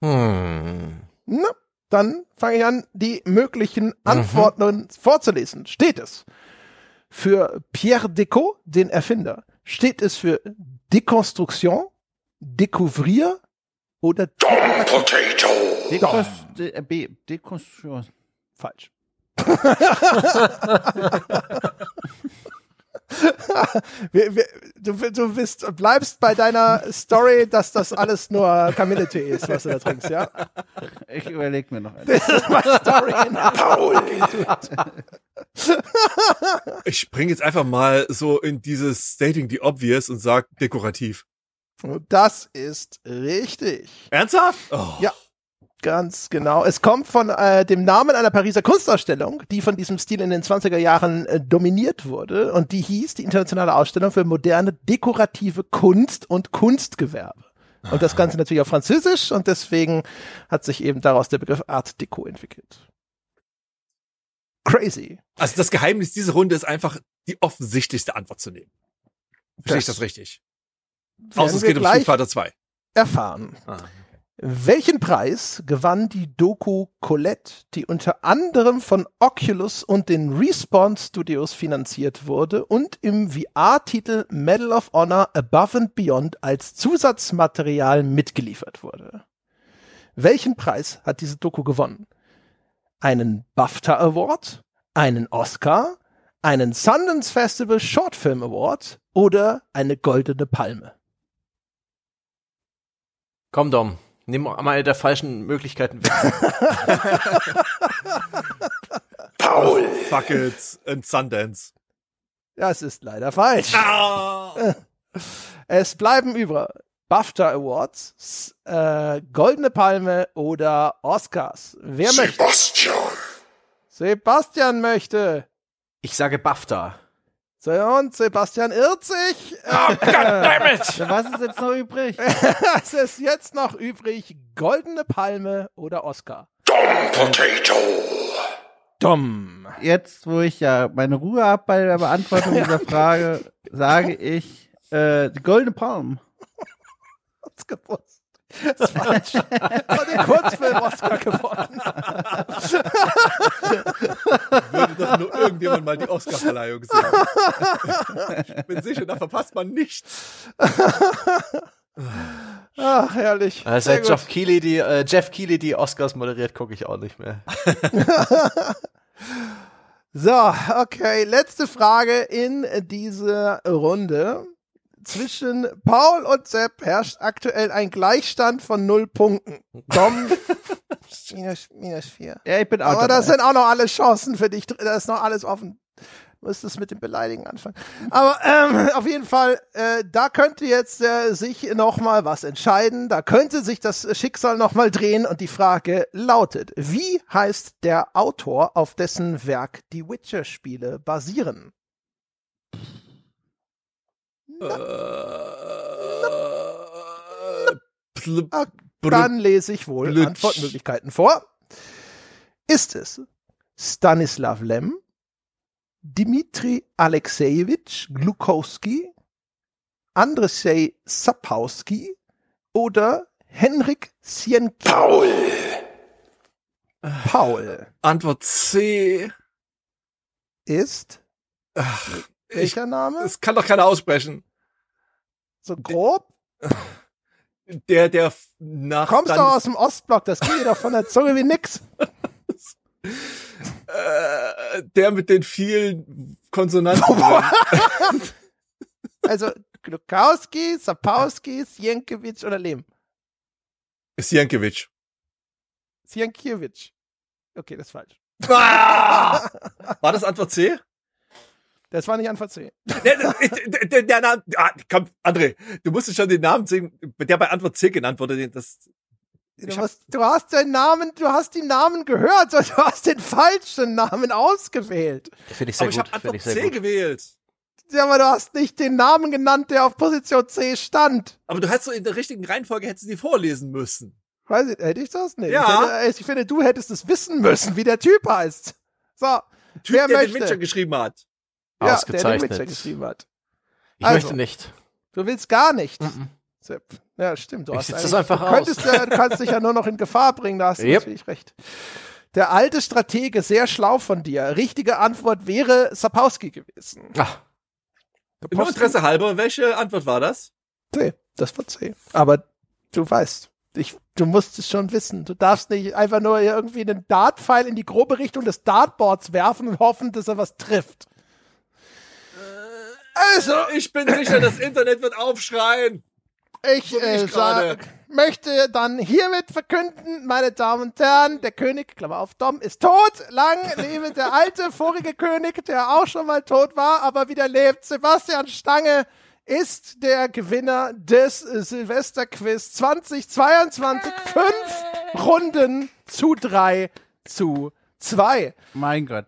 [SPEAKER 2] Hm.
[SPEAKER 1] Na, dann fange ich an, die möglichen Antworten vorzulesen. Steht es für Pierre Deco, den Erfinder? Steht es für Dekonstruktion, Découvrir oder
[SPEAKER 5] Dom Potato.
[SPEAKER 3] Äh, Dekonstruktion.
[SPEAKER 1] falsch? Wir, wir, du, du bist, bleibst bei deiner Story, dass das alles nur Kamillentee ist, was du da trinkst, ja?
[SPEAKER 3] Ich überlege mir noch eine.
[SPEAKER 1] Das ist meine Story.
[SPEAKER 5] Paul.
[SPEAKER 4] Ich spring jetzt einfach mal so in dieses Stating the Obvious und sag dekorativ.
[SPEAKER 1] Das ist richtig.
[SPEAKER 4] Ernsthaft? Oh.
[SPEAKER 1] Ja. Ganz genau. Es kommt von äh, dem Namen einer Pariser Kunstausstellung, die von diesem Stil in den 20er Jahren äh, dominiert wurde und die hieß die Internationale Ausstellung für moderne dekorative Kunst und Kunstgewerbe. Und das Ganze natürlich auf Französisch und deswegen hat sich eben daraus der Begriff Art Deco entwickelt. Crazy.
[SPEAKER 4] Also das Geheimnis dieser Runde ist einfach die offensichtlichste Antwort zu nehmen. Verstehe ich
[SPEAKER 1] Das
[SPEAKER 4] richtig? Außer es geht um Street Fighter 2.
[SPEAKER 1] erfahren.
[SPEAKER 4] Ah.
[SPEAKER 1] Welchen Preis gewann die Doku Colette, die unter anderem von Oculus und den Respawn Studios finanziert wurde und im VR-Titel Medal of Honor Above and Beyond als Zusatzmaterial mitgeliefert wurde? Welchen Preis hat diese Doku gewonnen? Einen BAFTA Award, einen Oscar, einen Sundance Festival Short Film Award oder eine goldene Palme?
[SPEAKER 2] Komm, Dom. Nimm mal eine der falschen Möglichkeiten weg.
[SPEAKER 5] Paul.
[SPEAKER 4] Fuck it. Und Sundance.
[SPEAKER 1] Das ist leider falsch.
[SPEAKER 4] Ah.
[SPEAKER 1] Es bleiben über BAFTA Awards, äh, Goldene Palme oder Oscars. Wer möchte?
[SPEAKER 5] Sebastian.
[SPEAKER 1] Sebastian möchte.
[SPEAKER 2] Ich sage BAFTA.
[SPEAKER 1] So, und Sebastian irrt sich.
[SPEAKER 2] Ah, Goddammit!
[SPEAKER 3] So, was ist jetzt noch übrig?
[SPEAKER 1] es ist jetzt noch übrig Goldene Palme oder Oscar.
[SPEAKER 5] Dom Potato.
[SPEAKER 1] Dumm.
[SPEAKER 3] Jetzt, wo ich ja meine Ruhe habe bei der Beantwortung dieser Frage, sage ich äh, die Goldene Palm.
[SPEAKER 1] Hat's gewusst. Das ist falsch. Hat den Kurzfilm Oscar gewonnen.
[SPEAKER 4] Würde doch nur irgendjemand mal die Oscarverleihung sehen. ich bin sicher, da verpasst man nichts.
[SPEAKER 1] Ach, herrlich.
[SPEAKER 2] Äh,
[SPEAKER 1] Sehr
[SPEAKER 2] seit. Jeff Keighley die, äh, Jeff Keighley die Oscars moderiert, gucke ich auch nicht mehr.
[SPEAKER 1] So, okay, letzte Frage in dieser Runde. Zwischen Paul und Sepp herrscht aktuell ein Gleichstand von null Punkten. Dom, minus, minus vier.
[SPEAKER 3] Ja, ich bin auch
[SPEAKER 1] Aber
[SPEAKER 3] dabei.
[SPEAKER 1] das sind auch noch alle Chancen für dich. Da ist noch alles offen. Du müsstest mit dem Beleidigen anfangen. Aber ähm, auf jeden Fall, äh, da könnte jetzt äh, sich noch mal was entscheiden. Da könnte sich das Schicksal noch mal drehen. Und die Frage lautet, wie heißt der Autor, auf dessen Werk die Witcher-Spiele basieren?
[SPEAKER 4] Äh, pl-
[SPEAKER 1] Ah,
[SPEAKER 4] brr-
[SPEAKER 1] Dann lese ich wohl
[SPEAKER 4] Blitsch.
[SPEAKER 1] Antwortmöglichkeiten vor. Ist es Stanislav Lem, Dmitri Alexejewitsch Glukowski, Andrzej Sapowski oder Henrik Sienkiewicz?
[SPEAKER 5] Paul.
[SPEAKER 1] Paul
[SPEAKER 4] Antwort C.
[SPEAKER 1] ist welcher Name?
[SPEAKER 4] das kann doch keiner aussprechen.
[SPEAKER 1] So grob?
[SPEAKER 4] Der, der nach
[SPEAKER 1] Kommst du
[SPEAKER 4] dann-
[SPEAKER 1] aus dem Ostblock? Das geht dir doch von der Zunge wie nix.
[SPEAKER 4] äh, der mit den vielen Konsonanten.
[SPEAKER 1] Also Glukowski, Sapowski, Sienkiewicz oder Lem?
[SPEAKER 4] Sienkiewicz.
[SPEAKER 1] Sienkiewicz. Okay, das ist falsch.
[SPEAKER 4] Ah! War das Antwort C?
[SPEAKER 1] Das war nicht Antwort C.
[SPEAKER 4] Der, der, der, der Name, ah, komm, André, du musst schon den Namen sehen, der bei Antwort C genannt wurde. den- Das,
[SPEAKER 1] Du, musst, du hast den Namen, du hast die Namen gehört, und du hast den falschen Namen ausgewählt.
[SPEAKER 2] Finde ich sehr
[SPEAKER 4] aber ich
[SPEAKER 2] gut.
[SPEAKER 4] habe
[SPEAKER 2] Finde
[SPEAKER 4] Antwort
[SPEAKER 2] ich sehr
[SPEAKER 4] C
[SPEAKER 2] gut.
[SPEAKER 4] gewählt.
[SPEAKER 1] Ja, aber du hast nicht den Namen genannt, der auf Position C stand.
[SPEAKER 4] Aber du hättest so in der richtigen Reihenfolge hättest du die vorlesen müssen.
[SPEAKER 1] Weiß ich, hätte ich das? Nee.
[SPEAKER 4] Ja.
[SPEAKER 1] Ich, hätte, ich finde, du hättest es wissen müssen, wie der Typ heißt. So.
[SPEAKER 4] Typ,
[SPEAKER 1] Wer
[SPEAKER 4] der den
[SPEAKER 1] möchte?
[SPEAKER 4] Witcher geschrieben hat.
[SPEAKER 1] Ja, der den
[SPEAKER 2] Ausgezeichnet.
[SPEAKER 1] Geschrieben hat.
[SPEAKER 2] Ich
[SPEAKER 1] Also.
[SPEAKER 2] möchte nicht.
[SPEAKER 1] Du willst gar nicht.
[SPEAKER 2] Mhm.
[SPEAKER 1] Sepp. Ja, stimmt. Du
[SPEAKER 2] Ich
[SPEAKER 1] hast
[SPEAKER 2] das einfach
[SPEAKER 1] du könntest ja, du kannst dich ja nur noch in Gefahr bringen, da hast du
[SPEAKER 2] Yep.
[SPEAKER 1] natürlich recht. Der alte Stratege, sehr schlau von dir. Richtige Antwort wäre Sapowski gewesen.
[SPEAKER 2] Ach,
[SPEAKER 4] Nur Interesse halber, welche Antwort war das?
[SPEAKER 1] C. Das war C. Aber du weißt, ich, du musst es schon wissen. Du darfst nicht einfach nur irgendwie einen Dartpfeil in die grobe Richtung des Dartboards werfen und hoffen, dass er was trifft. Also,
[SPEAKER 4] Ich bin sicher, das Internet wird aufschreien.
[SPEAKER 1] Ich,
[SPEAKER 4] So
[SPEAKER 1] äh,
[SPEAKER 4] ich
[SPEAKER 1] sag, möchte dann hiermit verkünden, meine Damen und Herren, der König, Klammer auf Dom, ist tot. Lang lebe der alte, vorige König, der auch schon mal tot war, aber wieder lebt. Sebastian Stange ist der Gewinner des Silvesterquiz 2022. Fünf Runden zu drei zu zwei.
[SPEAKER 3] Mein Gott.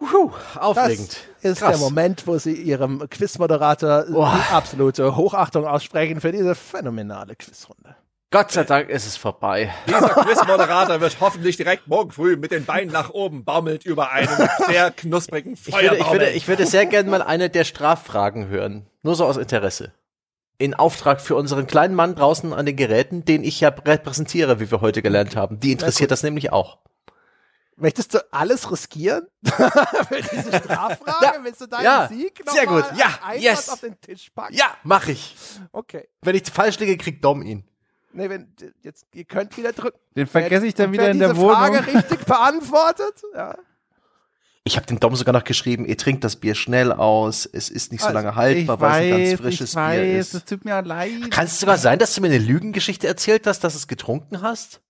[SPEAKER 2] Puh,
[SPEAKER 1] Das
[SPEAKER 2] aufregend.
[SPEAKER 1] ist
[SPEAKER 2] Krass.
[SPEAKER 1] der Moment, wo Sie Ihrem Quizmoderator die absolute Hochachtung aussprechen für diese phänomenale Quizrunde.
[SPEAKER 2] Gott sei Dank ist es vorbei.
[SPEAKER 4] Dieser Quizmoderator wird hoffentlich direkt morgen früh mit den Beinen nach oben baumelt über einem sehr knusprigen
[SPEAKER 2] Ich würde, ich, würde, ich würde sehr gerne mal eine der Straffragen hören. Nur so aus Interesse. In Auftrag für unseren kleinen Mann draußen an den Geräten, den ich ja repräsentiere, wie wir heute gelernt haben. Die interessiert das nämlich auch.
[SPEAKER 1] Möchtest du alles riskieren? Für diese Straffrage?
[SPEAKER 2] Ja.
[SPEAKER 1] Willst du deinen
[SPEAKER 2] Ja.
[SPEAKER 1] Sieg
[SPEAKER 2] Sehr
[SPEAKER 1] nochmal
[SPEAKER 2] gut. Ja. Yes.
[SPEAKER 1] auf den Tisch packen?
[SPEAKER 2] Ja, mach ich.
[SPEAKER 1] Okay.
[SPEAKER 2] Wenn ich falsch liege, kriegt Dom ihn.
[SPEAKER 1] Nee, wenn, jetzt, ihr könnt wieder drücken.
[SPEAKER 3] Den vergesse ich dann wieder in der
[SPEAKER 1] diese
[SPEAKER 3] Wohnung.
[SPEAKER 1] Frage richtig beantwortet, ja.
[SPEAKER 2] Ich habe den Dom sogar noch geschrieben, ihr trinkt das Bier schnell aus, es ist nicht so
[SPEAKER 1] Also,
[SPEAKER 2] lange
[SPEAKER 3] Ich
[SPEAKER 2] haltbar, weil es ein
[SPEAKER 3] weiß,
[SPEAKER 2] ganz frisches
[SPEAKER 3] ich weiß,
[SPEAKER 2] Bier
[SPEAKER 3] es
[SPEAKER 2] ist.
[SPEAKER 3] tut mir leid.
[SPEAKER 2] Kann es sogar sein, dass du mir eine Lügengeschichte erzählt hast, dass du es getrunken hast?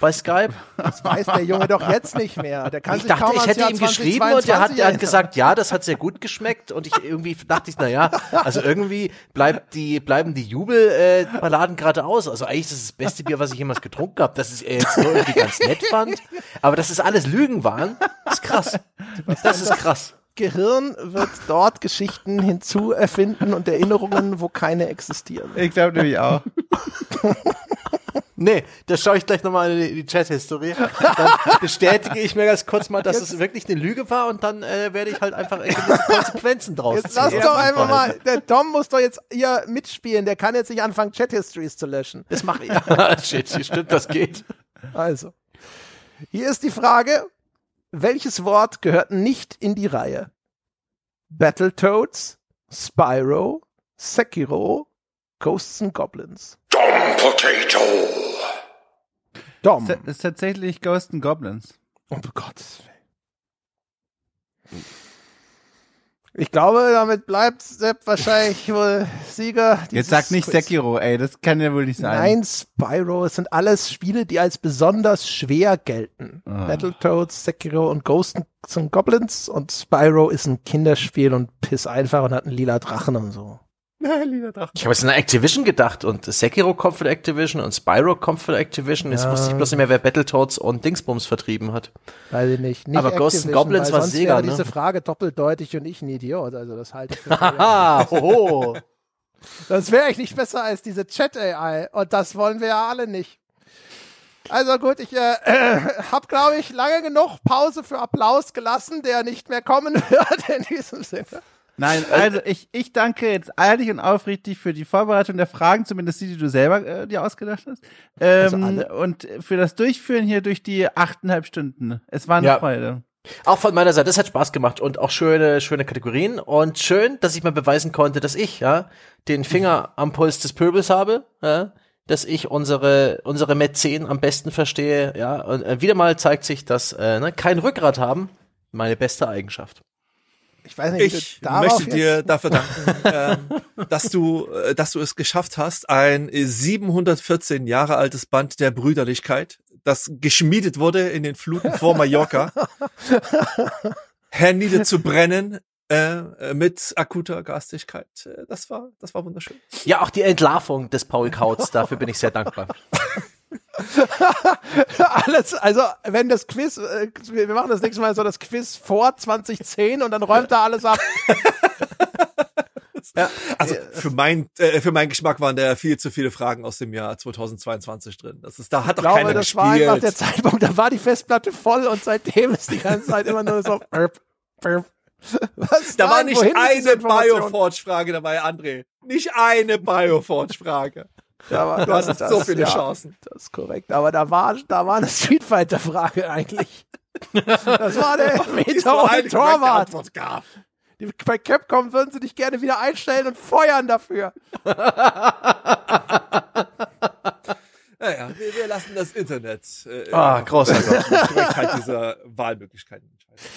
[SPEAKER 2] Bei Skype?
[SPEAKER 1] Das weiß der Junge doch jetzt nicht mehr. Der kann
[SPEAKER 2] Ich
[SPEAKER 1] sich
[SPEAKER 2] dachte,
[SPEAKER 1] kaum
[SPEAKER 2] ich hätte
[SPEAKER 1] Jahr
[SPEAKER 2] ihm geschrieben und er hat,
[SPEAKER 1] 2022
[SPEAKER 2] er hat gesagt, ja, das hat sehr gut geschmeckt und ich irgendwie dachte ich, na ja, also irgendwie bleibt die, bleiben die Jubelballaden äh, Balladen gerade aus. Also eigentlich ist das das beste Bier, was ich jemals getrunken habe. Dass es er jetzt nur irgendwie ganz nett fand, aber dass es alles Lügen waren, ist krass. Das ist krass.
[SPEAKER 1] Gehirn wird dort Geschichten hinzuerfinden und Erinnerungen, wo keine existieren.
[SPEAKER 3] Ich glaube nämlich auch.
[SPEAKER 2] Nee, da schaue ich gleich nochmal in die, Chat-Historie. Dann bestätige ich mir ganz kurz mal, dass es wirklich eine Lüge war und dann äh, werde ich halt einfach Konsequenzen draus
[SPEAKER 1] Jetzt lass
[SPEAKER 2] ziehen.
[SPEAKER 1] doch einfach mal, der Dom muss doch jetzt hier mitspielen, der kann jetzt nicht anfangen, Chat-Histories zu löschen.
[SPEAKER 2] Das mache ich. Ja, shit, stimmt, das geht.
[SPEAKER 1] Also, hier ist die Frage, welches Wort gehört nicht in die Reihe? Battletoads, Spyro, Sekiro, Ghosts and Goblins.
[SPEAKER 5] Dom Potato.
[SPEAKER 1] Dom.
[SPEAKER 3] Das ist tatsächlich Ghost and Goblins.
[SPEAKER 1] Um Gottes Willen. Ich glaube, damit bleibt Sepp wahrscheinlich wohl Sieger.
[SPEAKER 3] Jetzt sag nicht
[SPEAKER 1] Quiz.
[SPEAKER 3] Sekiro, ey, das kann ja wohl nicht sein.
[SPEAKER 1] Nein, Spyro, es sind alles Spiele, die als besonders schwer gelten.
[SPEAKER 3] Ah.
[SPEAKER 1] Battletoads, Sekiro und Ghosts and Goblins und Spyro ist ein Kinderspiel und piss einfach und hat einen lila Drachen und so.
[SPEAKER 2] Ich habe jetzt an Activision gedacht und Sekiro kommt von Activision und Spyro kommt von Activision. Jetzt
[SPEAKER 1] Ja.
[SPEAKER 2] wusste ich bloß nicht mehr, wer Battletoads und Dingsbums vertrieben hat.
[SPEAKER 1] Weiß ich nicht. nicht
[SPEAKER 2] Aber Ghosts and Goblins war Sega,
[SPEAKER 1] wäre
[SPEAKER 2] ne?
[SPEAKER 1] diese Frage doppeldeutig und ich ein Idiot. Also das halte ich für
[SPEAKER 2] Ah, hoho.
[SPEAKER 1] Sonst wäre ich nicht besser als diese Chat-AI. Und das wollen wir ja alle nicht. Also gut, ich äh, äh, habe, glaube ich, lange genug Pause für Applaus gelassen, der nicht mehr kommen wird in diesem Sinne.
[SPEAKER 3] Nein, also ich, ich danke jetzt ehrlich und aufrichtig für die Vorbereitung der Fragen, zumindest die, die du selber äh, dir ausgedacht hast. Ähm,
[SPEAKER 1] alle?
[SPEAKER 3] und für das Durchführen hier durch die achteinhalb Stunden. Es war eine
[SPEAKER 2] Ja.
[SPEAKER 3] Freude.
[SPEAKER 2] Auch von meiner Seite, das hat Spaß gemacht und auch schöne, schöne Kategorien und schön, dass ich mal beweisen konnte, dass ich, ja, den Finger am Puls des Pöbels habe, ja, dass ich unsere, unsere Mäzen am besten verstehe, ja, und äh, wieder mal zeigt sich, dass, äh, ne, kein Rückgrat haben, meine beste Eigenschaft.
[SPEAKER 1] Ich weiß nicht,
[SPEAKER 4] Ich möchte dir
[SPEAKER 1] jetzt,
[SPEAKER 4] dafür danken, ähm, dass du, äh, dass du es geschafft hast, ein äh, 714 Jahre altes Band der Brüderlichkeit, das geschmiedet wurde in den Fluten vor Mallorca, Hände zu brennen äh, mit akuter Garstigkeit. Äh, Das war, das war wunderschön.
[SPEAKER 2] Ja, auch die Entlarvung des Paul Kautz, dafür bin ich sehr dankbar.
[SPEAKER 1] Alles, also wenn das Quiz, äh, wir machen das nächste Mal so das Quiz vor 2010 und dann räumt er alles ab.
[SPEAKER 4] Also für mein, äh, für meinen Geschmack waren da viel zu viele Fragen aus dem Jahr 2022 drin. Das ist, da hat
[SPEAKER 1] Ich
[SPEAKER 4] doch
[SPEAKER 1] glaube,
[SPEAKER 4] keiner
[SPEAKER 1] das war einfach der
[SPEAKER 4] gespielt.
[SPEAKER 1] Zeitpunkt, da war die Festplatte voll und seitdem ist die ganze Zeit immer nur so. Burp, burp. Was?
[SPEAKER 4] Da war
[SPEAKER 1] Nein,
[SPEAKER 4] nicht
[SPEAKER 1] mit dieser
[SPEAKER 4] eine? Bioforge-Frage dabei, André. Nicht eine Bioforge-Frage.
[SPEAKER 1] Da war-
[SPEAKER 4] Du hattest
[SPEAKER 1] das-
[SPEAKER 4] so viele
[SPEAKER 1] ja,
[SPEAKER 4] Chancen.
[SPEAKER 1] Das ist korrekt, aber da war, da war eine Street Fighter Frage eigentlich. Das war der Elfmeter
[SPEAKER 4] korrekte
[SPEAKER 1] Torwart.
[SPEAKER 4] Antwort gab.
[SPEAKER 1] Die, bei Capcom würden sie dich gerne wieder einstellen und feuern dafür.
[SPEAKER 4] Naja, wir, wir lassen das Internet äh,
[SPEAKER 2] Ah, großartig.
[SPEAKER 4] die Korrektheit dieser Wahlmöglichkeiten.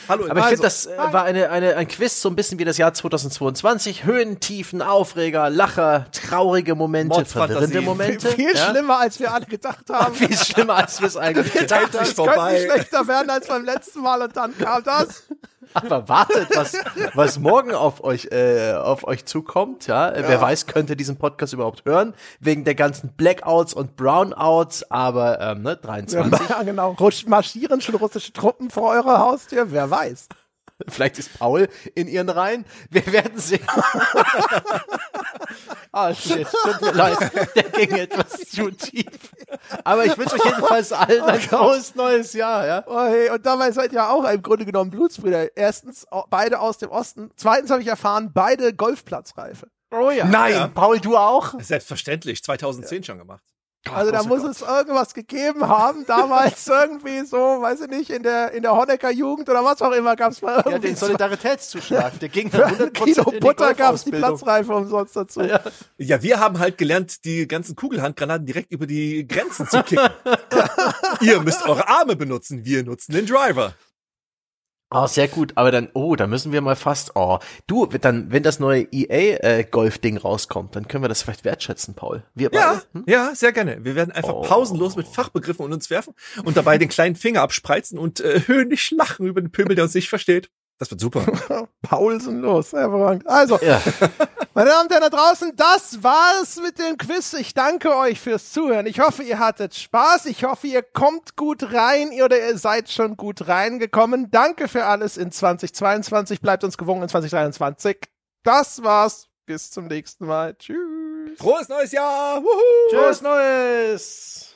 [SPEAKER 4] Hallo,
[SPEAKER 2] Aber ich
[SPEAKER 4] also,
[SPEAKER 2] finde, das äh, war eine, eine, ein Quiz, so ein bisschen wie das Jahr 2022. Höhen, Tiefen, Aufreger, Lacher, traurige Momente, verwirrende Momente.
[SPEAKER 1] Viel
[SPEAKER 2] ja?
[SPEAKER 1] schlimmer, als wir alle gedacht haben.
[SPEAKER 2] Viel schlimmer, als wir es eigentlich gedacht haben.
[SPEAKER 4] Vorbei.
[SPEAKER 1] könnte nicht schlechter werden als beim letzten Mal und dann kam das.
[SPEAKER 2] Aber wartet, was, was morgen auf euch, äh, auf euch zukommt. Ja? Äh, Wer weiß, könnte diesen Podcast überhaupt hören. Wegen der ganzen Blackouts und Brownouts. Aber ähm, ne, 23.
[SPEAKER 1] Ja, genau. Rusch, marschieren schon russische Truppen vor eurer Haustür? Wer weiß.
[SPEAKER 2] Vielleicht ist Paul in ihren Reihen. Wir werden sehen. ah, shit. Tut mir leid. Der ging etwas zu tief. Aber ich wünsche euch jedenfalls allen ein frohes neues Jahr, ja?
[SPEAKER 1] Oh, hey, und dabei seid ihr auch im Grunde genommen Blutsbrüder. Erstens, beide aus dem Osten. Zweitens habe ich erfahren, beide Golfplatzreife.
[SPEAKER 2] Oh ja.
[SPEAKER 4] Nein.
[SPEAKER 2] Ja. Paul, du auch?
[SPEAKER 4] Selbstverständlich, 2010 schon gemacht.
[SPEAKER 1] Also da muss
[SPEAKER 2] Gott.
[SPEAKER 1] es irgendwas gegeben haben, damals irgendwie so, weiß ich nicht, in der, in der Honecker-Jugend oder was auch immer gab es mal
[SPEAKER 2] Ja,
[SPEAKER 1] irgendwie
[SPEAKER 2] den Solidaritätszuschlag. Der ging
[SPEAKER 1] für
[SPEAKER 2] dann
[SPEAKER 1] ein
[SPEAKER 2] 100%
[SPEAKER 1] Kilo Butter gab es die. Platzreife umsonst dazu.
[SPEAKER 2] Ja.
[SPEAKER 4] Ja, wir haben halt gelernt, die ganzen Kugelhandgranaten direkt über die Grenzen zu kicken. Ihr müsst eure Arme benutzen, wir nutzen den Driver.
[SPEAKER 2] Oh, sehr gut. Aber dann, oh, da müssen wir mal fast, oh, du, dann, wenn das neue EA-Golf-Ding rauskommt, dann können wir das vielleicht wertschätzen, Paul. Wir beide.
[SPEAKER 4] Ja, ja, sehr gerne. Wir werden einfach
[SPEAKER 2] Oh.
[SPEAKER 4] pausenlos mit Fachbegriffen und uns werfen und dabei den kleinen Finger abspreizen und äh, höhnisch lachen über den Pöbel, der uns nicht versteht. Das wird super.
[SPEAKER 1] Paulsen los, hervorragend. Also,
[SPEAKER 2] Ja.
[SPEAKER 1] Meine Damen und Herren da draußen, das war's mit dem Quiz. Ich danke euch fürs Zuhören. Ich hoffe, ihr hattet Spaß. Ich hoffe, ihr kommt gut rein oder ihr seid schon gut reingekommen. Danke für alles in 2022. Bleibt uns gewogen in 2023. Das war's. Bis zum nächsten Mal. Tschüss.
[SPEAKER 4] Frohes neues Jahr! Wuhu!
[SPEAKER 2] Tschüss, Neues!